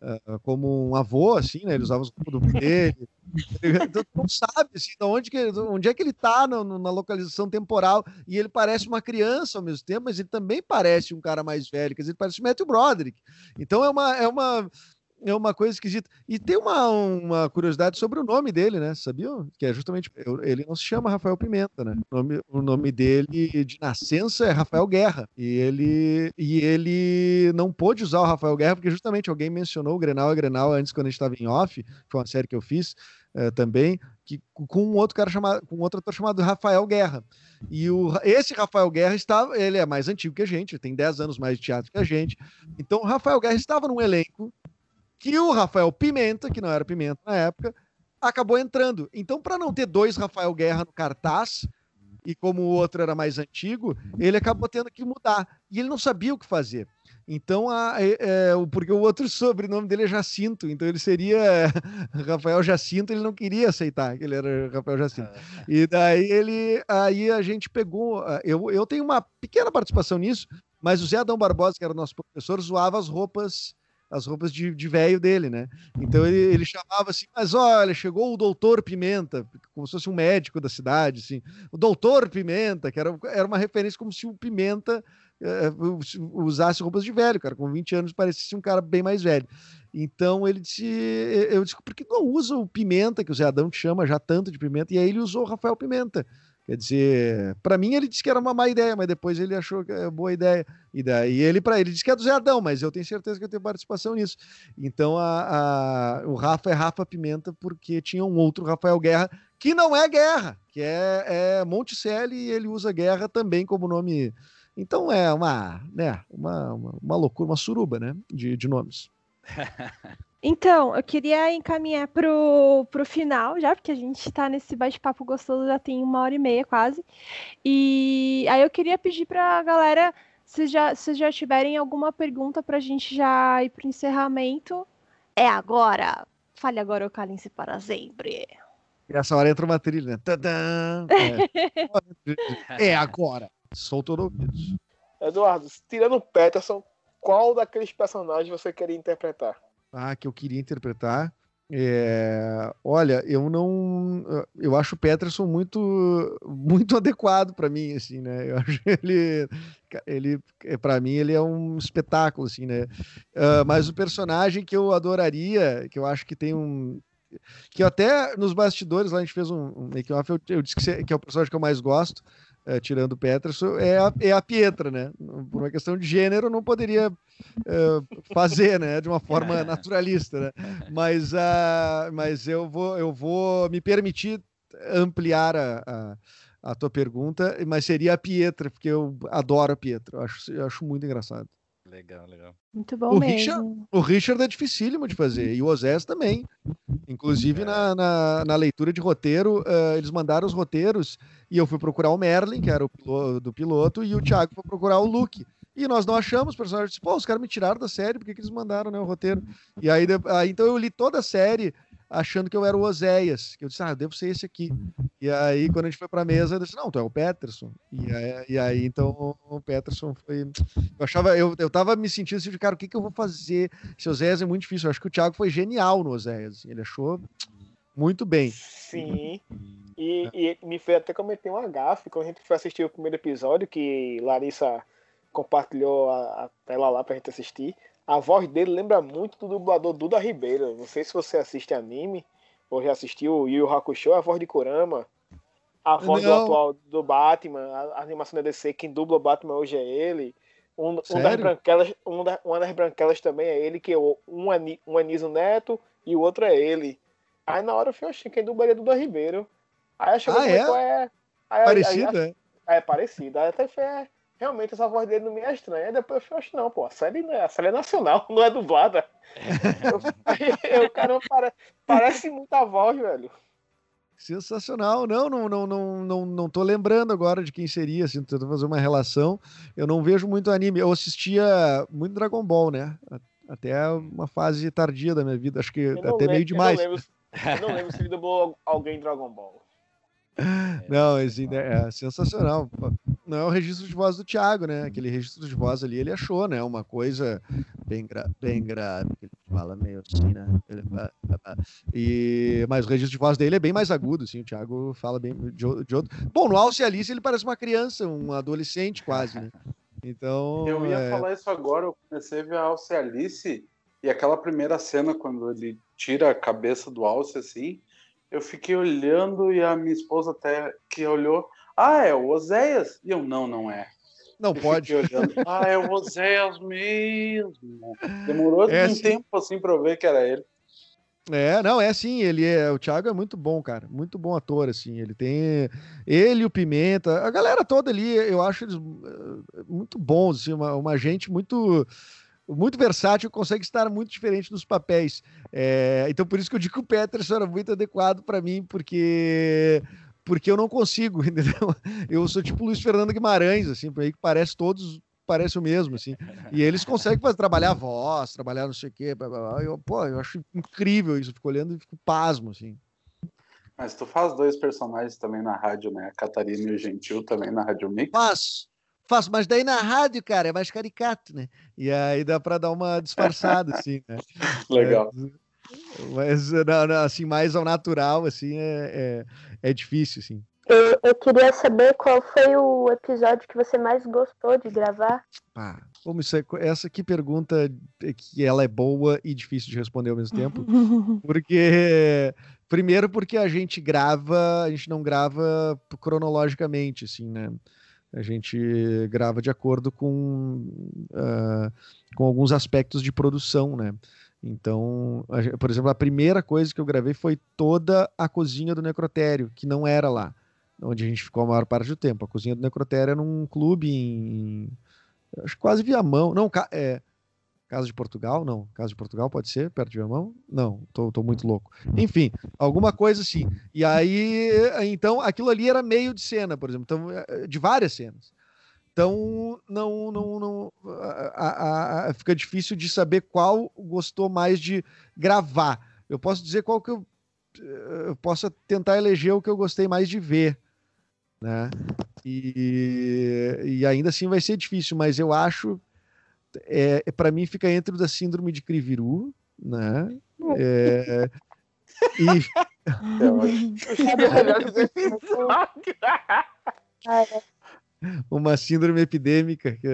ah, como um avô, assim, né? Ele usava os roupas do dele. Ele- tu não sabe, assim, de onde, que, onde é que ele tá no- na localização temporal. E ele parece uma criança ao mesmo tempo, mas ele também parece um cara mais velho. Quer dizer, ele parece o Matthew Broderick. Então é uma, é uma, é uma coisa esquisita. E tem uma, uma curiosidade sobre o nome dele, né? Sabiam? Que é justamente. Ele não se chama Rafael Pimenta, né? O nome, o nome dele de nascença é Rafael Guerra. E ele, e ele não pôde usar o Rafael Guerra, porque justamente alguém mencionou o Grenal é Grenal antes, quando a gente estava em off, que foi uma série que eu fiz eh, também, que, com um outro cara chamado, com outro ator chamado Rafael Guerra. E o, esse Rafael Guerra estava, ele é mais antigo que a gente, tem 10 anos mais de teatro que a gente. Então o Rafael Guerra estava num elenco que o Rafael Pimenta, que não era Pimenta na época, acabou entrando. Então, para não ter dois Rafael Guerra no cartaz, e como o outro era mais antigo, ele acabou tendo que mudar. E ele não sabia o que fazer. Então, a, é, é, porque o outro sobrenome dele é Jacinto, então ele seria Rafael Jacinto, ele não queria aceitar que ele era Rafael Jacinto. E daí ele, aí a gente pegou, ah, eu, eu tenho uma pequena participação nisso, mas o Zé Adão Barbosa, que era nosso professor, zoava as roupas as roupas de de velho dele, né? Então ele, ele chamava assim, mas olha, chegou o doutor Pimenta, como se fosse um médico da cidade, assim, o doutor Pimenta, que era, era uma referência como se o Pimenta eh, us- usasse roupas de velho, cara, com 20 anos parecia um cara bem mais velho. Então ele disse, eu disse, por que não usa o Pimenta, que o Zé Adão te chama já tanto de Pimenta, e aí ele usou o Rafael Pimenta. Quer dizer, para mim ele disse que era uma má ideia, mas depois ele achou que é boa ideia. E daí ele para ele disse que é do Zé Adão, mas eu tenho certeza que eu tenho participação nisso. Então a, a- o Rafa é Rafa Pimenta porque tinha um outro Rafael Guerra que não é Guerra, que é, é Monticelli e ele usa Guerra também como nome. Então é uma, né, uma, uma, uma loucura, uma suruba, né, de, de nomes.
Então, eu queria encaminhar pro, pro final já, porque a gente tá nesse bate-papo gostoso já tem uma hora e meia quase. E aí eu queria pedir pra galera, se já, se já tiverem alguma pergunta pra gente já ir pro encerramento. É agora! Fale agora ou calem-se para sempre.
E essa hora entra uma trilha, né? Tadã! É, é agora. Soltou no ouvidos.
Eduardo, tirando o Peterson, qual daqueles personagens você queria interpretar?
Ah, que eu queria interpretar. É, olha, eu não, eu acho o Peterson muito, muito adequado para mim, assim, né? Eu acho ele, ele, para mim, ele é um espetáculo, assim, né? Ah, mas o personagem que eu adoraria, que eu acho que tem um, que até nos bastidores lá a gente fez um, um make-off, eu, eu disse que, que é o personagem que eu mais gosto, eh, tirando o Peterson, é a, é a Pietra, né? Por uma questão de gênero, não poderia eh, fazer, né? De uma forma naturalista, né? Mas, ah, mas eu, vou, eu vou me permitir ampliar a, a, a tua pergunta, mas seria a Pietra, porque eu adoro a Pietra, eu acho, eu acho muito engraçado.
Legal, legal.
Muito bom
O
mesmo.
Richard, o Richard é dificílimo de fazer, e o Osés também. Inclusive, na, na, na leitura de roteiro, eh, eles mandaram os roteiros e eu fui procurar o Merlin, que era o piloto, do piloto, e o Thiago foi procurar o Luke. E nós não achamos os personagens. Pô, os caras me tiraram da série, por que, que eles mandaram né, o roteiro? E aí, de- aí, então eu li toda a série achando que eu era o Oséias. Que eu disse, ah, eu devo ser esse aqui. E aí, quando a gente foi pra mesa, eu disse, não, tu é o Peterson. E aí, e aí, então, o Peterson foi. Eu achava, eu, eu tava me sentindo assim, de, cara, o que, que eu vou fazer? Esse Oséias é muito difícil. Eu acho que o Thiago foi genial no Oséias. assim, Ele achou muito bem.
Sim. E, e me fez até cometer uma gafe quando a gente foi assistir o primeiro episódio, que Larissa compartilhou a, a tela lá pra gente assistir. A voz dele lembra muito do dublador Duda Ribeiro. Não sei se você assiste anime ou já assistiu o Yu Yu Hakusho, a voz de Kurama. A voz do
Não.
atual do Batman, a, a animação da DC, quem dubla o Batman hoje é ele. Um, um das branquelas, um da- uma das branquelas também é ele, que o- um, Ani- um é Niso Neto e o outro é ele. Aí na hora eu falei, oxi, quem dublaria é Duda Ribeiro. Aí cheguei
Ah,
e falei,
é?
é? Aí,
Parecido,
aí,
é?
é parecido. Aí até é, realmente essa voz dele não me é estranha. Depois eu falei, oxe, não, pô, a série, não é- a série é nacional, não é dublada. eu, eu, caramba, pare- parece muita voz, velho.
Sensacional. Não, não, não, não, não, não tô lembrando agora de quem seria, assim, tentando fazer uma relação. Eu não vejo muito anime. Eu assistia muito Dragon Ball, né? Até uma fase tardia da minha vida. Acho que até
lembro-
meio demais.
Eu não lembro, eu não lembro se ele dublou alguém em Dragon Ball.
Não, assim, né, é sensacional. Não é o registro de voz do Thiago, né? Aquele registro de voz ali, ele achou, né? Uma coisa bem, gra bem grave, que ele fala meio assim, né? Ele E... Mas o registro de voz dele é bem mais agudo, assim, o Thiago fala bem de, outro. Bom, no Alce Alice ele parece uma criança, um adolescente quase, né? Então.
Eu ia
é,
falar isso agora, eu comecei a ver a Alce e Alice, e aquela primeira cena, quando ele tira a cabeça do Alce, assim, eu fiquei olhando e a minha esposa até que olhou, ah, é o Oséias? E eu, não, não é.
Não
Eu
pode.
ah, é o Oséias mesmo. Demorou
É,
um
sim.
tempo, assim, pra eu ver que era ele.
É, não, é assim, ele é, o Thiago é muito bom, cara, muito bom ator, assim, ele tem, ele o Pimenta, a galera toda ali, eu acho eles eh, muito bons, assim, uma, uma gente muito, muito versátil, consegue estar muito diferente nos papéis, É, então por isso que eu digo que o Peterson era muito adequado para mim, porque porque eu não consigo, entendeu? Eu sou tipo Luiz Fernando Guimarães, assim, por aí que parece todos parece o mesmo, assim. E eles conseguem fazer, trabalhar a voz, trabalhar não sei o quê. blá, blá, blá. Eu, pô, eu acho incrível isso. Eu fico olhando e fico pasmo, assim.
Mas tu faz dois personagens também na rádio, né? A Catarina e o Gentil também na Rádio Mix.
Faz, Faço, mas daí na rádio, cara, é mais caricato, né? E aí dá pra dar uma disfarçada, assim, né?
Legal.
Mas, não, não, assim, mais ao natural, assim, é, é, é difícil, assim.
Eu, eu queria saber qual foi o episódio que você mais gostou de gravar.
Pá, como isso é, essa que pergunta é que ela é boa e difícil de responder ao mesmo tempo. Porque primeiro porque a gente grava, a gente não grava cronologicamente, assim, né? A gente grava de acordo com, uh, com alguns aspectos de produção, né? Então, a por exemplo, a primeira coisa que eu gravei foi toda a cozinha do necrotério, que não era lá, onde a gente ficou a maior parte do tempo. A cozinha do necrotério era num clube em. Acho quase Viamão. Não, é. Casa de Portugal? Não. Casa de Portugal pode ser? Perto de Viamão? Não, tô, tô muito louco. Enfim, alguma coisa assim. E aí, então, aquilo ali era meio de cena, por exemplo. Então, eh, de várias cenas. Então, não, não, não a- a- a- fica difícil de saber qual gostou mais de gravar. Eu posso dizer qual que eu, eh, eu posso tentar eleger o que eu gostei mais de ver, né? E, e ainda assim vai ser difícil, mas eu acho, é, para mim fica entre o da síndrome de Criviru, né? É, e
É
uma síndrome epidêmica que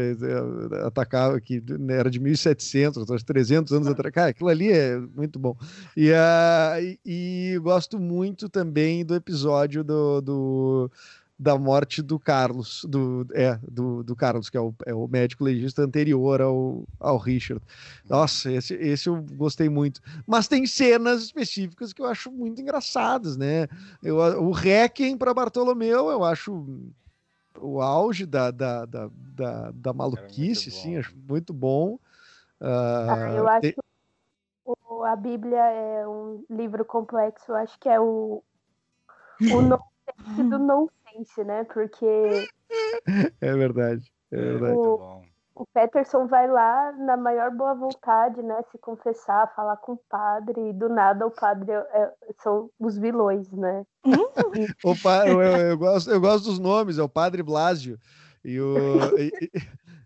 atacava, que era de 1700, acho 300 anos atrás. Cara, aquilo ali é muito bom. E, ah, e, e gosto muito também do episódio do, do- da morte do Carlos, do, é, do, do Carlos, que é o, é o médico legista anterior ao, ao Richard. Nossa, esse, esse eu gostei muito. Mas tem cenas específicas que eu acho muito engraçadas, né? Eu, o Requiem para Bartolomeu, eu acho o auge da, da, da, da, da maluquice, sim, acho muito bom. Ah,
Ah, eu acho
tem-
a Bíblia é um livro complexo. Eu acho que é o, o nonsense do nonsense, né? Porque
É verdade. É verdade.
o,
bom.
o Peterson vai lá na maior boa vontade, né? Se confessar, falar com o padre, e do nada o padre é- é- são os vilões, né?
O pa- eu, eu- eu gosto, eu gosto dos nomes, é o Padre Blasio. E, o, e,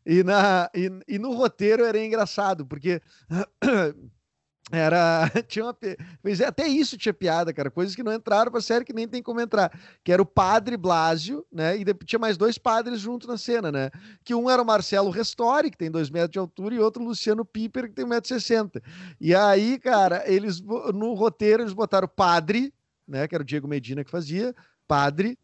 e- e na, e, e no roteiro era engraçado, porque era. Tinha uma, é, até isso tinha piada, cara. Coisas que não entraram pra série que nem tem como entrar. Que era o Padre Blasio, né? E tinha mais dois padres junto na cena, né? Que um era o Marcelo Restori, que tem dois metros de altura, e outro o Luciano Piper, que tem 1,60m. E aí, cara, eles no roteiro eles botaram padre, né? Que era o Diego Medina que fazia, padre.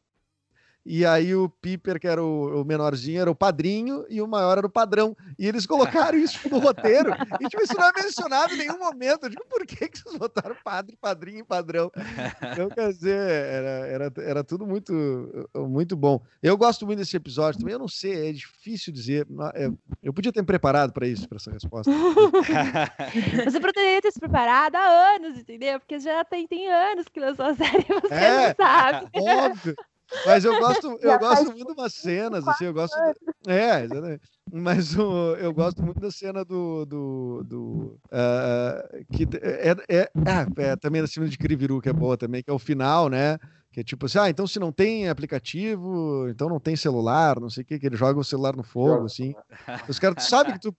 E aí o Piper, que era o, o menorzinho, era o padrinho, e o maior era o padrão. E eles colocaram isso no roteiro. E tipo, isso não é mencionado em nenhum momento. Eu digo, por que, que vocês botaram padre, padrinho e padrão? Então, quer dizer, era, era, era tudo muito, muito bom. Eu gosto muito desse episódio também. Eu não sei, é difícil dizer. é, Eu podia ter me preparado para isso, para essa resposta.
Você poderia ter se preparado há anos, entendeu? Porque já tem, tem anos que lançou a série e você
É.
não sabe.
Óbvio. Mas eu gosto, eu gosto muito de umas cenas, assim, eu gosto. É, exatamente. Mas o, eu gosto muito da cena do. do, do ah, que é, é, ah, é também da cena de Kriviru, que é boa também, que é o final, né? Que é tipo assim, ah, então se não tem aplicativo, então não tem celular, não sei o que, que ele joga o celular no fogo, assim. Os caras, tu sabe que tu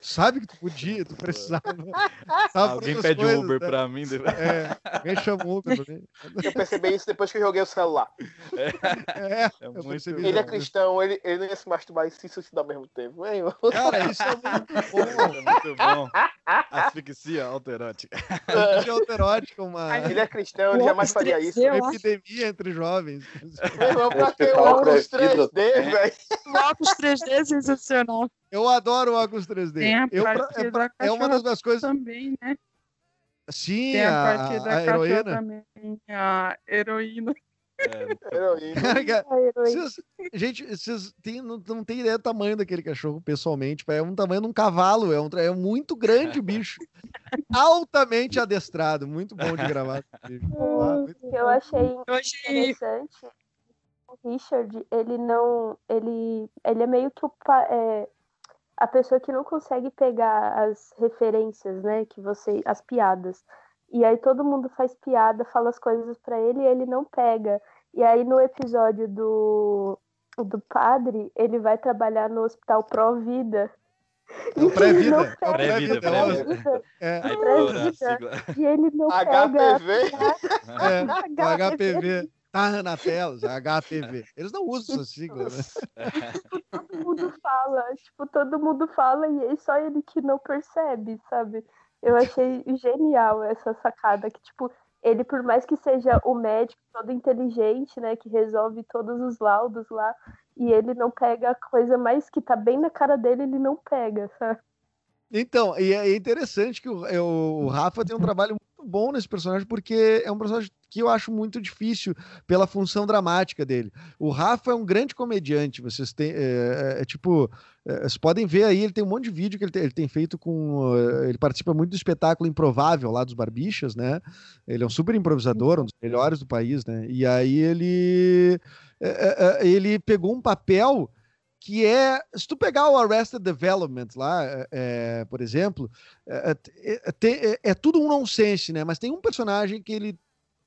sabe que tu podia, tu precisava.
Alguém pede
coisas,
Uber
né?
pra mim.
É, alguém chamou Uber pra mim.
Eu percebi isso depois que eu joguei o celular.
É,
É
eu
muito
percebi.
Ele é
também.
cristão, ele, ele não ia se masturbar e se suicidar ao mesmo tempo. Hein?
Cara, isso é muito bom.
É muito bom. Asfixia autoerótica.
de alterótica, uma,
Ele é cristão, ele jamais faria isso.
Eu
uma epidemia entre jovens.
Meu irmão, pra ter um
Hospital
óculos
pré-vida
3D, velho.
O óculos 3D é sensacional.
Eu adoro o óculos 3D.
Tem a
Eu, pra- é, é uma das minhas coisas.
também, né?
Sim,
Tem a,
a,
parte da
a heroína.
também, a heroína.
É,
Heroína.
Vocês- gente, vocês têm, não, não tem ideia do tamanho daquele cachorro pessoalmente. É um tamanho de um cavalo. É, um, é muito grande o bicho. Altamente adestrado. Muito bom de gravar. Ah, muito
eu achei
Eu achei.
interessante. O Richard, ele não. Ele, ele é meio que o, pa- é, a pessoa que não consegue pegar as referências, né? Que você. As piadas. E aí todo mundo faz piada, fala as coisas pra ele e ele não pega. E aí no episódio do, do padre, ele vai trabalhar no hospital Pró-Vida.
É o pré-vida. É o
pega
Pré-vida,
pré-vida.
pré-vida.
É,
Pré-vida.
sigla.
E ele não pega
HPV?
é, HPV. Tá na tela, HPV. Eles não usam essa sigla, né?
todo mundo fala, tipo, todo mundo fala e é só ele que não percebe, sabe? Eu achei genial essa sacada, que, tipo, ele, por mais que seja o médico todo inteligente, né, que resolve todos os laudos lá, e ele não pega a coisa mais que tá bem na cara dele, ele não pega, sabe?
Então, e é interessante que o, é, o Rafa tem um trabalho muito bom nesse personagem, porque é um personagem que eu acho muito difícil pela função dramática dele. O Rafa é um grande comediante, vocês têm, é, é, é tipo, é, vocês podem ver aí, ele tem um monte de vídeo que ele tem, ele tem feito com, é, ele participa muito do espetáculo Improvável lá dos Barbichas, né? Ele é um super improvisador, um dos melhores do país, né? E aí ele, é, ele pegou um papel que é, se tu pegar o Arrested Development lá, é, é, por exemplo, é, é, tem- é- é tudo um nonsense, né? Mas tem um personagem que ele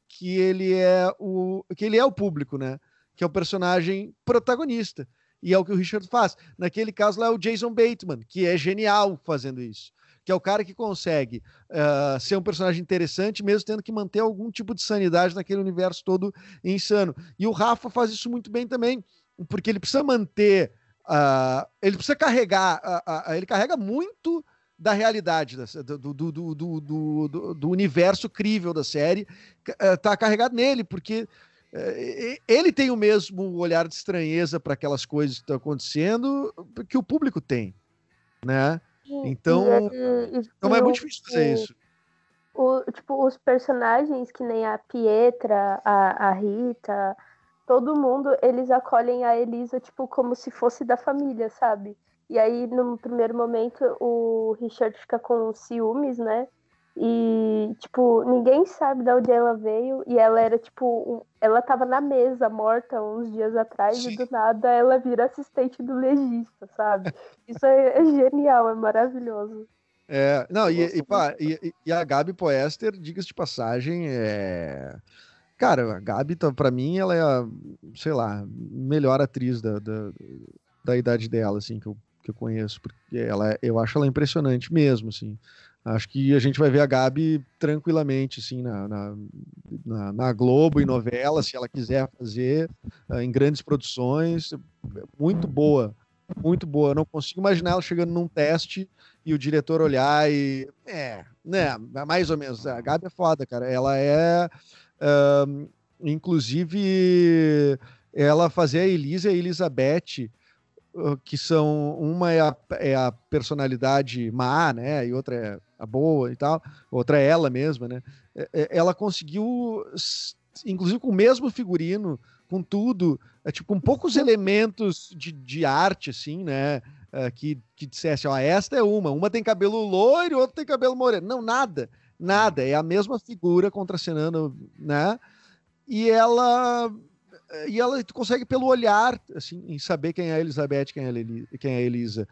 que ele é o que ele é o público, né? Que é o personagem protagonista. E é o que o Richard faz. Naquele caso lá é o Jason Bateman, que é genial fazendo isso. Que é o cara que consegue ah, ser um personagem interessante, mesmo tendo que manter algum tipo de sanidade naquele universo todo insano. E o Rafa faz isso muito bem também, porque ele precisa manter. Ah, ele precisa carregar. ah, ah, ele carrega muito da realidade da- do, do, do, do, universo crível da série ca- tá carregado nele, porque eh, ele tem o mesmo olhar de estranheza para aquelas coisas que estão acontecendo que o público tem, né? Então,
E ele- e-
então é
e
muito difícil fazer isso.
o, tipo, os personagens que nem a Pietra, a, a Rita, todo mundo, eles acolhem a Elisa, tipo, como se fosse da família, sabe? E aí, no primeiro momento, o Richard fica com ciúmes, né? E, tipo, ninguém sabe de onde ela veio. E ela era, tipo, um- ela tava na mesa, morta, uns dias atrás,
Sim.
e do nada ela vira assistente do legista, sabe? Isso é, é genial, é maravilhoso.
É, não, e, e, pá, e- e a Gabi Poester, diga-se de passagem, é. Cara, a Gabi, tá, pra mim, ela é a, sei lá, melhor atriz da, da, da idade dela, assim, que eu, que eu conheço. Porque ela, é- eu acho ela impressionante mesmo, assim. Acho que a gente vai ver a Gabi tranquilamente, assim, na, na, na, na Globo, em novela, se ela quiser fazer, eh, em grandes produções. Muito boa, muito boa. Eu não consigo imaginar ela chegando num teste e o diretor olhar e. É, né, mais ou menos. A Gabi é foda, cara. Ela é. Ahn, inclusive, ela fazia a Elisa e a Elizabeth, uh, que são. Uma é a, é a personalidade má, né? E outra é a boa e tal. Outra é ela mesma, né? É- é- Ela conseguiu, inclusive com o mesmo figurino, com tudo, é, tipo, com poucos elementos de, de arte, assim, né? eh, que, que dissesse, ó, esta é uma, uma tem cabelo loiro, outra tem cabelo moreno. Não, nada, nada, é a mesma figura contracenando, né? E ela e ela consegue pelo olhar, assim, em saber quem é a Elizabeth, quem é a, quem é a Elisa.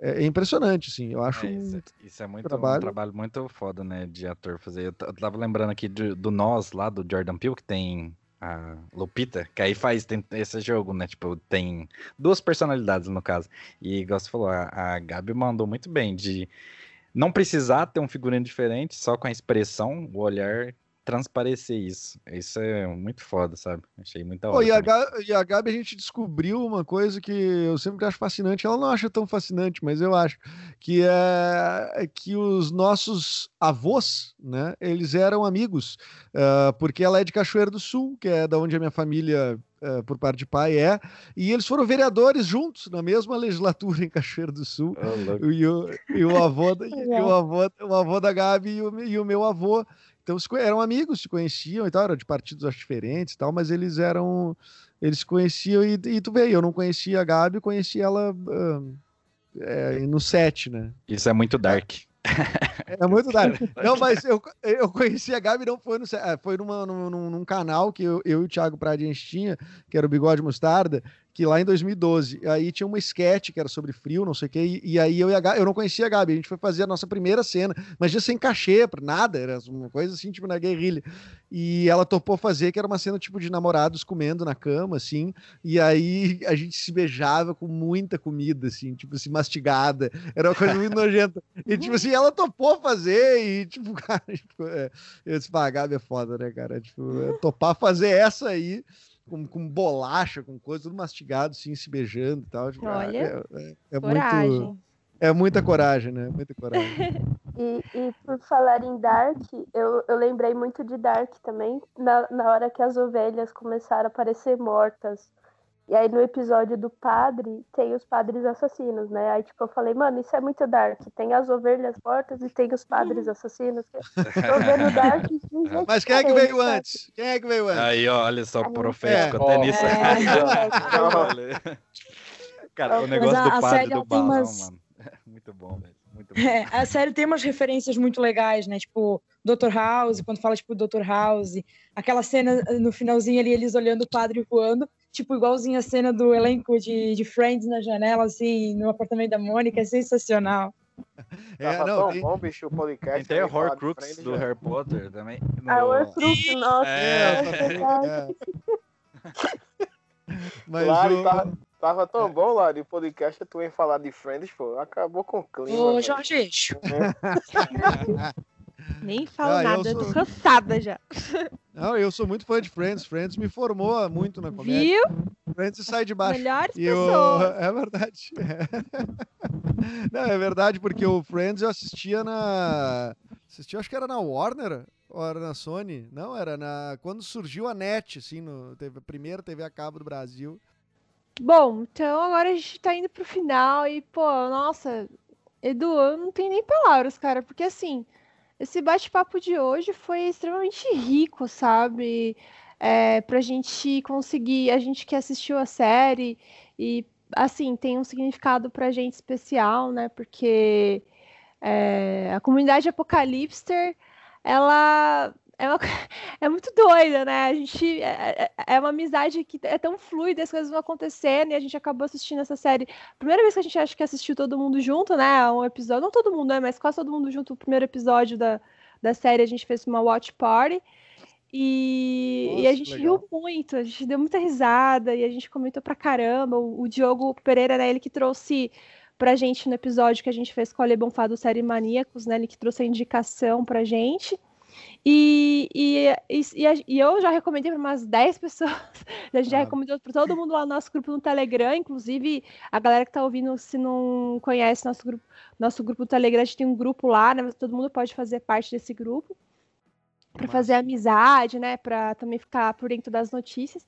É, é impressionante, assim, eu acho
É, isso, é- isso é muito,
trabalho.
um trabalho muito foda, né, de ator fazer. Eu, eu tava lembrando aqui do, do Nós, lá do Jordan Peele, que tem a Lupita, que aí faz tem esse jogo, né, tipo, tem duas personalidades no caso. E, igual você falou, a, a Gabi mandou muito bem de não precisar ter um figurino diferente, só com a expressão, o olhar, transparecer isso. Isso é muito foda, sabe? Achei muito da
Pô,
hora
e, a. Gabi, e a Gabi a gente descobriu uma coisa que eu sempre acho fascinante. Ela não acha tão fascinante, mas eu acho que é que os nossos avós, né? Eles eram amigos, ah, porque ela é de Cachoeira do Sul, que é da onde a minha família ah, por parte de pai é, e eles foram vereadores juntos na mesma legislatura em Cachoeira do Sul.
Louco.
E o, e o avô, da- e o avô, o avô da Gabi e o, e o meu avô. Então eram amigos, se conheciam e tal, eram de partidos diferentes e tal, mas eles eram. Eles se conheciam e, e tu vê, eu não conhecia a Gabi, conheci ela ah, é, no set, né?
Isso é muito dark.
É muito dark. Não, mas eu, eu conheci a Gabi, não foi no ah, foi numa, num, num- canal que eu, eu e o Thiago a gente tinha, que era o Bigode Mostarda, que lá em 2012, aí tinha uma sketch que era sobre frio, não sei o quê, e, e aí eu e a Gabi, eu não conhecia a Gabi, a gente foi fazer a nossa primeira cena, mas já sem cachê, nada, era uma coisa assim, tipo na guerrilha. E ela topou fazer, que era uma cena tipo de namorados comendo na cama, assim, e aí a gente se beijava com muita comida, assim, tipo assim, mastigada, era uma coisa muito nojenta. E tipo assim, ela topou fazer, e tipo, cara, tipo, é, eu disse, pá, a Gabi é foda, né, cara? Tipo, é, topar fazer essa aí com, com bolacha, com coisa, tudo mastigado, assim, se beijando e tal.
Olha,
é, é, é
Coragem.
muito. É muita coragem, né? Muita coragem.
E, e por falar em Dark, eu, eu lembrei muito de Dark também, na, na hora que as ovelhas começaram a aparecer mortas. E aí no episódio do padre, tem os padres assassinos, né? Aí tipo, eu falei, mano, isso é muito Dark. Tem as ovelhas mortas e tem os padres assassinos. Tô vendo Dark.
Mas quem é que veio
sabe?
antes? Quem é que veio antes?
Aí, ó, olha só,
É.
profético,
É.
até nisso.
É.
Cara, o negócio
a-
do padre do balão,
umas-
mano. Muito bom, velho. Muito bom.
É, a série tem umas referências muito legais, né? Tipo, Dr. House, quando fala, tipo, Dr. House. Aquela cena no finalzinho ali, eles olhando o padre voando. Tipo, igualzinho a cena do elenco de, de Friends na janela, assim, no apartamento da Mônica. É sensacional.
É,
Tava
não,
tão
tem-
bom, bicho, o podcast.
Tem Horcrux do
já.
Harry Potter também. No-
Horcrux, nossa,
É.
é.
Mas
Lari,
o-
tava, tava tão bom, Lari, o podcast, tu ia falar de Friends, pô, acabou com o clima.
Ô. Jorge,
Nem falo
Ah, eu
nada, eu
sou-
tô cansada já.
Não, eu sou muito fã de Friends. Friends me formou muito na comédia.
Viu?
Friends sai de baixo.
Melhores
E eu...
pessoas.
É verdade. Não, é verdade, porque o Friends eu assistia na. Assistia, acho que era na Warner ou era na Sony. Não, era na. Quando surgiu a NET, assim, no... a primeira TV a cabo do Brasil.
Bom, então agora a gente tá indo pro final e, pô, nossa, Edu, eu não tenho nem palavras, cara, porque assim, esse bate-papo de hoje foi extremamente rico, sabe? É, pra gente conseguir, a gente que assistiu a série e, assim, tem um significado pra gente especial, né? Porque é, a comunidade Apocalipster, ela é, uma é muito doida, né? A gente é, é- é uma amizade que é tão fluida, as coisas vão acontecendo e a gente acabou assistindo essa série. Primeira vez que a gente acha que assistiu todo mundo junto, né? Um episódio, não todo mundo, né? Mas quase todo mundo junto. O primeiro episódio da, da série a gente fez uma watch party. E, e a
Nossa,
gente
legal.
riu muito, a gente deu muita risada e a gente comentou pra caramba. O, o Diogo Pereira, né? Ele que trouxe pra gente no episódio que a gente fez com o Ale Bonfá do Série Maníacos, né? Ele que trouxe a indicação pra gente. E, e, e, e eu já recomendei para umas 10 pessoas. A gente já
Ah.
recomendou para todo mundo lá no nosso grupo no Telegram. Inclusive, a galera que tá ouvindo, se não conhece nosso grupo, nosso grupo do Telegram, a gente tem um grupo lá, né? Todo mundo pode fazer parte desse grupo para fazer amizade, né? Para também ficar por dentro das notícias.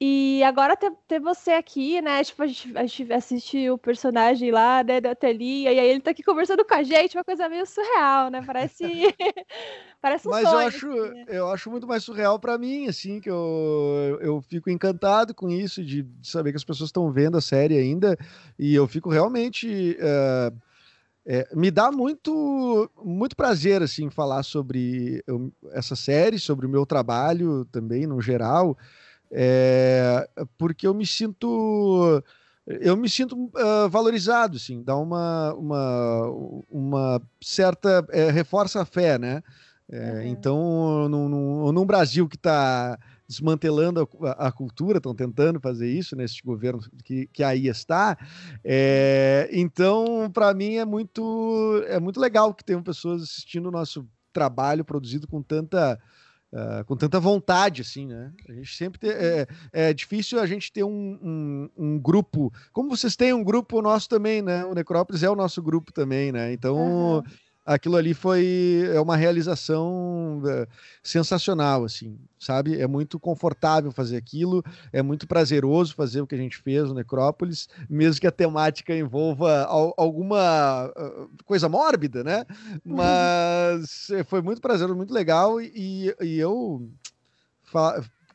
E agora ter, ter você aqui, né? Tipo, a gente, a gente assiste o personagem lá, né, da telinha, e aí ele tá aqui conversando com a gente, uma coisa meio surreal, né? Parece. Parece um
Mas eu
sonho.
acho,
assim, né?
eu acho muito mais surreal pra mim, assim, que eu, eu fico encantado com isso, de, de saber que as pessoas estão vendo a série ainda, e eu fico realmente. eh, eh, me dá muito, muito prazer, assim, falar sobre eu- essa série, sobre o meu trabalho também, no geral, eh, porque eu me sinto. Eu me sinto ah, valorizado, assim, dá uma, uma, uma certa. eh, reforça a fé, né? É, Então, num, num, num Brasil que está desmantelando a, a cultura, estão tentando fazer isso nesse governo que, que aí está. é, então, para mim é muito é muito legal que tenham pessoas assistindo o nosso trabalho produzido com tanta ah, com tanta vontade, assim, né? A gente sempre tem, é, é difícil a gente ter um, um, um grupo, como vocês têm um grupo nosso também, né? O Necrópolis é o nosso grupo também, né? Então aquilo ali foi é uma realização é, sensacional, assim, sabe? É muito confortável fazer aquilo, é muito prazeroso fazer o que a gente fez no Necrópolis, mesmo que a temática envolva al- alguma ah, coisa mórbida, né? Mas é, foi muito prazeroso, muito legal e, e eu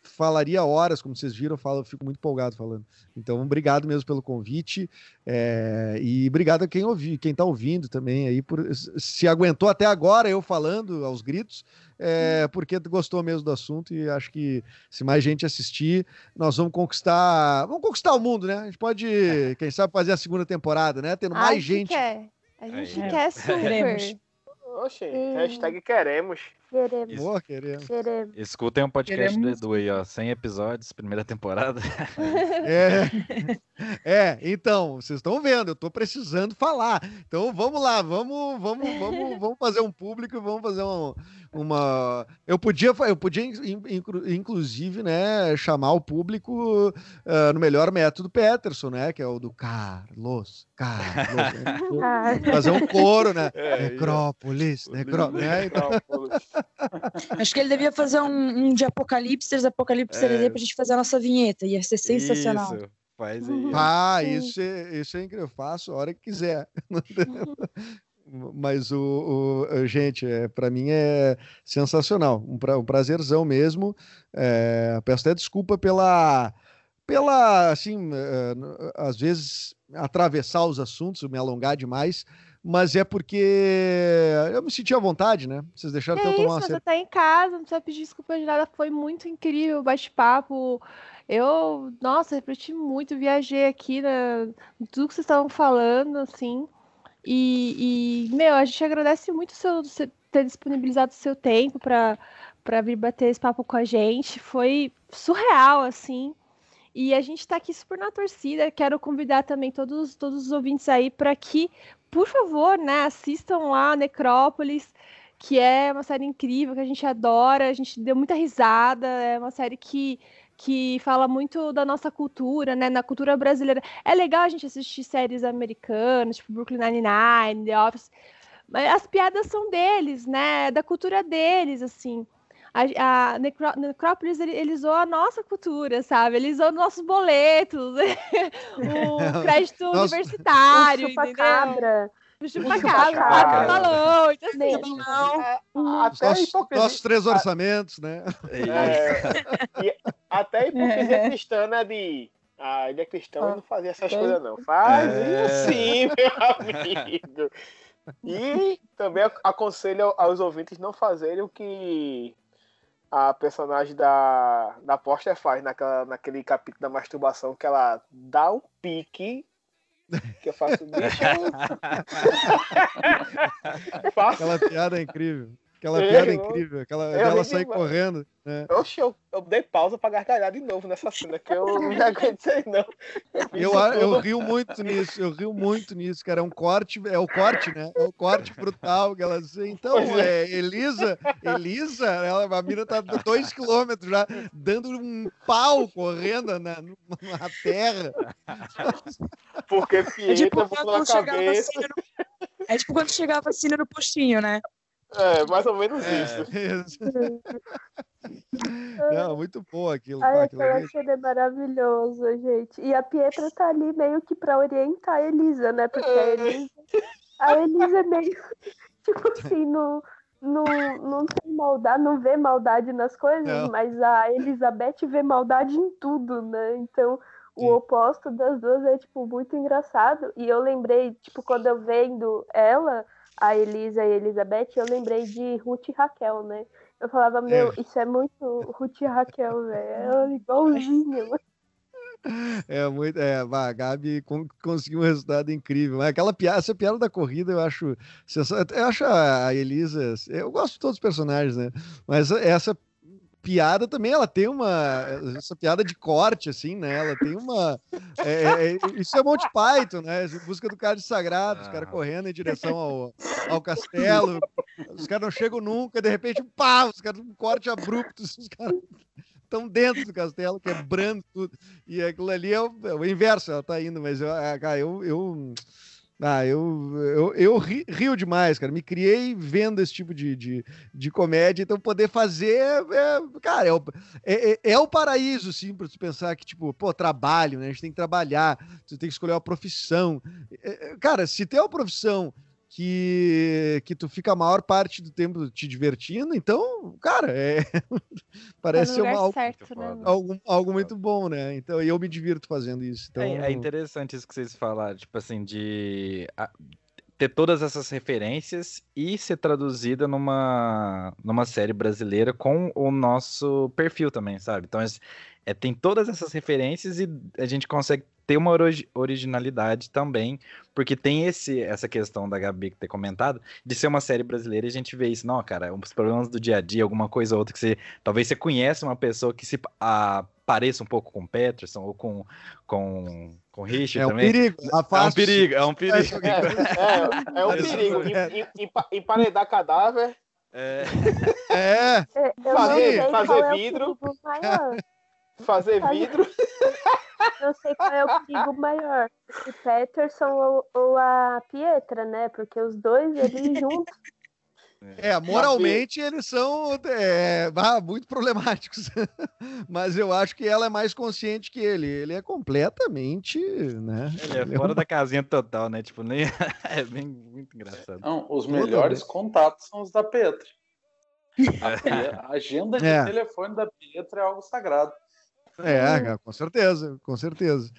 falaria horas, como vocês viram, eu, falo, eu fico muito empolgado falando. Então, obrigado mesmo pelo convite. é, e obrigado a quem ouviu, quem está ouvindo também aí, por se aguentou até agora eu falando aos gritos, é, porque gostou mesmo do assunto e acho que se mais gente assistir, nós vamos conquistar. Vamos conquistar o mundo, né? A gente pode, quem sabe, fazer a segunda temporada, né? Tendo mais
gente
gente.
Quer. A gente
Aí.
quer super.
Queremos.
Oxe,
Sim.
hashtag queremos.
Queremos,
Boa, querendo.
queremos.
Escutem um podcast
Queremos-
do Edu aí, ó. 100 episódios, primeira temporada.
É, é, então, vocês estão vendo, eu estou precisando falar. Então vamos lá, vamos, vamos, vamos, vamos fazer um público e vamos fazer um- uma. Eu podia, eu podia in- inclu- inclusive, né, chamar o público ah, no melhor método Peterson, né, que é o do Carlos, Carlos. né?
Ah,
Fazer um coro, né?
É,
Necrópolis, necrópolis. Né? Então,
Acho que ele devia fazer um, um de Apocalipse, Apocalipse
É.
aí pra gente fazer a nossa vinheta. Ia ser sensacional.
Isso, faz aí. ó.
Ah, isso é, isso é incrível. Eu faço a hora que quiser. Mas o, o- gente, é, para mim é sensacional, um, pra, um prazerzão mesmo. É, peço até desculpa pela, pela assim, é, às vezes atravessar os assuntos, me alongar demais, mas é porque eu me senti à vontade, né? Vocês deixaram até
É
eu
isso,
tomar uma
você tá em casa, não precisa pedir desculpa de nada. Foi muito incrível o bate-papo. Eu, nossa, refleti muito, viajei aqui na tudo que vocês estavam falando, assim. E, e, meu, a gente agradece muito seu, você ter disponibilizado o seu tempo para para vir bater esse papo com a gente. Foi surreal, assim. E a gente está aqui super na torcida. Quero convidar também todos, todos os ouvintes aí para que, por favor, né, assistam lá Necrópolis que é uma série incrível, que a gente adora, a gente deu muita risada, é uma série que, que fala muito da nossa cultura, né, na cultura brasileira. É legal a gente assistir séries americanas, tipo Brooklyn Nine-Nine, The Office, mas as piadas são deles, né, da cultura deles, assim. A, a Necró- Necrópolis, ele, ele zoa a nossa cultura, sabe? Ele zoa nossos boletos, o crédito
Nossa.
universitário,
o chupa-cabra.
O
O
chupacabra, o balão, então assim,
Mesmo.
Os
Até
nossos,
hipocrisia,
nossos três orçamentos, né?
é, e até a hipocrisia
É.
cristã, né, de... Ah, ele é cristão e não fazia essas
É.
coisas, não. Faz
É.
sim, meu amigo. E também ac- aconselho aos ouvintes não fazerem o que a personagem da, da Poster faz naquela, naquele capítulo da masturbação, que ela dá um pique. Que eu faço, bicho. faço
Aquela piada é incrível. Aquela
Eu-
piada é incrível. Aquela
eu
dela sair
demais.
correndo. Né?
Oxe, eu, eu dei pausa pra gargalhar de novo nessa cena, que eu não aguentei, não. Eu,
Eu, eu rio muito nisso, eu rio muito nisso, cara. É um corte, é o corte, né? É o corte brutal que ela diz. Então,
Pois
é, Elisa, Elisa, ela, a mina tá dois quilômetros já, dando um pau correndo na, na terra.
Porque
É
Pietra
tipo, quando a
cabeça.
no... é tipo quando chegava a vacina no postinho, né?
É, mais ou menos
É,
isso.
isso. Não, muito bom aquilo.
Ai,
pá, aquilo
aquela
ali.
cena é maravilhoso, gente. E a Pietra tá ali meio que pra orientar a Elisa, né? Porque a Elisa, a Elisa é meio, tipo assim, não, não, não tem maldade, não vê maldade nas coisas,
Não.
mas a Elizabeth vê maldade em tudo, né? Então, o
Sim.
oposto das duas é, tipo, muito engraçado. E eu lembrei, tipo, quando eu vendo ela, a Elisa e a Elizabeth, eu lembrei de Ruth e Raquel, né? Eu falava, meu, isso é muito Ruth e Raquel, velho. Ela é igualzinha, mano.
É muito. É, a Gabi con- conseguiu um resultado incrível. Mas aquela piada, essa piada da corrida eu acho. Eu acho a Elisa. Eu gosto de todos os personagens, né? Mas essa piada também, ela tem uma. Essa piada de corte, assim, né? Ela tem uma. é, é, isso é Monty Python, né? Busca do cálice sagrado, os caras
Ah.
correndo em direção ao, ao castelo. Os caras não chegam nunca, de repente, pá, os caras um corte abrupto, os caras estão dentro do castelo, quebrando tudo. E aquilo ali é o, é o inverso, ela tá indo, mas eu, ah, cara, eu, eu, ah, eu, eu, eu ri- rio demais, cara. Me criei vendo esse tipo de, de, de comédia, então poder fazer, é, cara, é o, é, é- é o paraíso, sim, para tu pensar que, tipo, pô, trabalho, né? A gente tem que trabalhar, tu tem que escolher uma profissão. É, é, Cara, se tem uma profissão que, que tu fica a maior parte do tempo te divertindo. Então, cara, é, parece ser
no
uma,
lugar
algo,
certo, né?
algo, algo muito bom, né? Então, e eu me divirto fazendo isso. Então,
É, é interessante isso que vocês falaram, tipo assim, de a- ter todas essas referências e ser traduzida numa, numa série brasileira com o nosso perfil também, sabe? Então, es- é, tem todas essas referências e a gente consegue ter uma ori- originalidade também, porque tem esse, essa questão da Gabi que ter comentado, de ser uma série brasileira e a gente vê isso, não, cara, os problemas do dia a dia, alguma coisa ou outra que você, talvez você conhece uma pessoa que se a, pareça um pouco com o Peterson ou com, com, com o Richard
é um
também.
perigo.
É um perigo, é um perigo.
É, é, é um perigo.
é.
Empa- Emparedar cadáver,
É,
É,
É, Eu
Fazer- fazer
qual é
fazer vidro.
Não sei qual é o perigo maior. O Peterson ou, ou a Pietra, né? Porque os dois ali juntos.
é, moralmente eles são é, muito problemáticos. Mas eu acho que ela é mais consciente que ele. Ele é completamente, né?
ele é fora da casinha total, né? Tipo, nem. É bem, muito engraçado.
Não, os melhores contatos são os da Petra. A, a agenda de
É.
telefone da Pietra é algo sagrado.
É, com certeza, com certeza.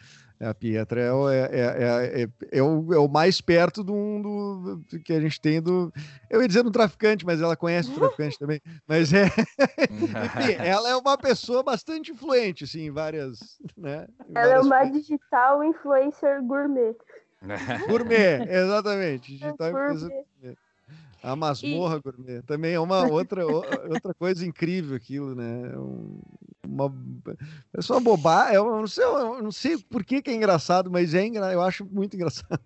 É, A Pietra é, o- é, é, é, é o, é o mais perto do, que a gente tem do. Eu ia dizer do traficante, mas ela conhece o traficante também. Mas é. Enfim, ela é uma pessoa bastante influente, assim, em várias. Né, em
Ela é
várias
uma
coisas.
digital influencer gourmet.
Gourmet, exatamente. Digital
Gourmet.
influencer gourmet. A masmorra gourmet. Também é uma outra, outra coisa incrível aquilo, né? É um- uma, é só uma bobagem. Eu não sei, eu não sei por que, que é engraçado, mas é engra... eu acho muito engraçado.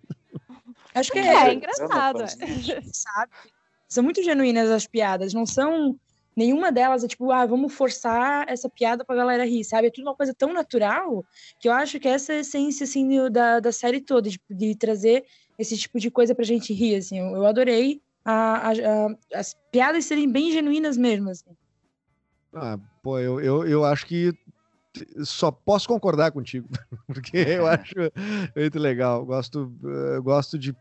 Acho que
É,
é,
é engraçado.
Eu não
sabe? São muito genuínas as piadas, não são. Nenhuma delas é tipo, ah, vamos forçar essa piada pra galera rir, sabe? É tudo uma coisa tão natural que eu acho que essa é a essência, assim, da, da série toda, de, de trazer esse tipo de coisa pra gente rir, assim. Eu, eu adorei a- a- a- as piadas serem bem genuínas mesmo, assim.
Ah, pô, eu, eu, eu acho que só posso concordar contigo, porque eu acho muito legal. Gosto, eh, gosto de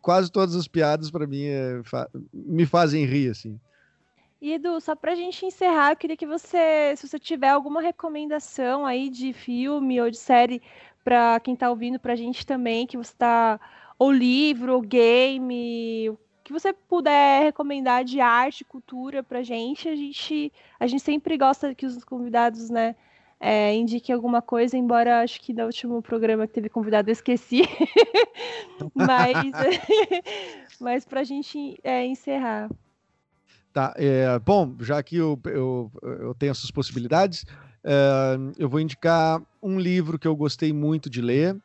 quase todas as piadas para mim é, fa- me fazem rir assim.
E Edu, só pra gente encerrar, eu queria que você, se você tiver alguma recomendação aí de filme ou de série pra quem tá ouvindo pra gente também, que você tá ou livro, ou game, que você puder recomendar de arte, cultura pra gente, a gente a gente sempre gosta que os convidados, né, é, indiquem alguma coisa, embora acho que no último programa que teve convidado eu esqueci. mas mas pra gente é, encerrar.
Tá, é, bom, já que eu, eu, eu tenho essas possibilidades, é, eu vou indicar um livro que eu gostei muito de ler,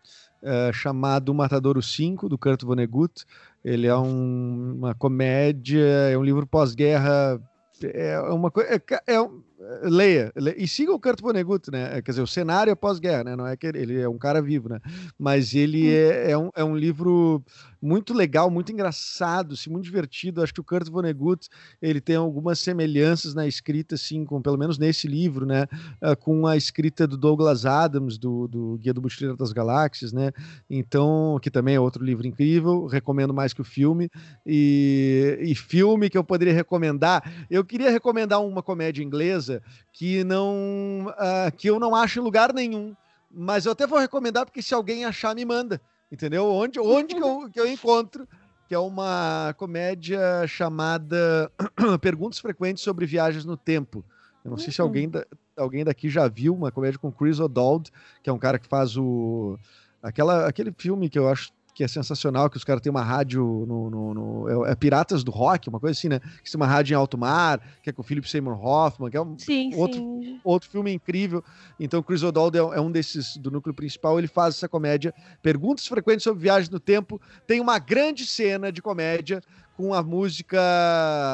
é, chamado Matadouro 5, do Kurt Vonnegut. Ele é um- uma comédia, é um livro pós-guerra, é uma coisa. É, ca- é um- leia, le- e siga o Kurt Vonnegut, né? Quer dizer, o cenário é pós-guerra, né? Não é que ele, ele é um cara vivo, né? Mas ele é, é um, é um livro muito legal, muito engraçado, assim, muito divertido. Acho que o Kurt Vonnegut ele tem algumas semelhanças na escrita, assim, com pelo menos nesse livro, né, ah, com a escrita do Douglas Adams, do, do Guia do Mochileiro das Galáxias, né, então, que também é outro livro incrível, recomendo mais que o filme, e, e filme que eu poderia recomendar, eu queria recomendar uma comédia inglesa que não, ah, que eu não acho em lugar nenhum, mas eu até vou recomendar porque se alguém achar, me manda, entendeu? Onde, onde que, eu, que eu encontro que é uma comédia chamada Perguntas Frequentes sobre Viagens no Tempo. Eu não sei se alguém, da- alguém daqui já viu uma comédia com Chris O'Dowd, que é um cara que faz o aquela, aquele filme que eu acho que é sensacional, que os caras têm uma rádio no, no- no- é, é Piratas do Rock, uma coisa assim, né? Que tem uma rádio em alto mar, que é com o Philip Seymour Hoffman, que é um,
Sim,
Outro-
sim.
outro filme incrível. Então, Chris O'Dowd é, é um desses do núcleo principal. Ele faz essa comédia. Perguntas frequentes sobre viagem no tempo. Tem uma grande cena de comédia com a música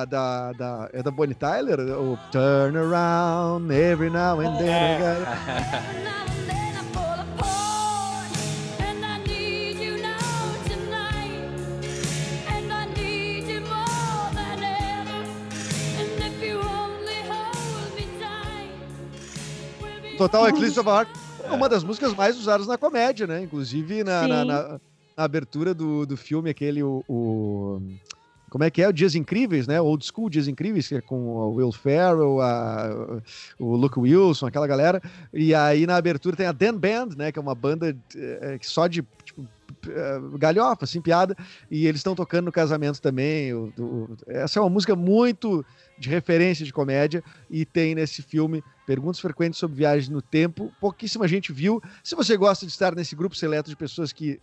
da, da, é da Bonnie Tyler, o Turn Around Every Now and Then. Total Eclipse of the Heart é uma das músicas mais usadas na comédia, né? Inclusive na, na- na- na abertura do, do filme, aquele, o, o- Como é que é? O Dias Incríveis, né? Old School Dias Incríveis, que é com o Will Ferrell, a- o Luke Wilson, aquela galera. E aí na abertura tem a Dan Band, né? Que é uma banda eh, que só de tipo, eh, galhofa, assim, piada. E eles estão tocando no casamento também. o- do- essa é uma música muito de referência de comédia e tem nesse filme perguntas frequentes sobre viagens no tempo. Pouquíssima gente viu. Se você gosta de estar nesse grupo seleto de pessoas que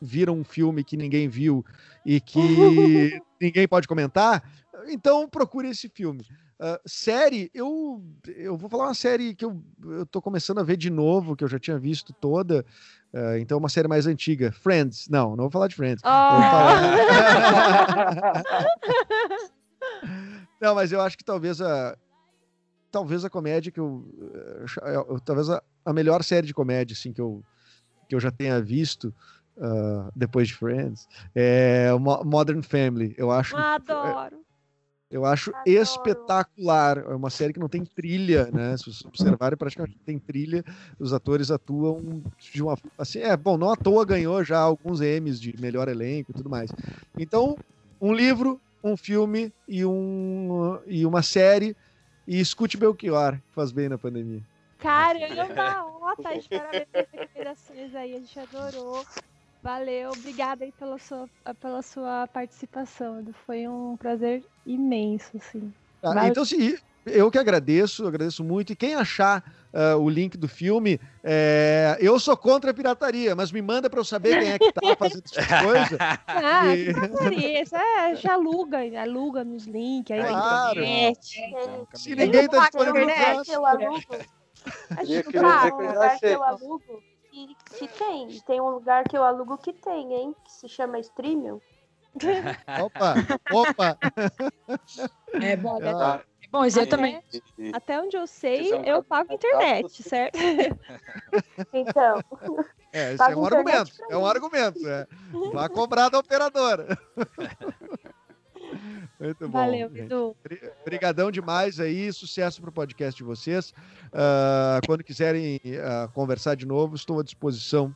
viram um filme que ninguém viu e que ninguém pode comentar, então procure esse filme. Ah, série, eu, eu vou falar uma série que eu, eu tô começando a ver de novo, que eu já tinha visto toda. Ah, então, uma série mais antiga. Friends. Não, não vou falar de Friends. Vou falar- Não, mas eu acho que talvez a talvez a comédia que eu, ach- eu- talvez a, a melhor série de comédia assim que eu que eu já tenha visto ah, depois de Friends é Modern Family. Eu acho
Adoro.
Eu acho
Adoro.
espetacular. É uma série que não tem trilha, né? Se vocês observarem, praticamente não tem trilha. Os atores atuam de uma. Assim, é, bom, não à toa ganhou já alguns Emmys de melhor elenco e tudo mais. Então, um livro, um filme e, um, e uma série. E escute Belchior, que faz bem na pandemia.
Caramba, ó, tá de parabéns pelas recomendações aí, a gente adorou. Valeu, obrigada aí pela sua, pela sua participação. Edu. Foi um prazer imenso, assim. Vai.
Então, se, eu que agradeço, agradeço muito. E quem achar ah, o link do filme, é, eu sou contra a pirataria, mas me manda para eu saber quem é que tá fazendo essa coisa.
Ah,
E-
que porcaria, isso é, já aluga, aluga nos links, aí
Claro.
na internet.
Se ninguém tá
que eu alugo,
A
Eu
gente
queria
fala,
dizer
tem
que eu achei.
eu alugo que, que tem. Tem um lugar que eu alugo que tem, hein? Que se chama Streamium.
Opa, opa.
É bom, né?
Ah,
É bom, eu também.
E-
Até onde eu sei, eu pago internet, certo?
Então,
É, esse é um argumento. É um argumento. É. Vai cobrar da operadora. Muito bom.
Valeu. Edu.
Bri- Brigadão demais aí, sucesso pro podcast de vocês. Ah, quando quiserem ah, conversar de novo, estou à disposição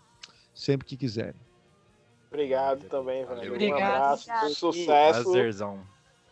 sempre que quiserem.
Obrigado também.
Valeu.
Um
Obrigado.
abraço,
Obrigado.
sucesso.
Prazerzão.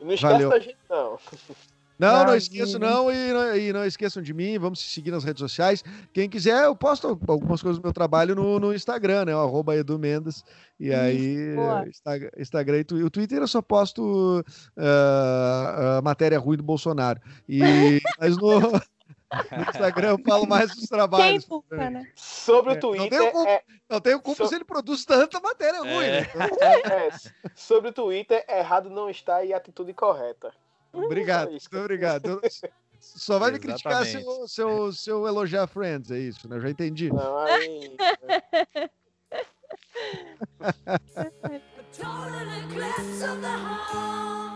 E não esquece
Valeu.
da gente, não.
Não, não esqueçam não e, não e não esqueçam de mim, vamos se seguir nas redes sociais. Quem quiser, eu posto algumas coisas do meu trabalho no, no Instagram, né? O arroba Edu Mendes. E aí. Instagram, Instagram e Twitter. O Twitter eu só posto ah, ah, matéria ruim do Bolsonaro. E, mas no, no Instagram eu falo mais dos
Quem
trabalhos.
nunca, né?
Sobre
É,
o
não
Twitter,
tenho culpa.
é,
Não tenho culpa
So-
se ele produz tanta matéria ruim,
É.
né?
é, sobre o Twitter, errado não está e atitude correta.
Obrigado, muito obrigado. Só vai me criticar se eu, se, eu, se eu elogiar Friends, é isso, né? Eu já entendi.
Não, aí.
Total eclipse of the heart.